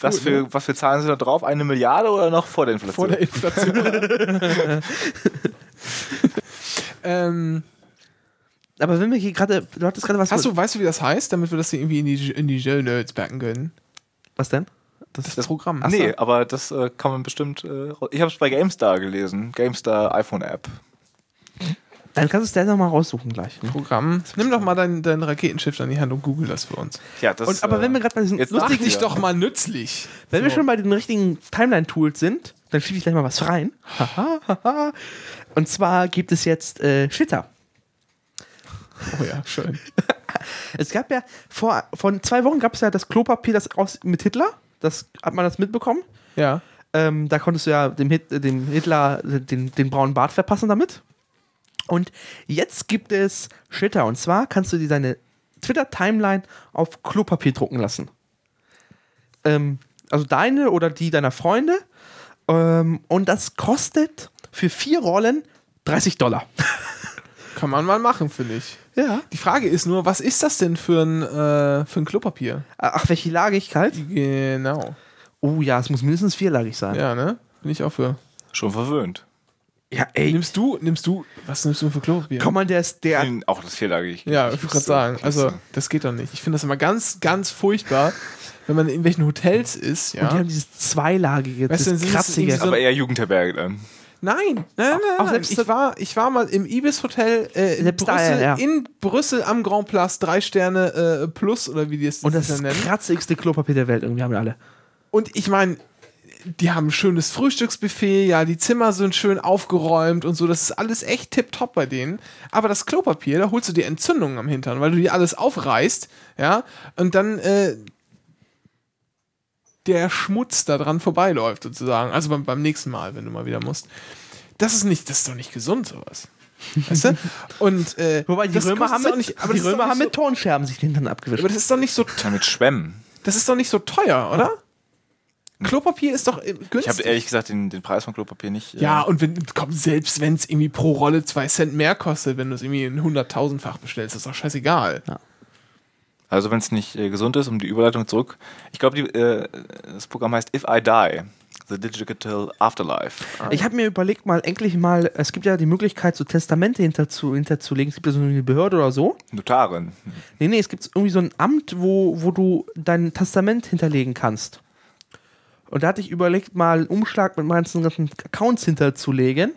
was, für, ne? was für Zahlen sind da drauf? Eine Milliarde oder noch vor der Inflation? Vor der Inflation. (laughs) ähm, Aber wenn wir hier gerade, du hattest gerade was. hast du, weißt du, wie das heißt, damit wir das hier irgendwie in die, in die Show Notes packen können? was denn? Das ist das Programm. Ach nee, aber das äh, kann man bestimmt. Äh, ich habe es bei GameStar gelesen. GameStar iPhone App. Dann kannst du es dir noch mal raussuchen gleich. Ne? Programm. Nimm doch mal dein, dein Raketenschiff an die Hand und google das für uns. Ja, das, Und, aber äh, wenn wir gerade bei diesen jetzt lustigen, dich doch mal nützlich. wenn wir So. schon bei den richtigen Timeline-Tools sind, dann schiebe ich gleich mal was rein. Und zwar gibt es jetzt äh, Shitter. (laughs) Oh ja, schön. (laughs) Es gab ja vor, vor zwei Wochen gab es ja das Klopapier das aus, mit Hitler. Das hat man das mitbekommen. Ja. Ähm, da konntest du ja dem, Hit, dem Hitler den, den braunen Bart verpassen damit. Und jetzt gibt es Shitter. Und zwar kannst du dir deine Twitter-Timeline auf Klopapier drucken lassen. Ähm, also deine oder die deiner Freunde. Ähm, und das kostet für vier Rollen 30 Dollar. (laughs) Kann man mal machen, finde ich. Ja. Die Frage ist nur, was ist das denn für ein, äh, für ein Klopapier? Ach, welche Lagigkeit? Genau. Oh ja, es muss mindestens vierlagig sein. Ja, ne? Bin ich auch für. schon verwöhnt. Ja, ey. Nimmst du, nimmst du, was nimmst du für Klopapier? Komm mal, der ist der. Bin Auch das vierlagig. Ja, ich wollte gerade sagen, also das geht doch nicht. Ich finde das immer ganz, ganz furchtbar, wenn man in irgendwelchen Hotels ist, Und die ja. haben dieses zweilagige, Weißt das kratzige. irgendwie so- aber eher Jugendherberge dann. Nein, nein, nein, nein. selbst Ich war, ich war mal im Ibis Hotel äh, in, Brüssel, ja. in Brüssel am Grand Place, drei Sterne äh, plus oder wie die es Und das das ist das kratzigste Klopapier der Welt, irgendwie haben wir alle. Und ich meine, die haben ein schönes Frühstücksbuffet, ja, die Zimmer sind schön aufgeräumt und so, das ist alles echt tipptopp bei denen. Aber das Klopapier, da holst du dir Entzündungen am Hintern, weil du dir alles aufreißt, ja, und dann äh, der Schmutz da dran vorbeiläuft sozusagen. Also beim, beim nächsten Mal, wenn du mal wieder musst. Das ist nicht, das ist doch nicht gesund, sowas. Weißt du? Und, äh, Wobei die das Römer haben mit, nicht, aber die Römer haben so, mit Tonscherben sich den Hintern abgewischt. aber das ist doch nicht so, Ja, mit Schwämmen. das ist doch nicht so teuer, oder? Klopapier ist doch äh, günstig. Ich habe ehrlich gesagt den, den Preis von Klopapier nicht. äh, Ja, und wenn, komm, selbst wenn es irgendwie pro Rolle zwei Cent mehr kostet, wenn du es irgendwie in 100.000-fach bestellst, ist doch scheißegal. Also wenn es nicht äh, gesund ist, um die Überleitung zurück. Ich glaube, äh, das Programm heißt If I Die. The Digital Afterlife. Ich habe mir überlegt, mal endlich mal, es gibt ja die Möglichkeit, so Testamente hinterzu, hinterzulegen. Es gibt ja so eine Behörde oder so. Notarin. Nee, nee, es gibt irgendwie so ein Amt, wo, wo du dein Testament hinterlegen kannst. Und da hatte ich überlegt, mal einen Umschlag mit meinen ganzen Accounts hinterzulegen.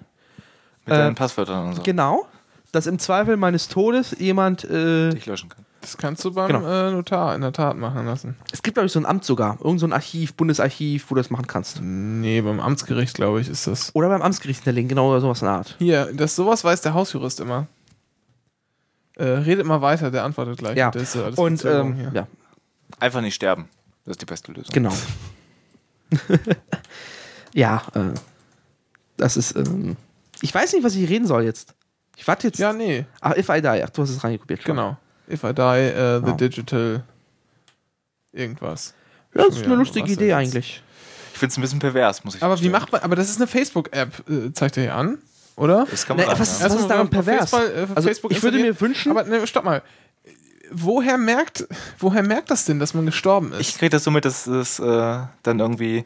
Mit Äh, deinen Passwörtern und so. Genau. Dass im Zweifel meines Todes jemand. Äh, Die ich löschen kann. Das kannst du beim Genau. äh, Notar in der Tat machen lassen. es gibt, glaube ich, so ein Amt sogar. Irgend so ein Archiv, Bundesarchiv, wo du das machen kannst. Nee, beim Amtsgericht, glaube ich, ist das. Oder beim Amtsgericht hinterlegen, genau oder sowas in der Art. Hier, das sowas weiß der Hausjurist immer. Äh, redet mal weiter, der antwortet gleich. Ja. Das ist, äh, alles Und ähm, ja, Einfach nicht sterben. Das ist die beste Lösung. genau. (laughs) ja, äh, das ist. Ähm, ich weiß nicht, was ich reden soll jetzt. Ich warte jetzt. Ja, nee, Ach, If I Die. Ach, du hast es reingekopiert. genau. If I die, äh, the Genau. digital irgendwas. Ja, das ist eine lustige was Idee jetzt? eigentlich. Ich finde es ein bisschen pervers, muss ich Aber wie macht man, aber das ist eine Facebook-App, äh, zeigt er hier an, oder? Das kann man was- sagen, was ist daran pervers? Facebook, äh, Also, Facebook ich würde mir wünschen- Aber ne, stopp mal. Woher merkt, woher merkt das denn, dass man gestorben ist? Ich kriege das so mit, dass es äh, dann irgendwie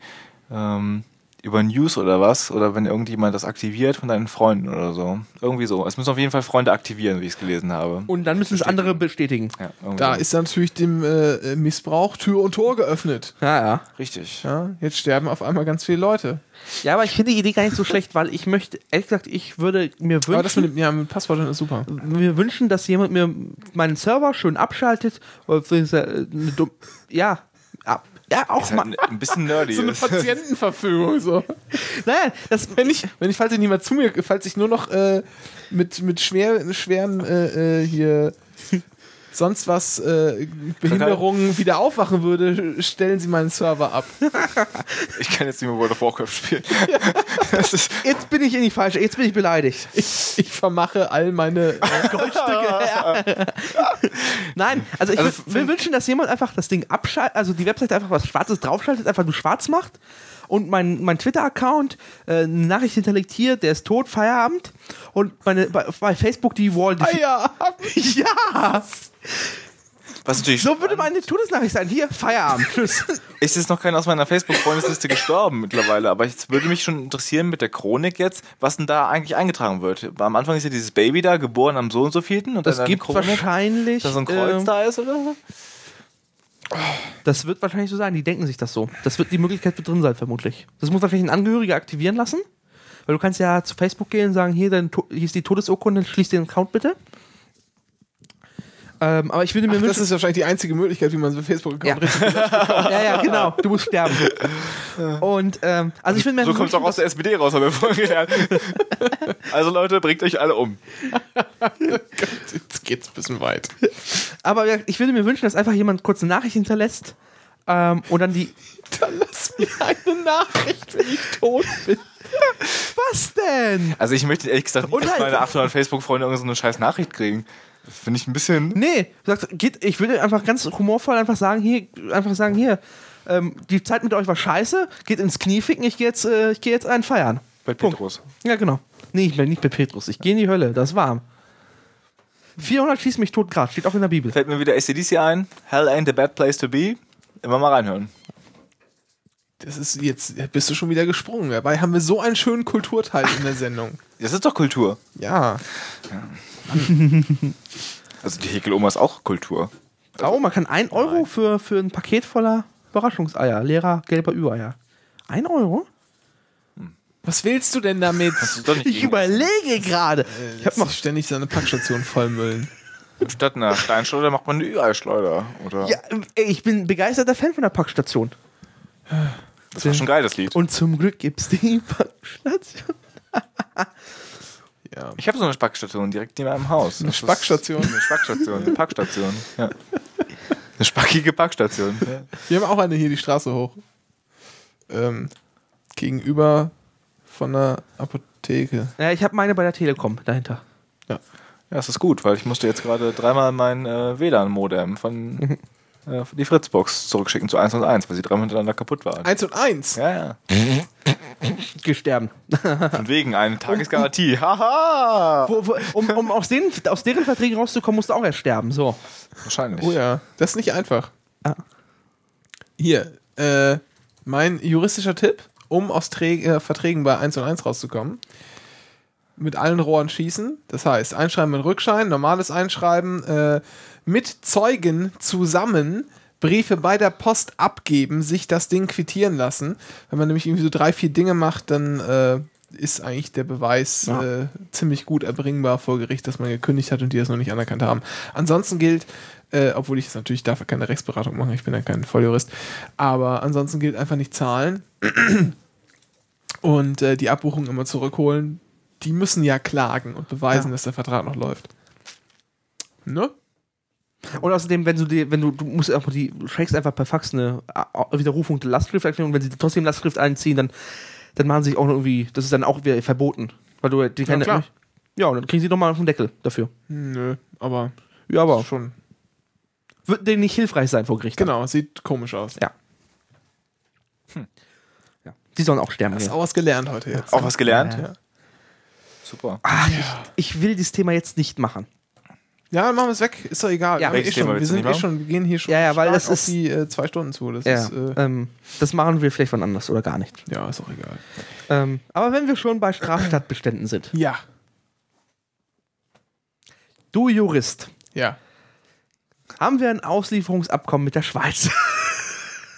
ähm, über News oder was, oder wenn irgendjemand das aktiviert von deinen Freunden oder so. Irgendwie so. Es müssen auf jeden Fall Freunde aktivieren, wie ich es gelesen habe. Und dann müssen es andere bestätigen. Ja, irgendwie da so. ist natürlich dem äh, Missbrauch Tür und Tor geöffnet. Ja, ja. Richtig. Ja, jetzt sterben auf einmal ganz viele Leute. Ja, aber ich finde die Idee gar nicht so schlecht, weil ich möchte, ehrlich gesagt, ich würde mir Aber das mit, wünschen, dem- ja, mit Passwörtern ist super. mir wünschen, dass jemand mir meinen Server schön abschaltet. Oder äh, Ja. Ja, auch Ist mal. halt ein, ein bisschen nerdy. (laughs) So eine. Patientenverfügung. So. (laughs) Naja, das, Wenn ich, wenn ich, falls ich niemand zu mir, falls ich nur noch äh, mit, mit schwer, schweren äh, äh, hier sonst was äh, Behinderungen wieder aufwachen würde, stellen Sie meinen Server ab. (laughs) ich kann jetzt nicht mehr World of Warcraft spielen. (laughs) jetzt bin ich in die falsche, jetzt bin ich beleidigt. Ich, ich vermache all meine. Äh, (laughs) Goldstücke. Nein, also ich Also will wünschen, dass jemand einfach das Ding abschaltet, also die Webseite einfach was Schwarzes draufschaltet, einfach nur schwarz macht und mein, mein Twitter-Account äh, eine Nachricht hinterlegt hier, der ist tot, Feierabend und meine, bei, bei Facebook die Wall. Die ja, ja! Was natürlich So würde meine Todesnachricht sein. Hier, Feierabend. (laughs) Tschüss. ist jetzt noch keiner aus meiner Facebook-Freundesliste gestorben mittlerweile, aber es würde mich schon interessieren mit der Chronik jetzt, was denn da eigentlich eingetragen wird. Am Anfang ist ja dieses Baby da, geboren am so und so vierten und Das dann gibt Chronik, wahrscheinlich. dass so ein Kreuz ähm, da ist oder so. Das wird wahrscheinlich so sein. Die denken sich das so. Das wird die Möglichkeit wird drin sein, vermutlich. Das muss wahrscheinlich ein Angehöriger aktivieren lassen. Weil du kannst ja zu Facebook gehen und sagen, hier, dein, hier ist die Todesurkunde, schließ den Account bitte. Ähm, aber ich würde mir Ach, das wünschen. ist wahrscheinlich die einzige Möglichkeit, wie man so Facebook-Account Ja. (laughs) richtig. ja, ja, genau. Du musst sterben. Und ähm, also ich würde mir So kommt es auch aus der SPD raus, haben wir vorhin gelernt. (laughs) also Leute, bringt euch alle um. (laughs) Jetzt geht's ein bisschen weit. aber ja, ich würde mir wünschen, dass einfach jemand kurz eine Nachricht hinterlässt ähm, und dann die. Dann lass mir eine Nachricht, wenn ich tot bin. Was denn? Also ich möchte ehrlich gesagt nicht, Und dass halt- meine 800 Facebook-Freunde irgendeine so eine scheiß Nachricht kriegen. Finde ich ein bisschen... Nee, du sagst, geht, ich würde einfach ganz humorvoll einfach sagen, hier, einfach sagen, hier, ähm, die Zeit mit euch war scheiße, geht ins Knie ficken, ich gehe jetzt, äh, ich gehe jetzt einen feiern. Bei Punkt. Petrus. Ja, genau. Nee, ich bin nicht bei Petrus, ich gehe in die Hölle, das ist warm. 400 schießt mich tot grad, steht auch in der Bibel. Fällt mir wieder ACDC ein. Hell ain't a bad place to be. Immer mal reinhören. Das ist jetzt bist du schon wieder gesprungen. Dabei haben wir so einen schönen Kulturteil in der Sendung. Das ist doch Kultur. Ja. (laughs) Also die Häkeloma ist auch Kultur. Oh, man kann 1 Euro für, für ein Paket voller Überraschungseier, leerer gelber Übereier. 1 Euro? Was willst du denn damit? Ist nicht Ich überlege gerade. Ich habe noch ständig seine Packstation vollmüllen. Statt einer Steinschleuder macht man eine Ü-Ei-Schleuder. Oder? Ja, ey, ich bin begeisterter Fan von der Packstation. Das war schon geil, das Lied. Und zum Glück gibt's die Packstation. (laughs) Ja. Ich habe so eine Spackstation direkt neben meinem Haus. Eine Spackstation? Eine Spackstation, eine Packstation. (laughs) Ja. Eine spackige Packstation. Ja. Wir haben auch eine hier die Straße hoch. Ähm, gegenüber von der Apotheke. Ja, ich habe meine bei der Telekom dahinter. ja, das ist gut, weil ich musste jetzt gerade dreimal mein äh, WLAN-Modem von (laughs) äh, die Fritzbox zurückschicken zu 111, weil sie dreimal hintereinander kaputt waren. Eins und eins. Ja, ja. (laughs) Gesterben. (laughs) Von wegen eine Tagesgarantie. Haha! Um um aus, den, aus deren Verträgen rauszukommen, musst du auch erst sterben. So. Wahrscheinlich. Oh ja, das ist nicht einfach. Ah. Hier, äh, mein juristischer Tipp um aus Trä äh, Verträgen bei 1 und 1 rauszukommen. Mit allen Rohren schießen. Das heißt, Einschreiben mit Rückschein, normales Einschreiben, äh, mit Zeugen zusammen Briefe bei der Post abgeben, sich das Ding quittieren lassen. Wenn man nämlich irgendwie so drei, vier Dinge macht, dann äh, ist eigentlich der Beweis Ja. äh, ziemlich gut erbringbar vor Gericht, dass man gekündigt hat und die das noch nicht anerkannt haben. Ansonsten gilt, äh, obwohl ich jetzt natürlich dafür keine Rechtsberatung mache, ich bin ja kein Volljurist, aber ansonsten gilt einfach nicht zahlen (clears throat) und äh, die Abbuchung immer zurückholen. Die müssen ja klagen und beweisen, Ja. dass der Vertrag noch läuft. Ne? Und außerdem, wenn du dir, wenn du, du musst einfach die, du schickst einfach per Fax eine äh, Widerrufung der Lastschrifterklärung, wenn sie trotzdem Lastschrift einziehen, dann, dann machen sie sich auch noch irgendwie, das ist dann auch wieder verboten. Weil du die keine, klar. Ja, und dann kriegen sie nochmal auf den Deckel dafür. Nö, aber Ja, aber schon. wird denen nicht hilfreich sein vor Gericht. Genau, sieht komisch aus. Ja. ja. Die sollen auch sterben. Hast auch was gelernt heute jetzt. Auch was gelernt? Ja. Super. Ach, ich, ich will dieses Thema jetzt nicht machen. Ja, dann machen wir es weg. Ist doch egal. Ja, wir, eh schon, wir sind eh schon, wir gehen hier schon Ja, ja, weil stark das auf ist- die äh, zwei Stunden zu. Das Ja, ist, äh, ähm, das machen wir vielleicht wann anders oder gar nicht. ja, ist auch egal. Ähm, aber wenn wir schon bei Straftatbeständen sind. Ja, Du Jurist, ja. haben wir ein Auslieferungsabkommen mit der Schweiz?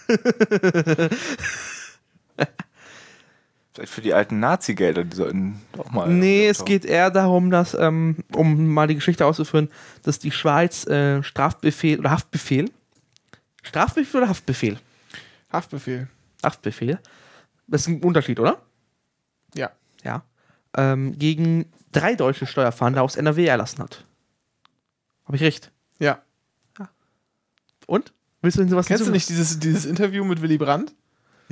(laughs) Vielleicht für die alten Nazi-Gelder, die sollten auch mal. nee, es geht eher darum, dass, ähm, um mal die Geschichte auszuführen, dass die Schweiz äh, Strafbefehl oder Haftbefehl. Strafbefehl oder Haftbefehl? Haftbefehl. Haftbefehl. Das ist ein Unterschied, oder? Ja. Ja. Ähm, gegen drei deutsche Steuerfahnder aus NRW erlassen hat. Habe ich recht? Ja. Und? Willst du denn sowas Kennst du nicht dieses, dieses Interview mit Willy Brandt?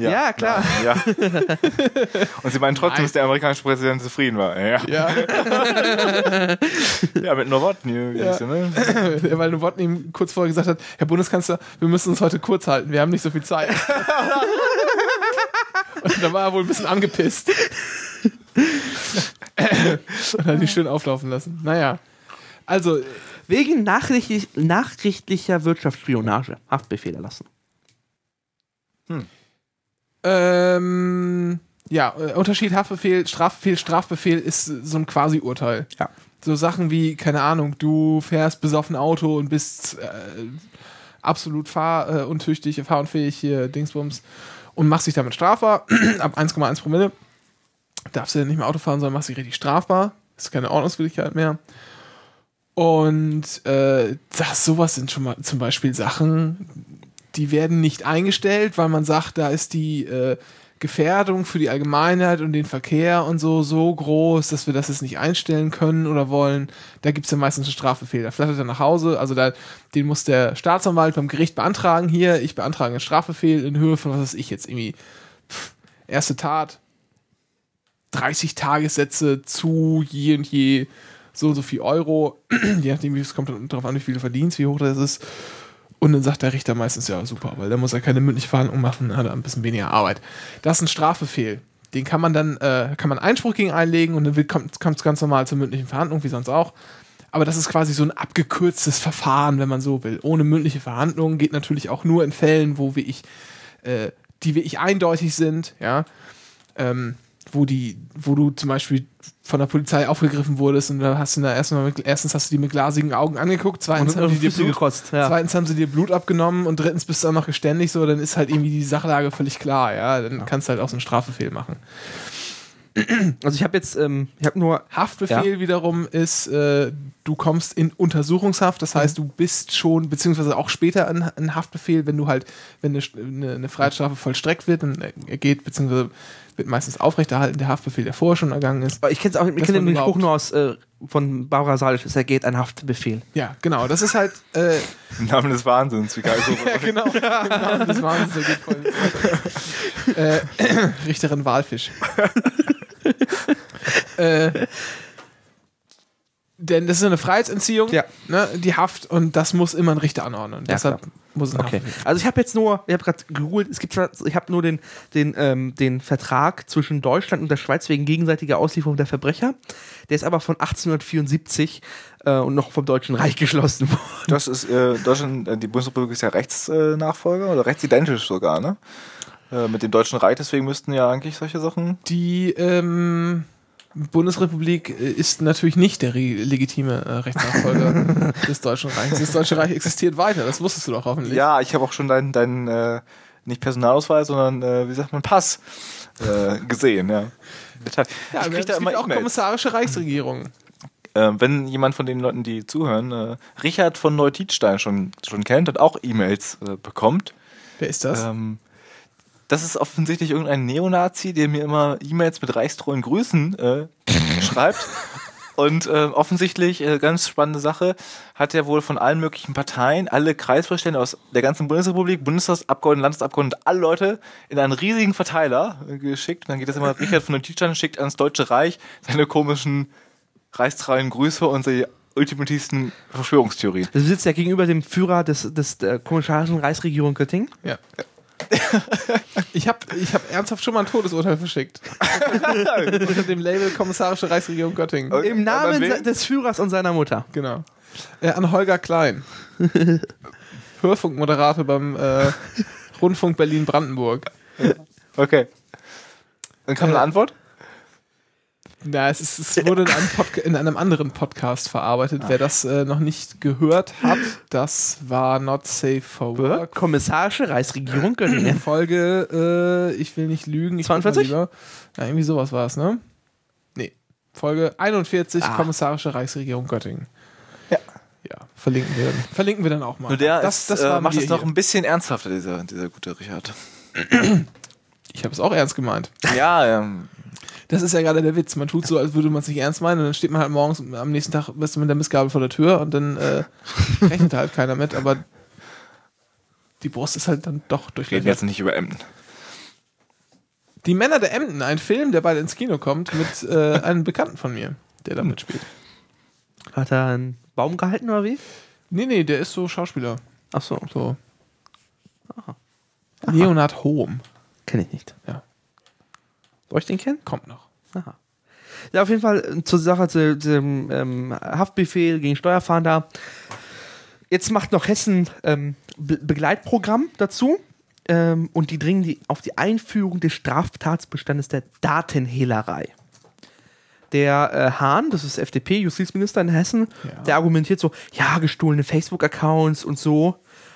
Ja, klar. Ja. (laughs) Und sie meinen trotzdem, Nein. dass der amerikanische Präsident zufrieden war. Ja, Ja. (laughs) ja mit Nowotny. Ja. (laughs) Ja. Ne? Weil Novotny ihm kurz vorher gesagt hat, Herr Bundeskanzler, wir müssen uns heute kurz halten, wir haben nicht so viel Zeit. Und da war er wohl ein bisschen angepisst. Und hat die schön auflaufen lassen. Naja. Also, Wegen nachrichtlich, nachrichtlicher Wirtschaftsspionage Haftbefehl erlassen. Ähm, ja, äh, Unterschied Haftbefehl, Strafbefehl, Strafbefehl ist so ein Quasi-Urteil. Ja. So Sachen wie, keine Ahnung, du fährst besoffen Auto und bist äh, absolut fahruntüchtig, äh, fahrunfähig hier, Dingsbums, und machst dich damit strafbar, (clears throat) ab 1,1 Promille. Darfst du ja nicht mehr Auto fahren, sondern machst dich richtig strafbar. Ist keine Ordnungswidrigkeit mehr. Und äh, das, sowas sind schon mal zum Beispiel Sachen, die werden nicht eingestellt, weil man sagt, da ist die äh, Gefährdung für die Allgemeinheit und den Verkehr und so so groß, dass wir das jetzt nicht einstellen können oder wollen. Da gibt es ja meistens einen Strafbefehl. Da flattert er nach Hause, also da, den muss der Staatsanwalt beim Gericht beantragen. Hier, ich beantrage einen Strafbefehl in Höhe von, was weiß ich jetzt, irgendwie pff, erste Tat, 30 Tagessätze zu je und je so und so viel Euro, (clears throat) je nachdem, wie es kommt darauf an, wie viel du verdienst, wie hoch das ist. Und dann sagt der Richter meistens, ja, super, weil da muss er keine mündliche Verhandlung machen, hat er ein bisschen weniger Arbeit. Das ist ein Strafbefehl. Den kann man dann, äh, kann man Einspruch gegen einlegen und dann kommt es ganz normal zur mündlichen Verhandlung, wie sonst auch. Aber das ist quasi so ein abgekürztes Verfahren, wenn man so will. Ohne mündliche Verhandlung geht natürlich auch nur in Fällen, wo wie ich, äh, die wirklich eindeutig sind, ja. Ähm, wo die, wo du zum Beispiel von der Polizei aufgegriffen wurdest und da hast du da erstmal mit, erstens hast du die mit glasigen Augen angeguckt, zweitens haben die Blut, gekotzt. Ja. Zweitens haben sie dir Blut abgenommen und drittens bist du auch noch geständig, so, dann ist halt irgendwie die Sachlage völlig klar, ja. Dann kannst du halt auch so einen Strafbefehl machen. (clears throat) Also ich habe jetzt, ähm, ich habe nur, Haftbefehl wiederum ist, äh, du kommst in Untersuchungshaft, das heißt, du bist schon, beziehungsweise auch später in, in Haftbefehl, wenn du halt, wenn eine, eine, eine Freiheitsstrafe vollstreckt wird, dann er geht, beziehungsweise wird meistens aufrechterhalten, der Haftbefehl, der vorher schon ergangen ist. ich kenne auch, ich kenne den Spruch nur aus äh, von Barbara Salisch, es ergeht ein Haftbefehl. Ja, genau, das ist halt, äh, Im Namen des Wahnsinns, wie geil so ja, genau, genau, das war der geht voll. äh, (clears throat) Richterin Walfisch. (laughs) äh, denn das ist eine Freiheitsentziehung, Ja. ne, die Haft, und das muss immer ein Richter anordnen. Ja, Deshalb klar. Muss ein Okay. Also ich habe jetzt nur, ich habe gerade gegoogelt, es gibt zwar- ich habe nur den, den, ähm, den Vertrag zwischen Deutschland und der Schweiz wegen gegenseitiger Auslieferung der Verbrecher. Der ist aber von 1874 äh, und noch vom Deutschen Reich (laughs) geschlossen worden. Das ist äh, Deutschland, äh, die Bundesrepublik ist ja Rechtsnachfolger oder rechtsidentisch sogar, ne? äh, mit dem Deutschen Reich, deswegen müssten ja eigentlich solche Sachen. Die ähm, Bundesrepublik äh, ist natürlich nicht der legitime äh, Rechtsnachfolger (laughs) des Deutschen Reichs. Das Deutsche Reich existiert weiter, das wusstest du doch hoffentlich. Ja, ich habe auch schon deinen, deinen äh, nicht Personalausweis, sondern äh, wie sagt man, Pass äh, gesehen, ja. Ja, ich krieg da immer auch kommissarische Reichsregierungen. Äh, wenn jemand von den Leuten, die zuhören, Richard von Neutiedstein schon, schon kennt und auch E-Mails bekommt, Wer ist das? ähm, das ist offensichtlich irgendein Neonazi, der mir immer E-Mails mit reichstreuen Grüßen äh, (laughs) schreibt. Und äh, offensichtlich, äh, ganz spannende Sache, hat er wohl von allen möglichen Parteien, alle Kreisvorstände aus der ganzen Bundesrepublik, Bundestagsabgeordneten, Landesabgeordnete, alle Leute in einen riesigen Verteiler äh, geschickt. Und dann geht das immer, Richard von Neutiedstein schickt ans Deutsche Reich seine komischen reichstreuen Grüße und die ultimativsten Verschwörungstheorien. Du sitzt ja gegenüber dem Führer des, des der kommissarischen Reichsregierung Göttingen. Ja. (laughs) Ich habe ich hab ernsthaft schon mal ein Todesurteil verschickt. Unter (laughs) dem Label Kommissarische Reichsregierung Göttingen. Okay. Im Namen des Führers und seiner Mutter. Genau. Äh, an Holger Klein. (laughs) Hörfunkmoderator beim äh, Rundfunk Berlin-Brandenburg. Okay. Dann kam eine Äh, Antwort? Na, es, ist, es wurde in einem, in einem anderen Podcast verarbeitet. Wer das äh, noch nicht gehört hat, das war Not Safe for Work. Kommissarische Reichsregierung Göttingen. Folge, äh, ich will nicht lügen. Ich guck mal 42? lieber. Ja, irgendwie sowas war es, ne? Nee. Folge 41, Ah. Kommissarische Reichsregierung Göttingen. Ja. Ja, verlinken wir dann. Verlinken wir dann auch mal. Nur der das, ist, das äh, macht es noch ein bisschen ernsthafter, dieser, dieser gute Richard. Ich habe es auch ernst gemeint. Ja, ähm, Das ist ja gerade der Witz. Man tut so, als würde man es nicht ernst meinen und dann steht man halt morgens und am nächsten Tag bist du mit der Missgabel vor der Tür und dann äh, (laughs) rechnet halt keiner mit, aber die Brust ist halt dann doch reden durchlöchert. jetzt nicht über Emden. Die Männer der Emden, ein Film, der bald ins Kino kommt, mit äh, (laughs) einem Bekannten von mir, der da mitspielt. Hat er einen Baum gehalten oder wie? Nee, nee, der ist so Schauspieler. Ach so, So. Leonard Hohm. kenne ich nicht. Ja. Soll ich den kennen? Kommt noch. Aha. Ja, auf jeden Fall äh, zur Sache zu dem ähm, Haftbefehl gegen Steuerfahnder. Jetzt macht noch Hessen ähm, Be Begleitprogramm dazu. Ähm, und die dringen die auf die Einführung des Straftatsbestandes der Datenhehlerei. Der äh, Hahn, das ist FDP-Justizminister in Hessen, Ja. der argumentiert so, ja, gestohlene Facebook-Accounts und so.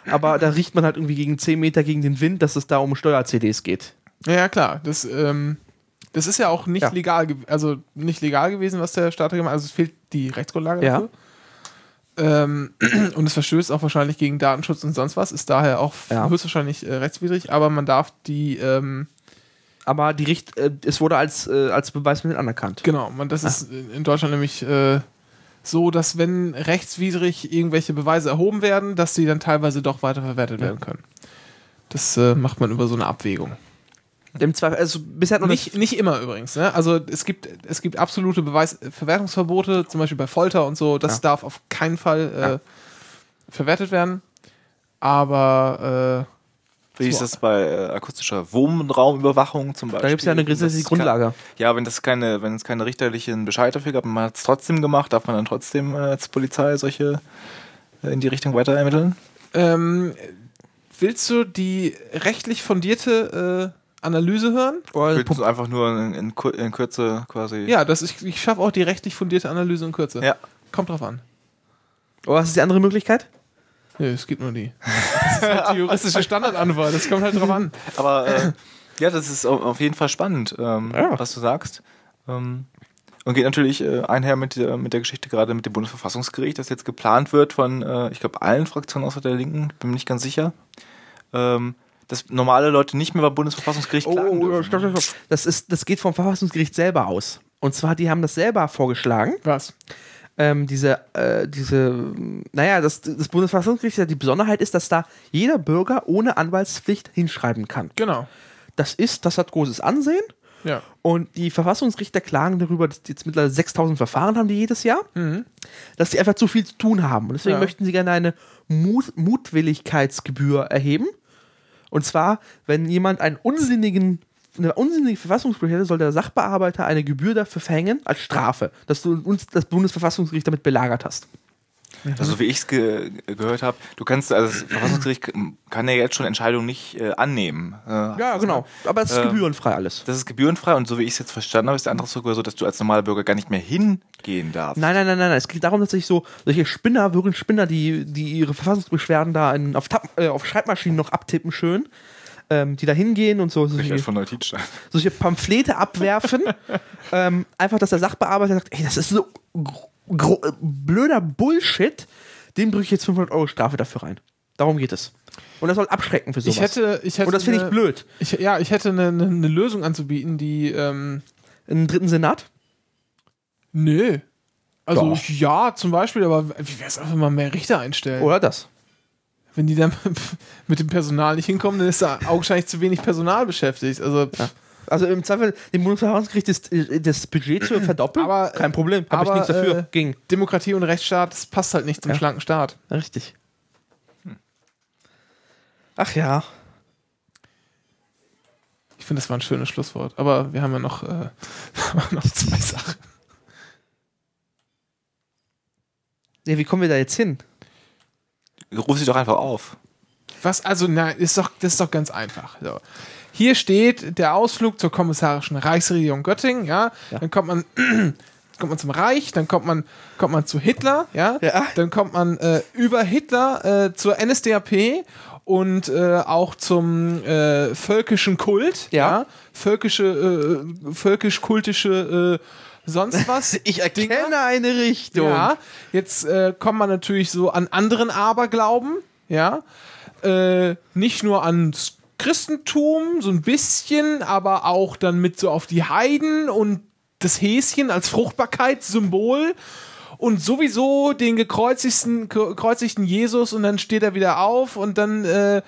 Aber da riecht man halt irgendwie gegen 10 Meter gegen den Wind, dass es da um Steuer-CDs geht. Ja, ja, klar. Das, ähm, das ist ja auch nicht Ja. legal, also nicht legal gewesen, was der Staat gemacht hat. Also es fehlt die Rechtsgrundlage Ja. dafür. Ähm, (clears throat) und es verstößt auch wahrscheinlich gegen Datenschutz und sonst was, ist daher auch Ja. höchstwahrscheinlich äh, rechtswidrig, aber man darf die, ähm, Aber die Richt äh, es wurde als, äh, als Beweismittel anerkannt. genau, man, das ist in Deutschland nämlich äh, so, dass wenn rechtswidrig irgendwelche Beweise erhoben werden, dass die dann teilweise doch weiterverwertet werden können. Das äh, macht man über so eine Abwägung. Im Zweifel, also bisher noch Nicht, nicht immer übrigens. Ne? Also es gibt, es gibt absolute Beweisverwertungsverbote, zum Beispiel bei Folter und so. Das Ja. darf auf keinen Fall äh, Ja. verwertet werden. Aber Wie ist das bei äh, akustischer Wohnraumüberwachung zum Beispiel? Da gibt es ja eine gesetzliche Grundlage. Kann, ja, wenn das keine, wenn es keine richterlichen Bescheid dafür gab, und man hat es trotzdem gemacht, darf man dann trotzdem äh, als Polizei solche äh, in die Richtung weiter ermitteln? äh, ähm, willst du die rechtlich fundierte äh, Analyse hören? Oder Willst du einfach nur in, in, in Kürze quasi. Ja, das, ich, ich schaffe auch die rechtlich fundierte Analyse in Kürze. Ja. Kommt drauf an. oder was ist die andere Möglichkeit? Nö, es gibt nur die. (laughs) Das ist halt die juristische Standardantwort. Das kommt halt drauf an. (laughs) Aber äh, ja, das ist au- auf jeden Fall spannend, ähm, Ja. was du sagst. Ähm, und geht natürlich äh, einher mit der, mit der Geschichte gerade mit dem Bundesverfassungsgericht, das jetzt geplant wird von, äh, ich glaube, allen Fraktionen außer der Linken, bin mir nicht ganz sicher, ähm, dass normale Leute nicht mehr beim Bundesverfassungsgericht klagen Oh, dürfen. stopp, stopp, stopp. Das, ist, das geht vom Verfassungsgericht selber aus. Und zwar, die haben das selber vorgeschlagen. Was? Ähm, diese, äh, diese, naja, das, das Bundesverfassungsgericht, ja, die Besonderheit ist, dass da jeder Bürger ohne Anwaltspflicht hinschreiben kann. Genau. Das ist, das hat großes Ansehen. Ja. Und die Verfassungsrichter klagen darüber, dass die jetzt mittlerweile 6000 Verfahren haben die jedes Jahr, dass sie einfach zu viel zu tun haben. Und deswegen Ja. möchten sie gerne eine Mut Mutwilligkeitsgebühr erheben. Und zwar, wenn jemand einen unsinnigen, eine unsinnige Verfassungsbrüche hätte, soll der Sachbearbeiter eine Gebühr dafür verhängen als Strafe, dass du uns das Bundesverfassungsgericht damit belagert hast. Also wie ich es ge gehört habe, du kannst, also das Verfassungsgericht kann ja jetzt schon Entscheidungen nicht äh, annehmen. Äh, Ja, genau. Aber es ist Ähm, gebührenfrei alles. Das ist gebührenfrei und so wie ich es jetzt verstanden habe, ist der Antrag sogar so, dass du als normaler Bürger gar nicht mehr hingehen darfst. Nein, nein, nein, nein. Es geht darum, dass sich so solche Spinner, würgen Spinner, die, die ihre Verfassungsbeschwerden da in, auf, Tab, äh, auf Schreibmaschinen noch abtippen, schön, ähm, die da hingehen und so solche, Richard von Neutitstein. (laughs) solche Pamphlete abwerfen. ähm, einfach, dass der Sachbearbeiter sagt, ey, das ist so äh, blöder Bullshit, dem drücke ich jetzt 500 Euro Strafe dafür rein. Darum geht es. Und das soll abschrecken für sowas. Ich hätte, ich hätte und das finde ich eine- blöd. Ich, ja, ich hätte eine, eine, eine Lösung anzubieten, die, ähm, Einen dritten Senat? nö. Also, Doch. ja, zum Beispiel, aber wie wäre es einfach mal mehr Richter einstellen? Oder das? Wenn die dann (laughs) mit dem Personal nicht hinkommen, dann ist da augenscheinlich zu wenig Personal beschäftigt. Also, pff, Also im Zweifel dem Bundesverfassungsgericht das, das Budget zu (clears throat) verdoppeln, Aber, kein Problem. Habe ich nichts dafür. äh, Ging. Demokratie und Rechtsstaat, das passt halt nicht zum Ja. schlanken Staat. Richtig. Ach ja. Ich finde, das war ein schönes Schlusswort. Aber wir haben ja noch, äh, (laughs) noch zwei Sachen. ja. Wie kommen wir da jetzt hin? Ruf sie doch einfach auf. Was, also, nein, ist doch, das ist doch ganz einfach. So. Hier steht der Ausflug zur kommissarischen Reichsregierung Göttingen, ja. Ja. Dann kommt man, (clears throat) kommt man zum Reich, dann kommt man, kommt man zu Hitler, ja. Ja. Dann kommt man äh, über Hitler äh, zur NSDAP und äh, auch zum äh, völkischen Kult, Ja. Völkische, äh, völkisch-kultische äh, sonst was. (laughs) Ich erkenne eine Richtung. Ja, jetzt äh, kommt man natürlich so an anderen Aberglauben, ja. Äh, nicht nur ans Christentum, so ein bisschen, aber auch dann mit so auf die Heiden und das Häschen als Fruchtbarkeitssymbol und sowieso den gekreuzigten, gekreuzigten Jesus und dann steht er wieder auf und dann äh,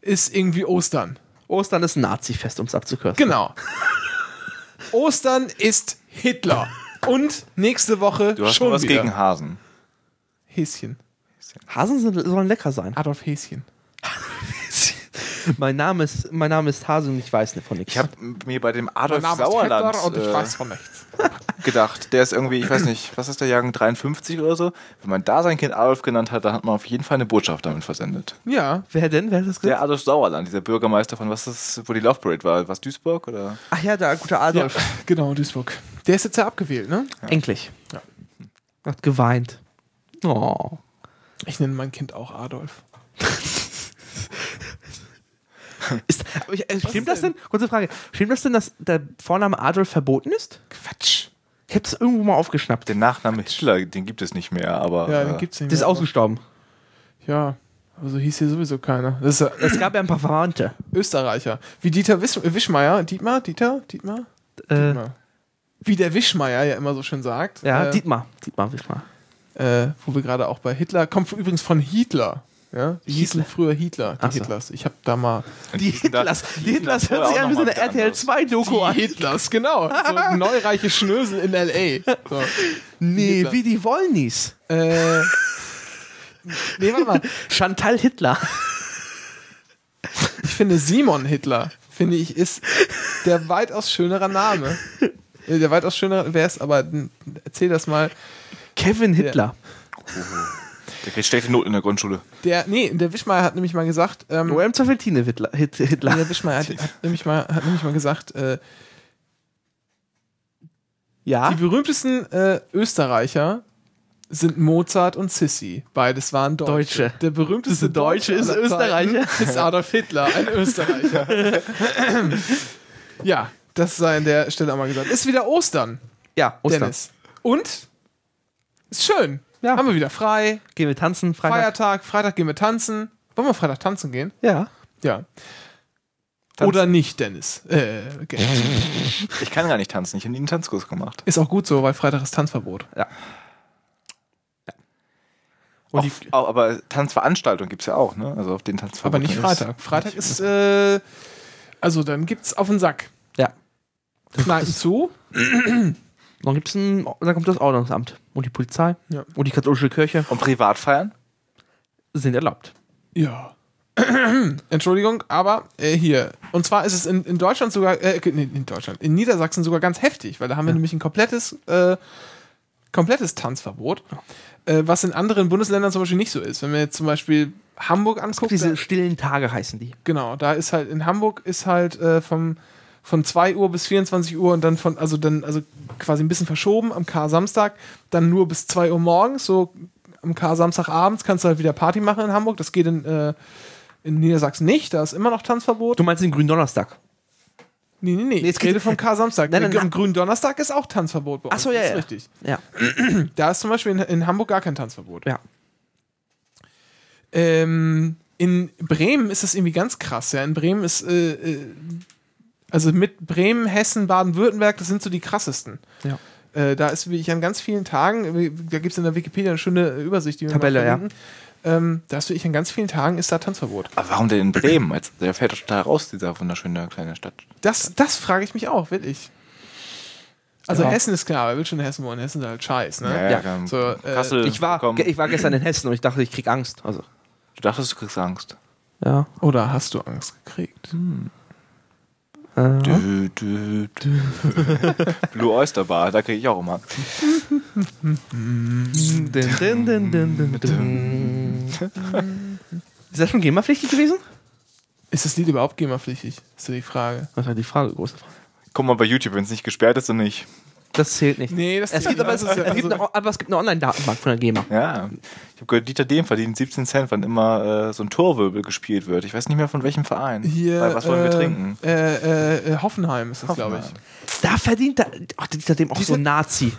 ist irgendwie Ostern. Ostern ist ein Nazi-Fest, um es abzukürzen. Genau. (laughs) Ostern ist Hitler. Und nächste Woche Du hast schon schon was wieder. gegen Hasen. Häschen. Hasen sind, sollen lecker sein. Adolf Häschen. mein, Name ist, mein Name ist Hase und ich weiß nicht von nichts. Ich habe mir bei dem Mein Adolf Sauerland und ich äh, weiß von nichts. gedacht. Der ist irgendwie, ich weiß nicht, was ist der Jahrgang 53 oder so? Wenn man da sein Kind Adolf genannt hat, dann hat man auf jeden Fall eine Botschaft damit versendet. Ja, Wer denn? Wer hat das gesagt? Der Adolf Sauerland, dieser Bürgermeister von was ist, das, wo die Love Parade war, was Duisburg oder? Ach ja, der gute ja, Adolf. genau, Duisburg. Der ist jetzt ja abgewählt, ne? Endlich. Ja. Hat geweint. Oh. Ich nenne mein Kind auch Adolf. (laughs) Ist, ich, äh, stimmt das denn? Kurze Frage. Stimmt das denn, dass der Vorname Adolf verboten ist? Quatsch. Ich habe das irgendwo mal aufgeschnappt. Der Nachname Hitler, den gibt es nicht mehr, aber Ja, äh, den gibt's nicht Das ist mehr. ausgestorben. Ja, aber so hieß hier sowieso keiner. Das ist ja Es gab ja ein paar Verwandte. Österreicher. Wie Dieter Wisch Wischmeier. Dietmar? Dieter? Dietmar? Äh, Dietmar. Wie der Wischmeier ja immer so schön sagt. ja, äh, Dietmar. Dietmar, Wischmar. äh, wo wir gerade auch bei Hitler, kommt übrigens von Hitler. Ja, die hießen Hitler. früher Hitler, die Ach so. Hitlers. Ich habe da mal Die hießen Hitlers. die hießen Hitlers hört sich an wie so eine RTL anders. 2 Doku an. Hitlers, genau. (laughs) So neureiche Schnösel in L.A. So. Nee, Hitler. wie die Wollnies. Äh, nee, warte mal. Chantal Hitler. Ich finde Simon Hitler, finde ich, ist der weitaus schönere Name. (laughs) Äh, Der weitaus schönere wäre es, aber erzähl das mal. Kevin Hitler. (laughs) der kriegt schlechte Noten in der Grundschule. Der, nee, der Wischmeier hat nämlich mal gesagt, ähm, Oder im Zweifel Tine Hitler. Hit, Hitler. der Wischmeier hat, hat, nämlich mal, hat nämlich mal gesagt, äh, Ja. die berühmtesten äh, Österreicher sind Mozart und Sissi. Beides waren Deutsche. Deutsche. Der berühmteste Deutsche ist Zeiten Österreicher. Ist Adolf Hitler, ein Österreicher. (laughs) ja, das sei an der Stelle auch mal gesagt. Ist wieder Ostern, Ja, Ostern. Dennis. Und? Ist schön. Ja. Haben wir wieder frei. Gehen wir tanzen, Freitag. Feiertag. Freitag gehen wir tanzen. Wollen wir Freitag tanzen gehen? Ja. Ja. Tanzen. Oder nicht, Dennis. Äh, okay. Ich kann gar nicht tanzen, ich habe nie einen Tanzkurs gemacht. Ist auch gut so, weil Freitag ist Tanzverbot. Und Auch, die- auch, aber Tanzveranstaltungen gibt es ja auch, ne? Also auf den Tanzverbot. Aber nicht Freitag. Freitag ist, äh, also dann gibt's auf den Sack. Ja. Kneipen (laughs) zu. Dann gibt's ein, dann kommt das Ordnungsamt und die Polizei Ja. und die katholische Kirche Und Privatfeiern? sind erlaubt. Ja. (clears throat) Entschuldigung, aber äh, hier. Und zwar ist es in, in Deutschland sogar, äh, nee, in Deutschland, in Niedersachsen sogar ganz heftig, weil da haben wir nämlich ein komplettes äh, komplettes Tanzverbot. Äh, was in anderen Bundesländern zum Beispiel nicht so ist. Wenn wir jetzt zum Beispiel Hamburg angucken, Diese stillen Tage heißen die. genau, da ist halt in Hamburg ist halt äh, vom von 2 Uhr bis 24 Uhr und dann von, also dann, also quasi ein bisschen verschoben am K-Samstag, dann nur bis 2 Uhr morgens, so am K-Samstagabends kannst du halt wieder Party machen in Hamburg. Das geht in, äh, in Niedersachsen nicht, da ist immer noch Tanzverbot. Du meinst den grünen Donnerstag? Nee, nee, nee. es ich rede vom K-Samstag. Nein, nein, Am grünen Donnerstag ist auch Tanzverbot bei uns. Ach so, ja, das ja. ist richtig. Ja. (clears throat) Da ist zum Beispiel in, in Hamburg gar kein Tanzverbot. Ja. Ähm, in Bremen ist das irgendwie ganz krass. Ja, in Bremen ist, äh, äh, also mit Bremen, Hessen, Baden-Württemberg, das sind so die krassesten. Ja. Äh, da ist wirklich an ganz vielen Tagen, da gibt es in der Wikipedia eine schöne Übersicht, die wir Tabelle, mal ja. Ähm, da ist wirklich an ganz vielen Tagen ist da Tanzverbot. Aber warum denn in Bremen? Als- Der fällt doch total raus, dieser wunderschöne kleine Stadt. Das, das frage ich mich auch, wirklich. Also Ja. Hessen ist klar, wer will schon in Hessen wohnen? Hessen ist halt scheiß, ne? Ja. komm. So, äh, Kassel, Ich war, komm. ich war gestern in Hessen und ich dachte, ich krieg Angst. Also, Du dachtest, du kriegst Angst. ja. Oder hast du Angst gekriegt? Äh, Dü, dü, dü. (laughs) Blue Oyster Bar, da kriege ich auch immer. Dun, dun, dun. Ist das schon GEMA-pflichtig gewesen? Ist das Lied überhaupt GEMA-pflichtig? Ist so die Frage. Das war die Frage, große Frage. Guck mal bei YouTube, wenn es nicht gesperrt ist und nicht. Das zählt nicht. Nee, das Es gibt aber, es, gibt also- eine, aber es gibt eine Online-Datenbank von der GEMA. Ja, ich habe gehört, Dieter Dehm verdient 17 Cent, wann immer äh, so ein Torwirbel gespielt wird. Ich weiß nicht mehr von welchem Verein. Hier, Weil, was wollen wir äh, trinken? Äh, äh, äh, Hoffenheim ist das, glaube ich. Da verdient der, ach, der Dieter Dehm auch so ein Nazi.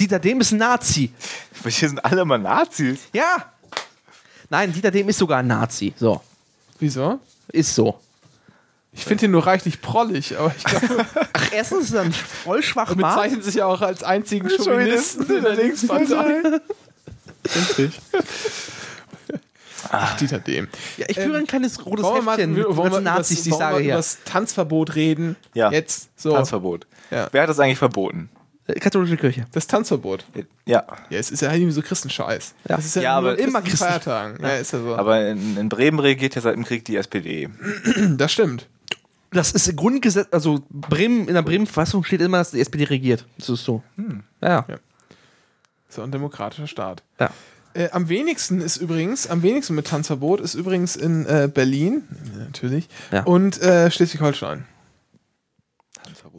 Dieter Dehm ist ein Nazi. Hier sind alle immer Nazis. Ja. Nein, Dieter Dehm ist sogar ein Nazi. So. Wieso? Ist so. Ich finde ihn nur reichlich prollig, aber ich glaube, (laughs) Ach, erstens ist er ein voll schwach er bezeichnet sich ja auch als einzigen Chauvinisten Chauvinisten in der Linkspartei. Richtig. Ach, Dieter Dehm. Ja, ich führe ein kleines rotes Wollen wir mal, Heftchen mit wollen wir Nazis, das, die ich wollen wir sage über hier. das Tanzverbot reden? Ja. Jetzt. So. Tanzverbot. Ja. Wer hat das eigentlich verboten? Äh, Katholische Kirche. Das Tanzverbot. Ja, Ja, es ist ja halt irgendwie so Christenscheiß. Ja. Das ist ja, Ja, nur aber immer Christen- Feiertagen. Ja, ist ja so. aber in, in Bremen regiert ja seit dem Krieg die SPD. das stimmt. Das ist Grundgesetz, also Bremen, in der Bremen-Verfassung steht immer, dass die SPD regiert. Das ist so. Ja, ja. So ein demokratischer Staat. ja. Äh, am wenigsten ist übrigens, am wenigsten mit Tanzverbot ist übrigens in äh, Berlin, natürlich, Ja. und äh, Schleswig-Holstein.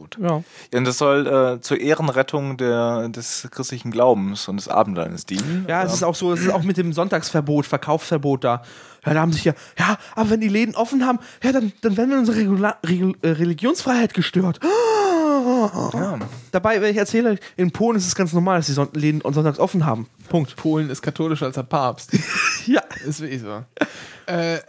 Tanzverbot. ja. Ja, und das soll äh, zur Ehrenrettung der, des christlichen Glaubens und des Abendlandes dienen. Ja, es ist auch so, es ist auch mit dem Sonntagsverbot, Verkaufsverbot da. Ja, da haben sich ja, ja, aber wenn die Läden offen haben, ja, dann, dann werden wir unsere Regula Regul äh, Religionsfreiheit gestört. Ja. Dabei, wenn ich erzähle, in Polen ist es ganz normal, dass die Son Läden sonntags offen haben. Punkt. Polen ist katholischer als der Papst. (laughs) Ja. ist wirklich so. äh,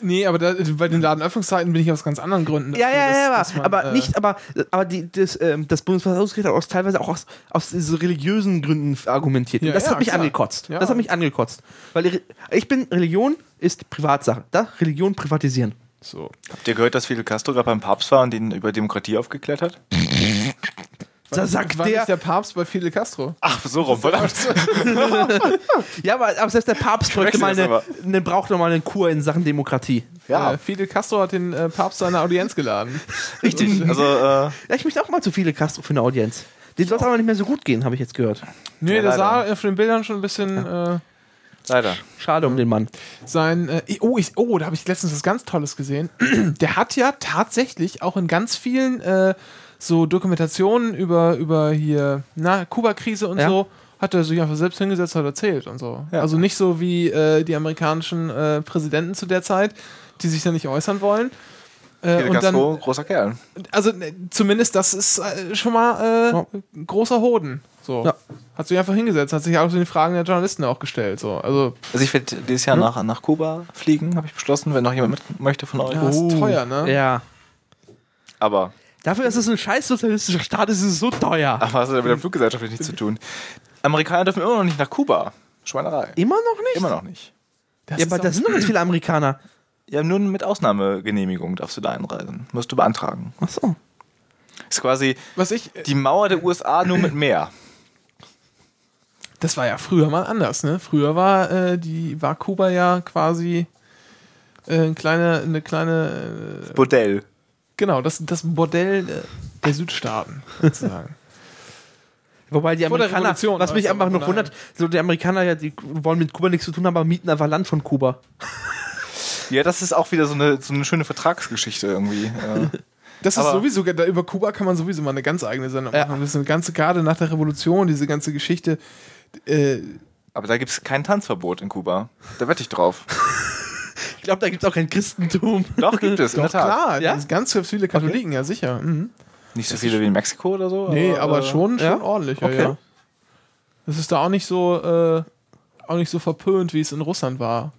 nee, aber da, bei den Ladenöffnungszeiten bin ich aus ganz anderen Gründen. Ja, ja, ja, dass man, aber äh, nicht, aber, aber die, das, ähm, das Bundesverfassungsgericht hat auch teilweise auch aus, aus diesen religiösen Gründen argumentiert. Ja, das ja, hat mich klar. angekotzt. Ja. Das hat mich angekotzt. Weil ich bin, Religion ist Privatsache. Da Religion privatisieren. So. Habt ihr gehört, dass Fidel Castro gerade beim Papst war und ihn über Demokratie aufgeklärt hat? (laughs) Da sagt war der, nicht der Papst bei Fidel Castro. Ach, so rum, verdammt. (laughs) ja, aber, aber selbst der Papst bräuchte mal eine, eine, braucht noch mal eine Kur in Sachen Demokratie. Ja, Äh, Fidel Castro hat den äh, Papst zu einer Audienz geladen. (laughs) richtig. (laughs) Also, äh, Ja, ich möchte auch mal zu viele Castro für eine Audienz. Den soll es aber nicht mehr so gut gehen, habe ich jetzt gehört. Nee, Ja, der sah auf den Bildern schon ein bisschen äh, leider. Schade um den Mann. sein. Äh, oh, ich, oh, da habe ich letztens was ganz Tolles gesehen. (clears throat) der hat ja tatsächlich auch in ganz vielen äh, so Dokumentationen über, über hier, na, Kuba-Krise und Ja. so, hat er sich einfach selbst hingesetzt und erzählt und so. Ja. Also nicht so wie äh, die amerikanischen äh, Präsidenten zu der Zeit, die sich da nicht äußern wollen. Äh, Fidel und Castro, dann, großer Kerl. also äh, zumindest das ist äh, schon mal äh, Ja. großer Hoden. So. Ja. Hat sich einfach hingesetzt, hat sich auch so die Fragen der Journalisten auch gestellt. So. Also, Also ich werde dieses Jahr nach, nach Kuba fliegen, habe ich beschlossen, wenn noch jemand mit möchte von euch. ja, ist Oh. teuer, ne? Ja. Aber, Dafür, dass es ein scheiß sozialistischer Staat ist, ist es so teuer. ach, was hat das mit der Fluggesellschaft nichts zu tun? Amerikaner dürfen immer noch nicht nach Kuba. Schweinerei. Immer noch nicht? Immer noch nicht. Das Ja, ist aber da sind doch ganz viele Amerikaner. Ja, nur mit Ausnahmegenehmigung darfst du da einreisen. Musst du beantragen. Ach so. Ist quasi was ich, die Mauer der USA nur mit Meer. das war ja früher mal anders, ne? Früher war äh, die war Kuba ja quasi äh, eine kleine, eine kleine, äh, Bordell. Genau, das, das Bordell äh, der Südstaaten sozusagen. (laughs) Wobei die Vor der Amerikaner, Revolution, was mich einfach noch wundert, so die Amerikaner ja, die wollen mit Kuba nichts zu tun haben, aber mieten einfach Land von Kuba. (laughs) Ja, das ist auch wieder so eine, so eine schöne Vertragsgeschichte irgendwie. Äh, (laughs) Das ist Aber- sowieso, da über Kuba kann man sowieso mal eine ganz eigene Sendung Ja. machen. Das ist eine ganze, gerade nach der Revolution, diese ganze Geschichte. Äh, aber da gibt es kein Tanzverbot in Kuba. Da wette ich drauf. Ich glaube, da gibt es auch kein Christentum. Doch, gibt es, in der doch, Tat. klar, Ja? ganz viele Katholiken, ja sicher. Mhm. Nicht so viele wie in Mexiko oder so. Nee, aber äh, schon, schon ja? ordentlich, ja, Okay. ja. Das ist da auch nicht so, äh, auch nicht so verpönt, wie es in Russland war.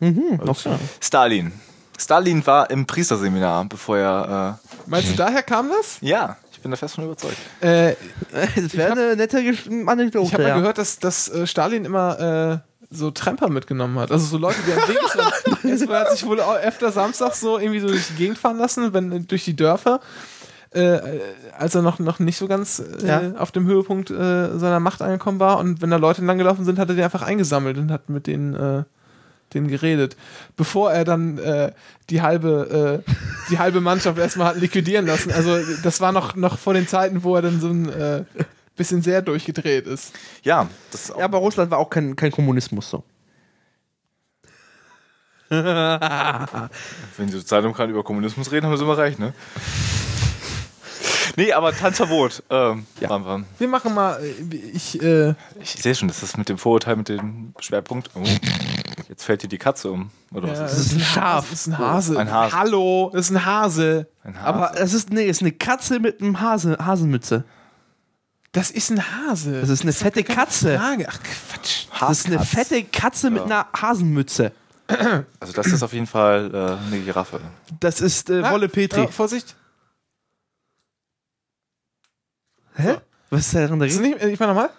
Mhm, Also, okay. Stalin. Stalin war im Priesterseminar, bevor er. Meinst du, daher kam das? Äh, ja, ich bin da fest von überzeugt. Äh, (laughs) Das wäre eine nette Anekdote. ich habe mal ja. gehört, dass, dass äh, Stalin immer äh, so Tremper mitgenommen hat. Also so Leute, die am Weg (laughs) sind. Er hat sich wohl auch öfter samstags so irgendwie so durch die Gegend fahren lassen, wenn, durch die Dörfer. Äh, als er noch, noch nicht so ganz äh, Ja. auf dem Höhepunkt äh, seiner Macht angekommen war. Und wenn da Leute langgelaufen sind, hat er die einfach eingesammelt und hat mit denen, äh, denen geredet. Bevor er dann äh, die, halbe, äh, die halbe Mannschaft erstmal hat liquidieren lassen. Also das war noch, noch vor den Zeiten, wo er dann so ein äh, bisschen sehr durchgedreht ist. Ja, das ist auch. Ja, aber Russland war auch kein, kein Kommunismus so. Wenn die Sozialdemokraten über Kommunismus reden, haben sie immer recht, ne? Nee, aber Tanzverbot. Ähm, Ja. waren wir. Wir machen mal, äh, ich, äh, Ich sehe schon, das ist mit dem Vorurteil, mit dem Schwerpunkt. Oh, jetzt fällt dir die Katze um. Oder ja, was es ist ist ein Schaf. Das ist ein Hase. Ein Hase. Hallo, das ist ein Hase. das? Ein Hase. Aber es ist, nee, es ist eine Katze mit einem Hase, Hasenmütze. Das ist ein Hase. Das ist eine fette Katze. Frage. Ach Quatsch. Das ist eine Haskatz. fette Katze mit einer Hasenmütze. Also das ist auf jeden Fall äh, eine Giraffe. Das ist äh, Ah, Wolle Petri. äh, Vorsicht. Hä? Was ist daran Ist das dagegen? nicht, äh, ich mach nochmal.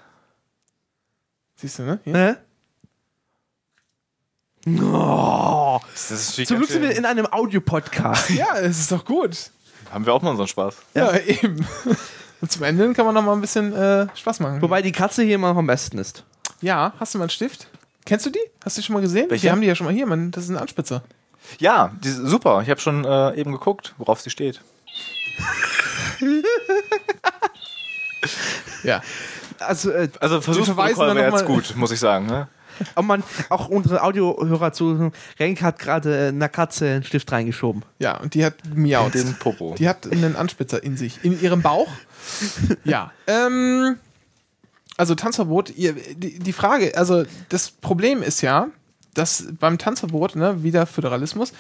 Siehst du, ne? Hier. Hä? Oh, Das ist zum Glück sind wir in einem Audiopodcast. (laughs) Ja, es ist doch gut. Haben wir auch mal unseren Spaß. Ja, eben. (laughs) Und zum Ende kann man noch mal ein bisschen äh, Spaß machen. Wobei die Katze hier immer noch am besten ist. ja, hast du mal einen Stift? Kennst du die? Hast du die schon mal gesehen? Welche? Wir haben die ja schon mal hier, Mann. Das ist ein Anspitzer. Ja, die, super. Ich habe schon äh, eben geguckt, worauf sie steht. (laughs) Ja. Also, äh, Also wäre noch jetzt gut, muss ich sagen. Ne? Auch, man, auch unsere Audiohörer zu. Renk hat gerade einer Katze einen Stift reingeschoben. Ja, und die hat miaut. Den Popo. Die hat einen Anspitzer in sich. In ihrem Bauch. (laughs) ja. Ähm, also Tanzverbot, ihr, die, die Frage, also das Problem ist ja, dass beim Tanzverbot, ne, wieder Föderalismus,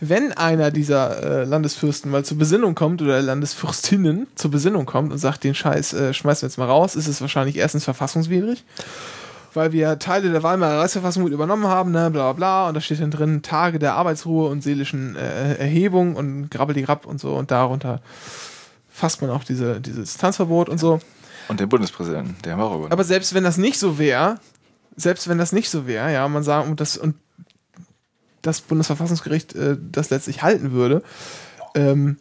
wenn einer dieser äh, Landesfürsten mal zur Besinnung kommt oder Landesfürstinnen zur Besinnung kommt und sagt, den Scheiß äh, schmeißen wir jetzt mal raus, ist es wahrscheinlich erstens verfassungswidrig, weil wir Teile der Weimarer Reichsverfassung mit übernommen haben, ne, bla bla bla, und da steht dann drin Tage der Arbeitsruhe und seelischen äh, Erhebung und grabbeldigrabb und so, und darunter fasst man auch diese, dieses Tanzverbot und so. Und den Bundespräsidenten, der haben wir auch übernommen. Aber selbst wenn das nicht so wäre, selbst wenn das nicht so wäre, ja, man sagen, und das, und das Bundesverfassungsgericht äh, das letztlich halten würde, ähm,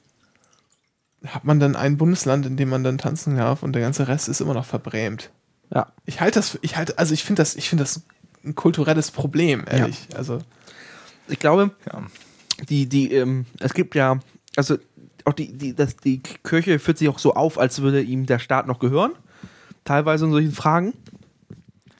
hat man dann ein Bundesland, in dem man dann tanzen darf und der ganze Rest ist immer noch verbrämt. Ja. Ich halte das, ich halte, also ich finde das, ich finde das ein kulturelles Problem, ehrlich. Also, Ich glaube, ja. die, die, ähm, es gibt ja, also auch die, die, das, die Kirche führt sich auch so auf, als würde ihm der Staat noch gehören. Teilweise in solchen Fragen.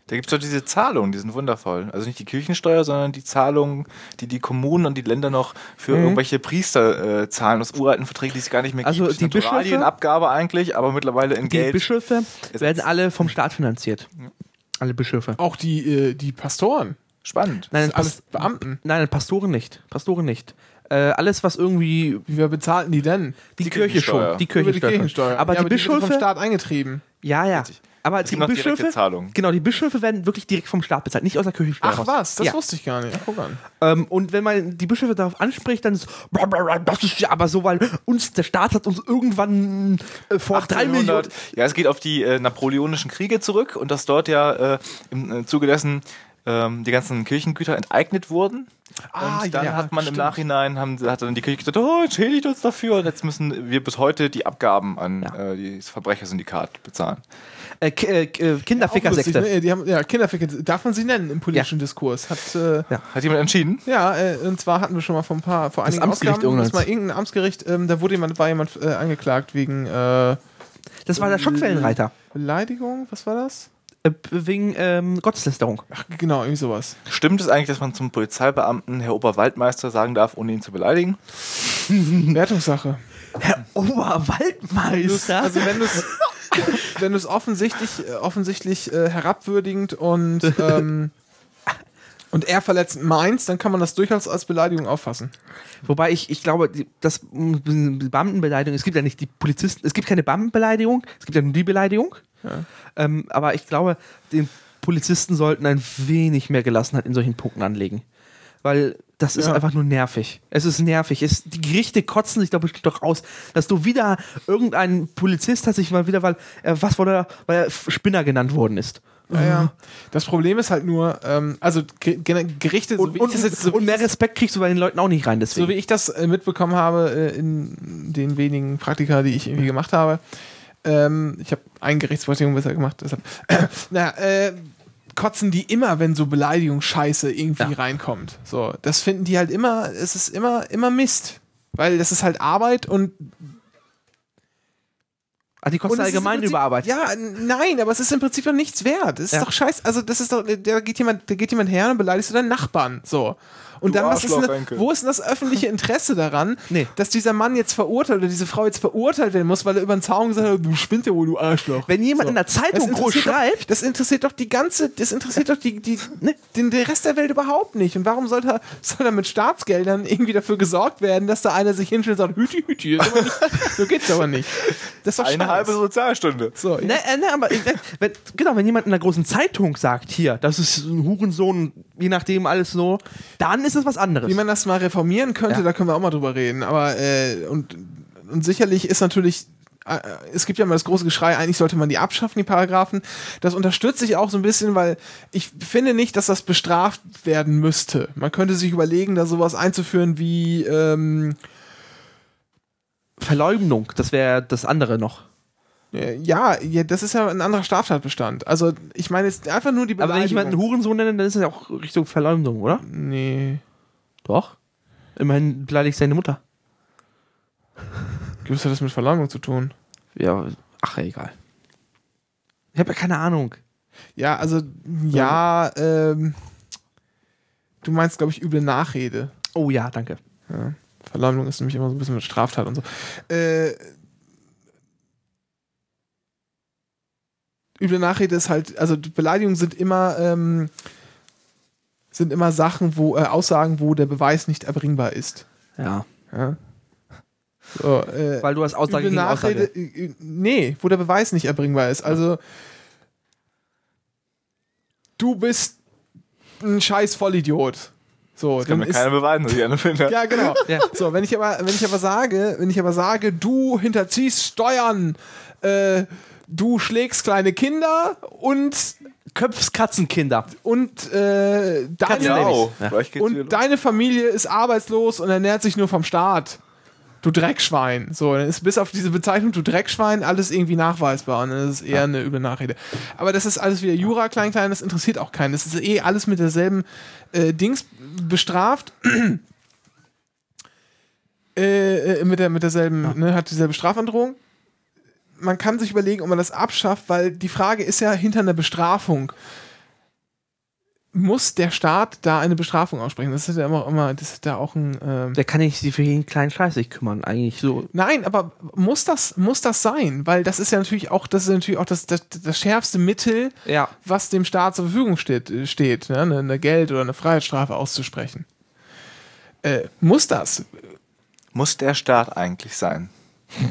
Da gibt es doch diese Zahlungen, die sind wundervoll. Also nicht die Kirchensteuer, sondern die Zahlungen, die die Kommunen und die Länder noch für Mhm. irgendwelche Priester äh, zahlen aus uralten Verträgen, die es gar nicht mehr Also gibt. die Bischöfe- Naturalienabgabe eigentlich, aber mittlerweile in Die Geld. Bischöfe Es- werden alle vom Staat finanziert. Alle Bischöfe. auch die, äh, die Pastoren, Spannend. Nein, alles Pas Beamten. nein, Pastoren nicht. Pastoren nicht. Äh, alles, was irgendwie Wie wir bezahlten die denn? die, Die Kirche Kirchensteuer. schon. Die Über die Kirchensteuer. Kirchensteuer. Aber ja, die aber die wird vom Bischöfe. Staat eingetrieben. ja, ja. Richtig. Aber Es die gibt noch direkte Bischöfe. Zahlungen. Genau, die Bischöfe werden wirklich direkt vom Staat bezahlt, nicht aus der Kirchensteuer. Ach raus. was, das ja. wusste ich gar nicht. Guck an. Ähm, und wenn man die Bischöfe darauf anspricht, dann ist das ist ja aber so, weil uns der Staat hat uns irgendwann äh, vor drei 1800. Millionen. Ja, es geht auf die äh, napoleonischen Kriege zurück und dass dort ja äh, im äh, Zuge dessen ähm, die ganzen Kirchengüter enteignet wurden. Ah, und dann ja, hat man im stimmt. Nachhinein, haben, hat dann die Kirche gesagt, oh, entschädigt uns dafür und jetzt müssen wir bis heute die Abgaben an Ja. äh, das Verbrechersyndikat bezahlen. Äh, äh, äh, Kinderfickersekte. ne? Die haben, ja, Kinderficker, darf man sie nennen im politischen Diskurs? Hat, äh, Hat jemand entschieden? ja, äh, und zwar hatten wir schon mal vor ein paar, vor Das einigen Amtsgericht Ausgaben, das irgendeins. mal irgendein Amtsgericht, ähm, da wurde jemand, war jemand äh, angeklagt wegen, äh, Das war der Schockwellenreiter. Beleidigung, was war das? Wegen ähm, Gotteslästerung. Ach, genau, irgendwie sowas. Stimmt es eigentlich, dass man zum Polizeibeamten Herr Oberwaldmeister sagen darf, ohne ihn zu beleidigen? (laughs) Wertungssache. Herr Oberwaldmeister. Also wenn du es (laughs) (laughs) wenn du es offensichtlich, äh, offensichtlich äh, herabwürdigend und ähm, (laughs) und er verletzend meinst, dann kann man das durchaus als Beleidigung auffassen. Wobei ich, ich glaube, das Beamtenbeleidigung, es gibt ja nicht die Polizisten, es gibt keine Beamtenbeleidigung, es gibt ja nur die Beleidigung. Ähm, aber ich glaube, die Polizisten sollten ein wenig mehr Gelassenheit in solchen Punkten anlegen. Weil das ist Ja. einfach nur nervig. Es ist nervig. Es, die Gerichte kotzen sich doch, doch aus, dass du wieder irgendein Polizist hat sich mal wieder, weil er was wurde, weil er Spinner genannt worden ist. Ja, ja. Das Problem ist halt nur, ähm, also Ge- Ge- Gerichte, so Und, wie und, ich das jetzt so, und mehr Respekt kriegst du bei den Leuten auch nicht rein, deswegen. so wie ich das äh, mitbekommen habe äh, in den wenigen Praktika, die ich irgendwie gemacht habe. Ähm, ich habe ein Gerichtspraktikum besser gemacht, deshalb. (clears throat) naja, äh, kotzen die immer, wenn so Beleidigung Scheiße irgendwie Ja. reinkommt. So, das finden die halt immer, es ist immer, immer Mist. Weil das ist halt Arbeit und Ah, die kosten allgemein Prinzip- über Arbeit. Ja, nein, aber es ist im Prinzip doch nichts wert. Es ist Ja. doch scheiße. Also, das ist doch, da geht jemand, da geht jemand her und beleidigst du deinen Nachbarn. So. Und Du dann, was ist denn, wo ist denn das öffentliche Interesse daran, (laughs) Nee. dass dieser Mann jetzt verurteilt oder diese Frau jetzt verurteilt werden muss, weil er über den Zaun gesagt hat, du spinnst ja wohl, du Arschloch. Wenn jemand So. in der Zeitung groß schreibt, Doch, das interessiert doch die ganze, das interessiert doch die, die, ne, den, den Rest der Welt überhaupt nicht. Und warum soll da, soll da mit Staatsgeldern irgendwie dafür gesorgt werden, dass da einer sich hinstellt und sagt, hüti, hüti, nicht, so geht's aber nicht. Das ist doch Eine halbe Sozialstunde. So. Ne, äh, ne, aber wenn, wenn, genau, wenn jemand in einer großen Zeitung sagt, hier, das ist ein Hurensohn, je nachdem alles so, dann ist es was anderes. Wie man das mal reformieren könnte, Ja. da können wir auch mal drüber reden. Aber äh, und, und sicherlich ist natürlich, äh, es gibt ja mal das große Geschrei, eigentlich sollte man die abschaffen, die Paragraphen. Das unterstütze ich auch so ein bisschen, weil ich finde nicht, dass das bestraft werden müsste. Man könnte sich überlegen, da sowas einzuführen wie ähm, Verleumdung, das wäre das andere noch. Äh, ja, ja, das ist ja ein anderer Straftatbestand. Also ich meine jetzt einfach nur die Aber wenn ich jemanden Beleidigung. Hurensohn nenne, dann ist es ja auch Richtung Verleumdung, oder? Nee. Doch. Immerhin beleidigt seine Mutter. Was hat das mit Verleumdung zu tun? Ja, ach, egal. Ich habe ja keine Ahnung. Ja, also, ja, ähm, du meinst, glaube ich, üble Nachrede. Oh ja, danke. Ja. Verleumdung ist nämlich immer so ein bisschen mit Straftat und so. Äh, üble Nachrede ist halt, also Beleidigungen sind immer, ähm, sind immer Sachen, wo, äh, Aussagen, wo der Beweis nicht erbringbar ist. Ja. Ja. So, äh, Weil du hast Aussage üble gegen Nachrede, Aussage. äh, äh, nee, wo der Beweis nicht erbringbar ist. Also, du bist ein scheiß Vollidiot. So, Das kann mir keiner beweisen, dass ich eine finde. ja, genau. Ja. So, wenn ich aber, wenn ich aber sage, wenn ich aber sage, du hinterziehst Steuern, äh, du schlägst kleine Kinder und Köpfs Katzenkinder. und äh, deine, Genau. Ja. Wieder und deine Familie ist arbeitslos und ernährt sich nur vom Staat. Du Dreckschwein. So, dann ist bis auf diese Bezeichnung, du Dreckschwein, alles irgendwie nachweisbar. Und dann ist eher eine üble Nachrede. Aber das ist alles wieder Jura, klein, klein, das interessiert auch keinen. Das ist eh alles mit derselben äh, Dings bestraft. (clears throat) äh, äh, mit, der, mit derselben, ne, hat dieselbe Strafandrohung. Man kann sich überlegen, ob man das abschafft, weil die Frage ist ja hinter einer Bestrafung muss der Staat da eine Bestrafung aussprechen? Das ist ja immer, immer das ist ja auch ein. Ähm Der kann nicht sich für jeden kleinen Scheiß sich kümmern, eigentlich so. Nein, aber muss das, muss das sein? Weil das ist ja natürlich auch, das ist natürlich auch das, das, das schärfste Mittel, Ja. was dem Staat zur Verfügung steht, steht ne? eine, eine Geld- oder eine Freiheitsstrafe auszusprechen. Äh, muss das? Muss der Staat eigentlich sein?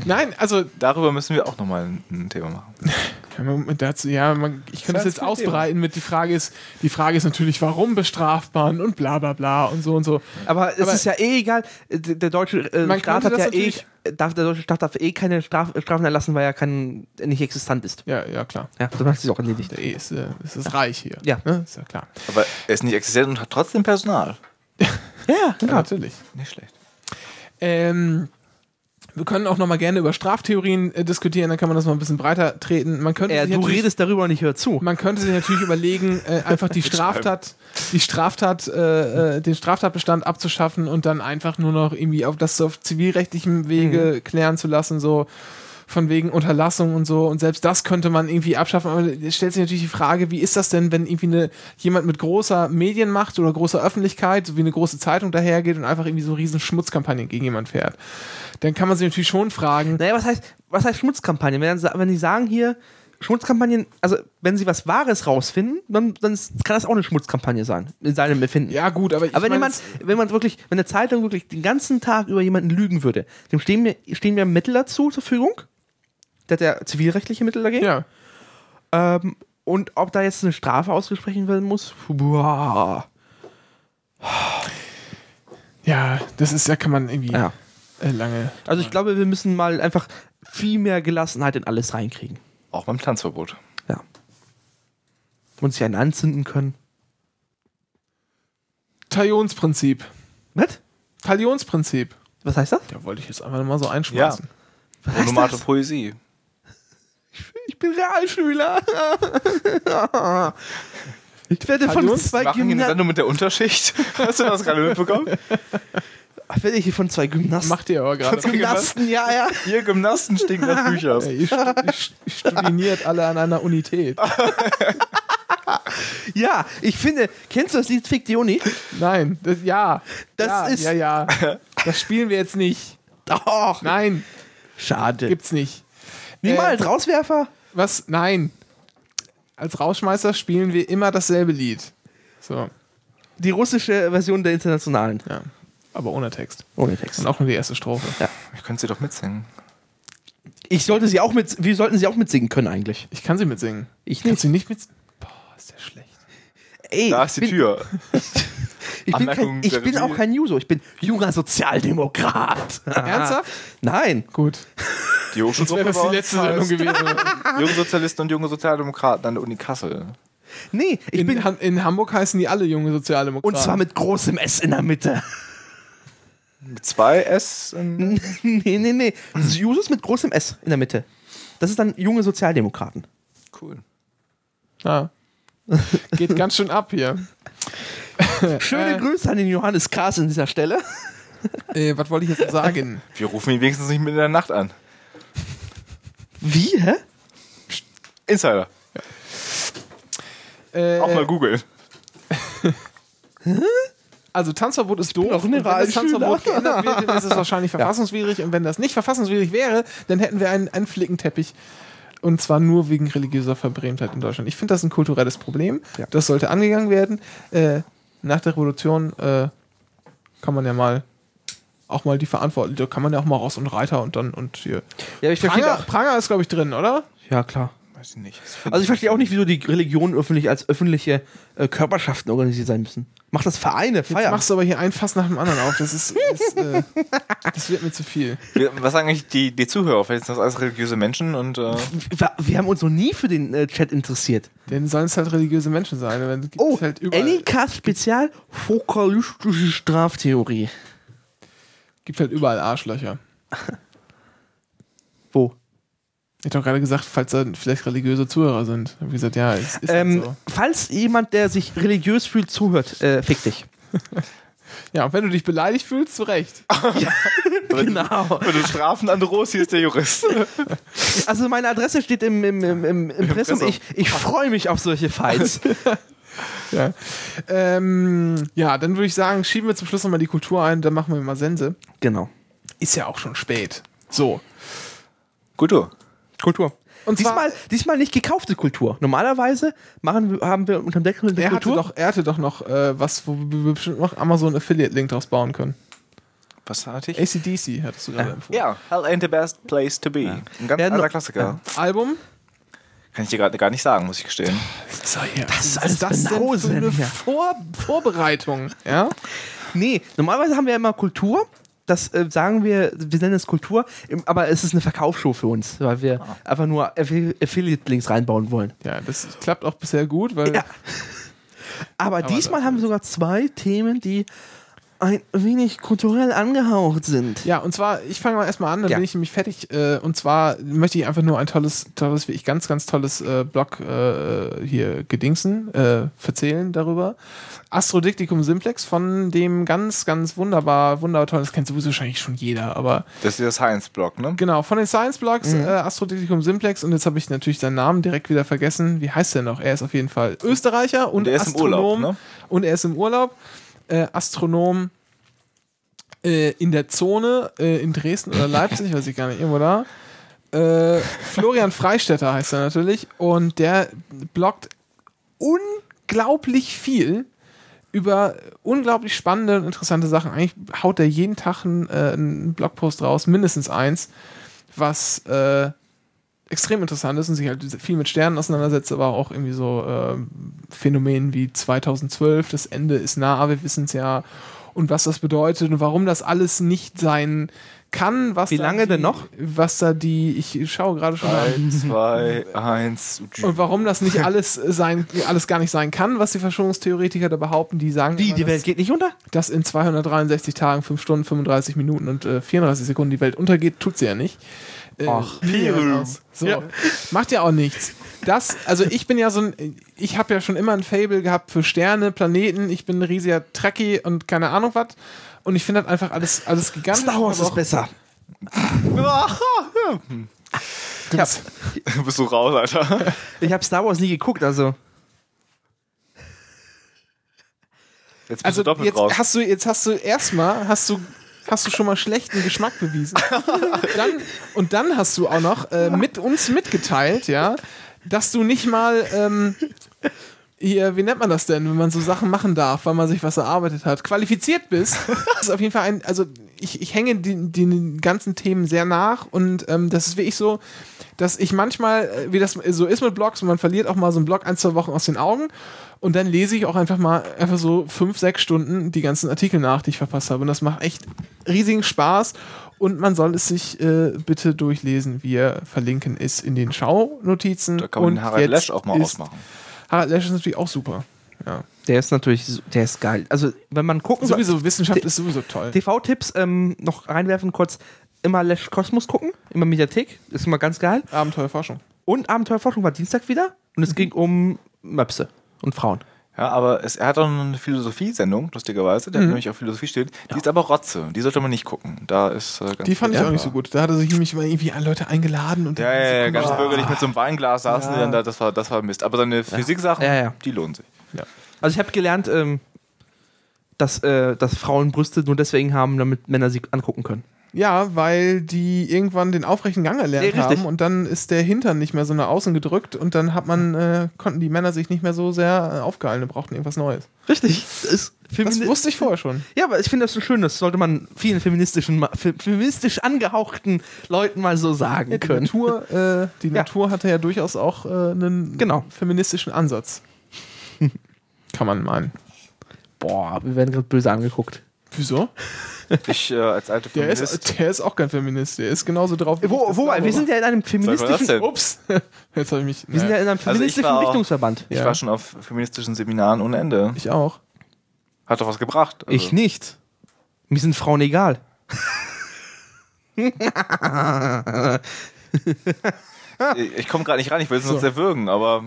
Nein, also Darüber müssen wir auch nochmal ein, ein Thema machen. Ja, man- dazu, ja, man, ich kann das Das jetzt ausbreiten mit die Frage ist, die Frage ist natürlich, warum bestraft man und bla bla bla und so und so. Aber es Aber- ist ja eh egal. Der, deutsche äh, Staat könnte hat ja eh, darf, der deutsche Staat darf eh keine Straf, Strafen erlassen, weil er kein, nicht existent ist. Ja, ja, klar. Ja, dann hat sich auch erledigt. Der E ist, äh, ist das reich hier. Ja. Ne? Ist ja klar. Aber er ist nicht existent und hat trotzdem Personal. Ja, (laughs) Ja, genau. natürlich. Nicht schlecht. Ähm, wir können auch noch mal gerne über Straftheorien äh, diskutieren, dann kann man das mal ein bisschen breiter treten. Man könnte Äh, sich du natürlich- redest darüber und ich höre zu. Man könnte sich natürlich überlegen, äh, einfach die (laughs) Straftat, die Straftat, äh, äh, den Straftatbestand abzuschaffen und dann einfach nur noch irgendwie auf das auf zivilrechtlichem Wege klären zu lassen, so von wegen Unterlassung und so. Und selbst das könnte man irgendwie abschaffen. Aber es stellt sich natürlich die Frage, wie ist das denn, wenn irgendwie eine, jemand mit großer Medienmacht oder großer Öffentlichkeit, so wie eine große Zeitung dahergeht und einfach irgendwie so eine riesen Schmutzkampagne gegen jemand fährt? Dann kann man sich natürlich schon fragen, Naja, was heißt, was heißt Schmutzkampagne? Wenn, wenn die sagen hier, Schmutzkampagnen, also wenn sie was Wahres rausfinden, dann, dann kann das auch eine Schmutzkampagne sein, in seinem Befinden. ja gut, aber ich Aber wenn jemand, wenn man wirklich, wenn eine Zeitung wirklich den ganzen Tag über jemanden lügen würde, dem stehen mir, stehen mir Mittel dazu zur Verfügung. Der hat ja zivilrechtliche Mittel dagegen. ja, Ähm, und ob da jetzt eine Strafe ausgesprochen werden muss, boah. ja, das ist ja, kann man irgendwie Ja. äh, lange. Also ich glaube, wir müssen mal einfach viel mehr Gelassenheit in alles reinkriegen. Auch beim Tanzverbot. Ja. Und sich einen anzünden können. Talionsprinzip. Was? Talionsprinzip. Was heißt das? Ja, wollte ich jetzt einfach mal so einschmeißen. Monomate Poesie. Ich bin Realschüler. ich werde von Talions zwei Gymnasten. Sendung mit der Unterschicht. (laughs) Hast du das gerade mitbekommen? Werde ich hier von zwei Gymnasten. Macht ihr aber gerade. Gymnasten, ja, ja. Ihr Gymnasten stinken nach (laughs) Büchers. Ja, ihr ihr studiniert alle an einer Unität. (laughs) Ja, ich finde, kennst du das Lied Uni? Nein, das, ja. Das ja, ist- Ja, ja. Das spielen wir jetzt nicht. Doch. Nein, Schade. gibt's nicht. Niemals Äh, Rauswerfer? Was? Nein. Als Rauschmeister spielen wir immer dasselbe Lied. So, Die russische Version der internationalen. ja. Aber ohne Text. Ohne Text. Und auch nur die erste Strophe. Ich könnte sie doch mitsingen. Ich sollte sie auch mit, wir sollten sie auch mitsingen können eigentlich. Ich kann sie mitsingen. Ich Kannst du nicht mit. Boah, ist der schlecht. Ey, Da ist die bin, Tür. (laughs) Ich bin, kein, ich bin auch kein Juso, ich bin junger Sozialdemokrat. Ernsthaft? (laughs) Nein. Gut. Die Wäre Hochschulgruppe das die bei letzte Sendung heißt gewesen. (laughs) Junge Sozialisten und junge Sozialdemokraten an der Uni Kassel. Nee, ich bin. In, Han- in Hamburg heißen die alle junge Sozialdemokraten. Und zwar mit großem S in der Mitte. Mit zwei S. (laughs) nee, nee, nee. Jusos mit großem S in der Mitte. Das ist dann junge Sozialdemokraten. Cool. Ja. Geht ganz schön ab hier. (laughs) Schöne Äh. Grüße an den Johannes Kaas an dieser Stelle. Äh, was wollte ich jetzt sagen? Wir rufen ihn wenigstens nicht mit in der Nacht an. Wie, hä? Insider. Äh, Auch mal googeln. Also Tanzverbot ist doof. Und wenn das. Tanzverbot geändert wird, dann ist es wahrscheinlich (laughs) verfassungswidrig. Und wenn das nicht verfassungswidrig wäre, dann hätten wir einen, einen Flickenteppich. Und zwar nur wegen religiöser Verbrämtheit in Deutschland. Ich finde das ein kulturelles Problem. Ja. Das sollte angegangen werden. Äh, nach der Revolution äh, kann man ja mal auch mal die Verantwortung, da kann man ja auch mal raus und Reiter und dann und hier. Ja, ich verstehe Pranger, auch. Pranger ist, glaube ich, drin, oder? Ja, klar. Weiß ich nicht. Also ich verstehe auch nicht, wieso die Religionen öffentlich als öffentliche äh, Körperschaften organisiert sein müssen. Macht das Vereine, Jetzt Feiern. machst du aber hier ein Fass nach dem anderen auf. Das ist, ist äh, (laughs) das wird mir zu viel. Was sagen eigentlich die, die Zuhörer? Vielleicht sind das alles religiöse Menschen und äh, wir, wir haben uns noch nie für den äh, Chat interessiert. Denn sollen es halt religiöse Menschen sein. Oh, halt Anycast Spezial Fokalistische Straftheorie. Gibt halt überall Arschlöcher. (laughs) Wo? Ich hab doch gerade gesagt, falls da vielleicht religiöse Zuhörer sind. Hab ich gesagt, ja, es ist halt Ähm, so. Falls jemand, der sich religiös fühlt, zuhört, äh, fick dich. (laughs) Ja, und wenn du dich beleidigt fühlst, zu Recht. (laughs) genau. wenn du Strafen androhst, hier ist der Jurist. Also meine Adresse steht im, im, im, im Impressum. Impressum. Ich, ich freue mich auf solche Fights. (laughs) Ja, ähm, ja dann würde ich sagen, schieben wir zum Schluss nochmal die Kultur ein, dann machen wir mal Sense. genau. Ist ja auch schon spät. So. Kultur. Kultur. Und zwar- diesmal, diesmal nicht gekaufte Kultur. Normalerweise machen wir, haben wir unterm Deckel der Er hatte, Kultur. doch, er hatte doch noch äh, was, wo wir bestimmt noch Amazon Affiliate-Link draus bauen können. Was hatte ich? ACDC hattest du gerade empfohlen. Ja, Hell ain't the best place to be. Ein ganz alter Klassiker. Album? Kann ich dir gerade gar nicht sagen, muss ich gestehen. So, ja. Das ist Was alles ist das denn für Banausen eine. Vor Vorbereitung? Ja? Nee, normalerweise haben wir immer Kultur. Das äh, sagen wir, wir nennen es Kultur, im- aber es ist eine Verkaufsshow für uns, weil wir einfach nur Affi- Affiliate-Links reinbauen wollen. Ja, das klappt auch bisher gut, weil Ja. (laughs) Aber diesmal haben wir sogar zwei Themen, die ein wenig kulturell angehaucht sind. Ja, und zwar, ich fange mal erstmal an, dann Ja. bin ich nämlich fertig. Äh, und zwar möchte ich einfach nur ein tolles, tolles, wie ich ganz, ganz tolles äh, Blog äh, hier gedingsen, äh, verzählen darüber. Astrodiktikum Simplex von dem ganz, ganz wunderbar, wunderbar tollen, das kennt sowieso wahrscheinlich schon jeder, aber Das ist der Science-Block, ne? genau, von den Science Blogs, äh, Astrodiktikum Simplex und jetzt habe ich natürlich seinen Namen direkt wieder vergessen. Wie heißt der noch? Er ist auf jeden Fall Österreicher und, Und er ist im Astronom. Urlaub, ne? Und er ist im Urlaub. Äh, Astronom äh, in der Zone äh, in Dresden oder Leipzig, weiß ich gar nicht, irgendwo da. Äh, Florian Freistetter heißt er natürlich und der bloggt unglaublich viel über unglaublich spannende und interessante Sachen. Eigentlich haut er jeden Tag einen, äh, einen Blogpost raus, mindestens eins, was äh, extrem interessant ist und sich halt viel mit Sternen auseinandersetzt, aber auch irgendwie so ähm, Phänomenen wie 2012, das Ende ist nah, wir wissen es ja, und was das bedeutet und warum das alles nicht sein kann. Was Wie da lange die, denn noch? Was da die, ich schaue gerade schon mal. Drei, zwei, eins. Und warum das nicht (laughs) alles sein, alles gar nicht sein kann, was die Verschwörungstheoretiker da behaupten, die sagen, Wie, immer, die dass, Welt geht nicht unter? dass in 263 Tagen, 5 Stunden, 35 Minuten und äh, 34 Sekunden die Welt untergeht, tut sie ja nicht. Äh, Ach. raus. so. Ja. Macht ja auch nichts. Das, also ich bin ja so ein, ich habe ja schon immer ein Fable gehabt für Sterne, Planeten, ich bin ein riesiger Trekkie und keine Ahnung was. Und ich finde das einfach alles, alles gigantisch. Star Wars ist besser. (laughs) Du bist- Bist du raus, Alter? (laughs) Ich habe Star Wars nie geguckt, also. Jetzt bist Also du doppelt jetzt raus. hast du jetzt hast du erstmal hast du hast du schon mal schlechten Geschmack bewiesen. (laughs) dann, und dann hast du auch noch äh, mit uns mitgeteilt, ja, dass du nicht mal ähm, hier, wie nennt man das denn, wenn man so Sachen machen darf, weil man sich was erarbeitet hat, qualifiziert bist. Das ist auf jeden Fall ein, also ich, ich hänge den, den ganzen Themen sehr nach und ähm, das ist wirklich so, dass ich manchmal, äh, wie das so ist mit Blogs, man verliert auch mal so einen Blog ein, zwei Wochen aus den Augen und dann lese ich auch einfach mal einfach so fünf, sechs Stunden die ganzen Artikel nach, die ich verpasst habe und das macht echt riesigen Spaß und man soll es sich äh, bitte durchlesen. Wir verlinken es in den Schaunotizen. Da kann man und den Harald Lesch auch mal ausmachen. Harald Lesch ist natürlich auch super. Ja. Der ist natürlich, der ist geil. Also, wenn man gucken soll, Sowieso, Wissenschaft ist sowieso toll. TV-Tipps ähm, noch reinwerfen kurz. Immer Lesch Kosmos gucken, immer Mediathek, ist immer ganz geil. Abenteuerforschung. Und Abenteuerforschung war Dienstag wieder und es ging um Möpse und Frauen. Ja, aber es, er hat auch eine Philosophie-Sendung, lustigerweise. Mhm. Der hat nämlich auch Philosophie steht. Die ist aber Rotze. Die sollte man nicht gucken. Da ist äh, ganz Die fand ich auch nicht so gut. Da hatte sich nämlich immer irgendwie alle Leute eingeladen und Ja, ja, ja, ganz komisch- bürgerlich mit so einem Weinglas saßen die dann da. Das war, das war Mist. Aber seine Physik-Sachen, Ja, ja. die lohnen sich. Also ich habe gelernt, ähm, dass, äh, dass Frauen Brüste nur deswegen haben, damit Männer sie angucken können. Ja, weil die irgendwann den aufrechten Gang erlernt Ja, richtig. haben und dann ist der Hintern nicht mehr so nach außen gedrückt und dann hat man, äh, konnten die Männer sich nicht mehr so sehr äh, aufgehalten und brauchten irgendwas Neues. Richtig. Das, ist Das wusste ich vorher schon. ja, aber ich finde das so schön, das sollte man vielen feministischen, feministisch angehauchten Leuten mal so sagen Die können. Natur, (laughs) äh, die Ja. Natur hatte ja durchaus auch äh, einen Genau. feministischen Ansatz. (laughs) Kann man meinen. Boah, wir werden gerade böse angeguckt. Wieso? (laughs) (laughs) Ich äh, als alte Der Feminist. ist, der ist auch kein Feminist. Der ist genauso drauf. Wo, wobei, wir sind ja in einem feministischen? Ups. (laughs) Jetzt habe ich mich. wir sind ja in einem ich feministischen auch- Richtungsverband. ich Ja. war schon auf feministischen Seminaren ohne Ende. ich auch. Hat doch was gebracht. Also, Ich nicht. Mir sind Frauen egal. (laughs) ich, komme gerade nicht rein, ich will es sonst erwürgen, aber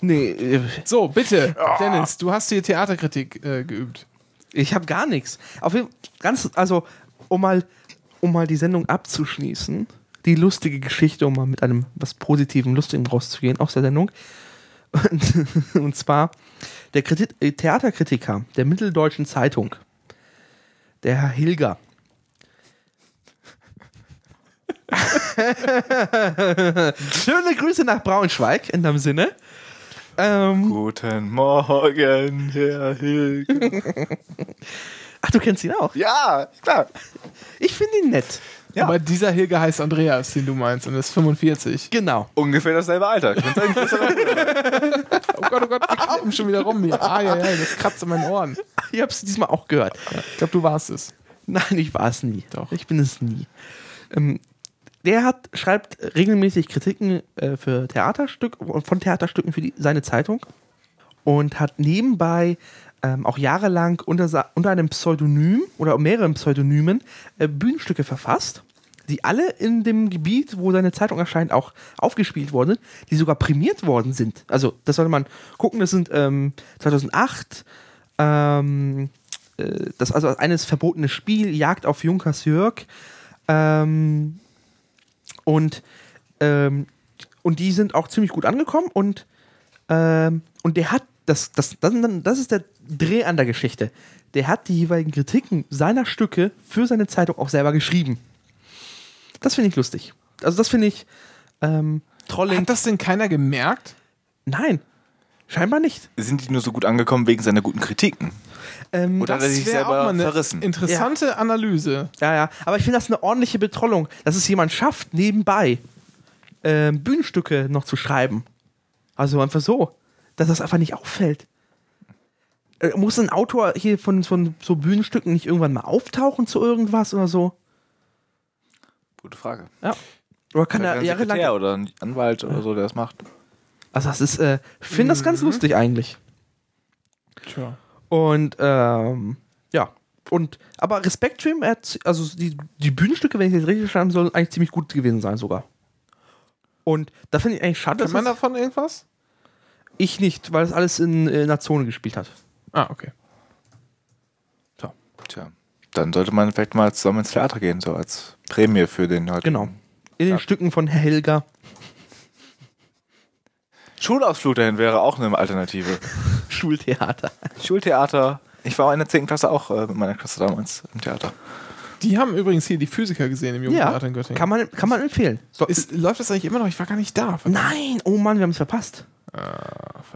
Nee, äh, So, bitte, Dennis, du hast hier Theaterkritik äh, geübt. Ich habe gar nichts. Auf jeden ganz, also, um mal, um mal die Sendung abzuschließen, die lustige Geschichte, um mal mit einem was Positivem, Lustigem rauszugehen aus der Sendung. Und, (laughs) und zwar der Kritik, äh, Theaterkritiker der Mitteldeutschen Zeitung, der Herr Hilger. (laughs) Schöne Grüße nach Braunschweig in dem Sinne. Ähm, guten Morgen, Herr Hilge. ach, du kennst ihn auch. ja, klar. Ich finde ihn nett. Ja. Aber dieser Hilge heißt Andreas, den du meinst, und ist 45. Genau. Ungefähr dasselbe Alter. Ich. (laughs) Oh Gott, oh Gott, wir klippen schon wieder rum hier. Ah, ja, ja, das kratzt in meinen Ohren. Ich habe es diesmal auch gehört. Ich glaube, du warst es. Nein, ich war es nie. Doch. Ich bin es nie. Ähm, der hat, schreibt regelmäßig Kritiken äh, für Theaterstück von Theaterstücken für die, seine Zeitung und hat nebenbei ähm, auch jahrelang unter, unter einem Pseudonym oder mehreren Pseudonymen äh, Bühnenstücke verfasst, die alle in dem Gebiet, wo seine Zeitung erscheint, auch aufgespielt worden sind, die sogar prämiert worden sind. Also, das sollte man gucken, das sind ähm, 2008, ähm, äh, das also eines verbotene Spiel, Jagd auf Junkers Jörg, ähm, und, ähm, und die sind auch ziemlich gut angekommen und, ähm, und der hat, das, das, das, das ist der Dreh an der Geschichte. Der hat die jeweiligen Kritiken seiner Stücke für seine Zeitung auch selber geschrieben. Das finde ich lustig. Also das finde ich ähm, Trolling. Hat das denn keiner gemerkt? Nein, scheinbar nicht. Sind die nur so gut angekommen wegen seiner guten Kritiken? Ähm, Oder hat er sich selber auch mal eine verrissen? Interessante Analyse. Ja, ja. Aber ich finde das eine ordentliche Betrollung, dass es jemand schafft, nebenbei ähm, Bühnenstücke noch zu schreiben. Also einfach so, dass das einfach nicht auffällt. Äh, muss ein Autor hier von, von so Bühnenstücken nicht irgendwann mal auftauchen zu irgendwas oder so? Gute Frage. Ja. Oder kann er Vielleicht ein jahrelang. Oder ein Anwalt oder so, der das macht. Also das ist, äh, ich finde das ganz lustig eigentlich. Tja. Und ähm, ja. Und aber Respekt für ihn, also die, die Bühnenstücke, wenn ich das richtig verstanden soll, eigentlich ziemlich gut gewesen sein sogar. Und da finde ich eigentlich schade, Kann dass man davon irgendwas? ich nicht, weil es alles in, in einer Zone gespielt hat. Ah, okay. Tja. Dann sollte man vielleicht mal zusammen ins Theater gehen, so als Prämie für den heute. Genau. In den. Stücken von Herr Helger. Schulausflug dahin wäre auch eine Alternative. (laughs) Schultheater. Schultheater. Ich war in der 10. Klasse auch äh, mit meiner Klasse damals im Theater. Die haben übrigens hier die Physiker gesehen im Jugendtheater in Göttingen. kann man, kann man empfehlen. So, Ist, läuft das eigentlich immer noch? Ich war gar nicht da. Nein, oh Mann, wir haben es verpasst.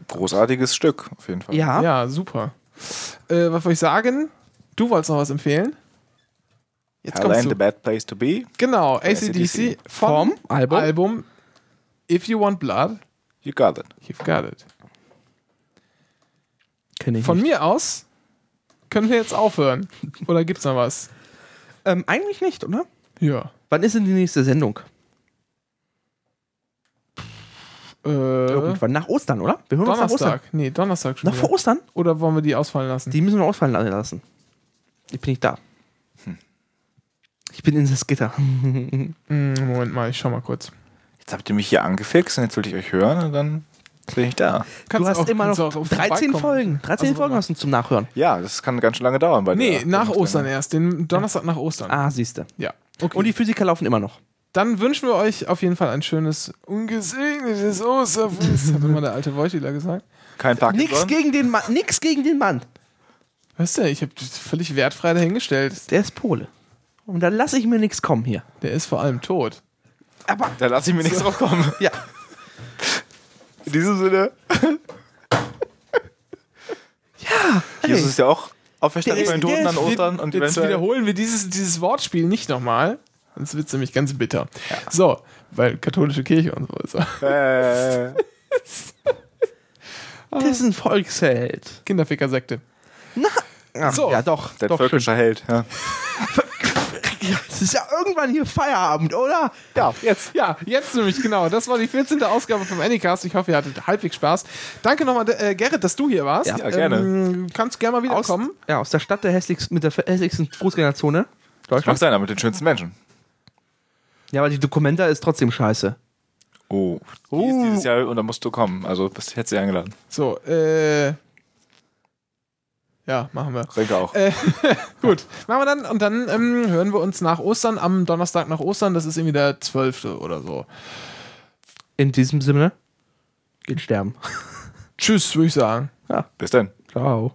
Großartiges Stück, auf jeden Fall. Ja. Ja, super. Äh, was wollte ich sagen? Du wolltest noch was empfehlen? Jetzt Hell ain't du. bad place to be. Genau, AC/DC. ACDC vom Vom Album. Album If You Want Blood, You got it. You've Got It. Von nicht. mir aus können wir jetzt aufhören. Oder gibt's noch was? Ähm, eigentlich nicht, oder? Ja. Wann ist denn die nächste Sendung? Äh, Irgendwann nach Ostern, oder? Wir hören uns nach Ostern. Donnerstag. Nee, Donnerstag schon. Noch vor. Ostern? Oder wollen wir die ausfallen lassen? Die müssen wir ausfallen lassen. Ich bin nicht da. Hm. Ich bin in das Gitter. (laughs) Hm, Moment mal, ich schau mal kurz. Jetzt habt ihr mich hier angefixt und jetzt will ich euch hören und dann bin ich da. du hast auch- immer kannst noch auch auf 13 vorbeikommen. Folgen. 13 Also, Folgen hast du zum Nachhören. Ja, das kann ganz schön lange dauern bei Nee, der- nach der- Ostern erst. Den Donnerstag nach Ostern. Ah, siehste. Ja. Okay. Und die Physiker laufen immer noch. Dann wünschen wir euch auf jeden Fall ein schönes, ungesegnetes Osterfest, hat immer der alte Wojtila gesagt. Kein Parkinson. Nix gegen den Mann. Nix gegen den Mann. Weißt du, ich habe völlig wertfrei dahingestellt. Der ist Pole. Und da lasse ich mir nichts kommen hier. Der ist vor allem tot. Aber Da lasse ich mir nichts drauf kommen. (laughs) ja, In diesem Sinne. ja. Jesus Hey. ist ja auch auferstanden von den Toten an Ostern und Jetzt wiederholen wir dieses, dieses Wortspiel nicht nochmal. Sonst wird es nämlich ganz bitter. So, weil katholische Kirche und so ist. Äh, (laughs) Das ist ein Volksheld. Kinderfickersekte. Ach, So. Ja, doch. der doch schön. völkischer Held. Ja. (laughs) Ja, es ist ja irgendwann hier Feierabend, oder? ja, jetzt. Ja, jetzt nämlich, genau. Das war die 14. Ausgabe vom Anycast. Ich hoffe, ihr hattet halbwegs Spaß. Danke nochmal, äh, Gerrit, dass du hier warst. Ja, gerne. Ähm, kannst gerne mal wiederkommen. Ja, aus der Stadt der hässlichsten, mit der hässlichsten Fußgängerzone. Mag Deutschland. sein, aber mit den schönsten Menschen. Ja, aber die Dokumenta ist trotzdem scheiße. Oh. Die ist dieses Jahr und da musst du kommen. Also bist hättest du eingeladen. So, äh. Ja, machen wir. Denke auch. Äh, (laughs) gut, machen wir dann und dann ähm, hören wir uns nach Ostern, am Donnerstag nach Ostern, das ist irgendwie der 12. oder so. In diesem Sinne, geht sterben. Tschüss, würde ich sagen. Bis dann. Ciao.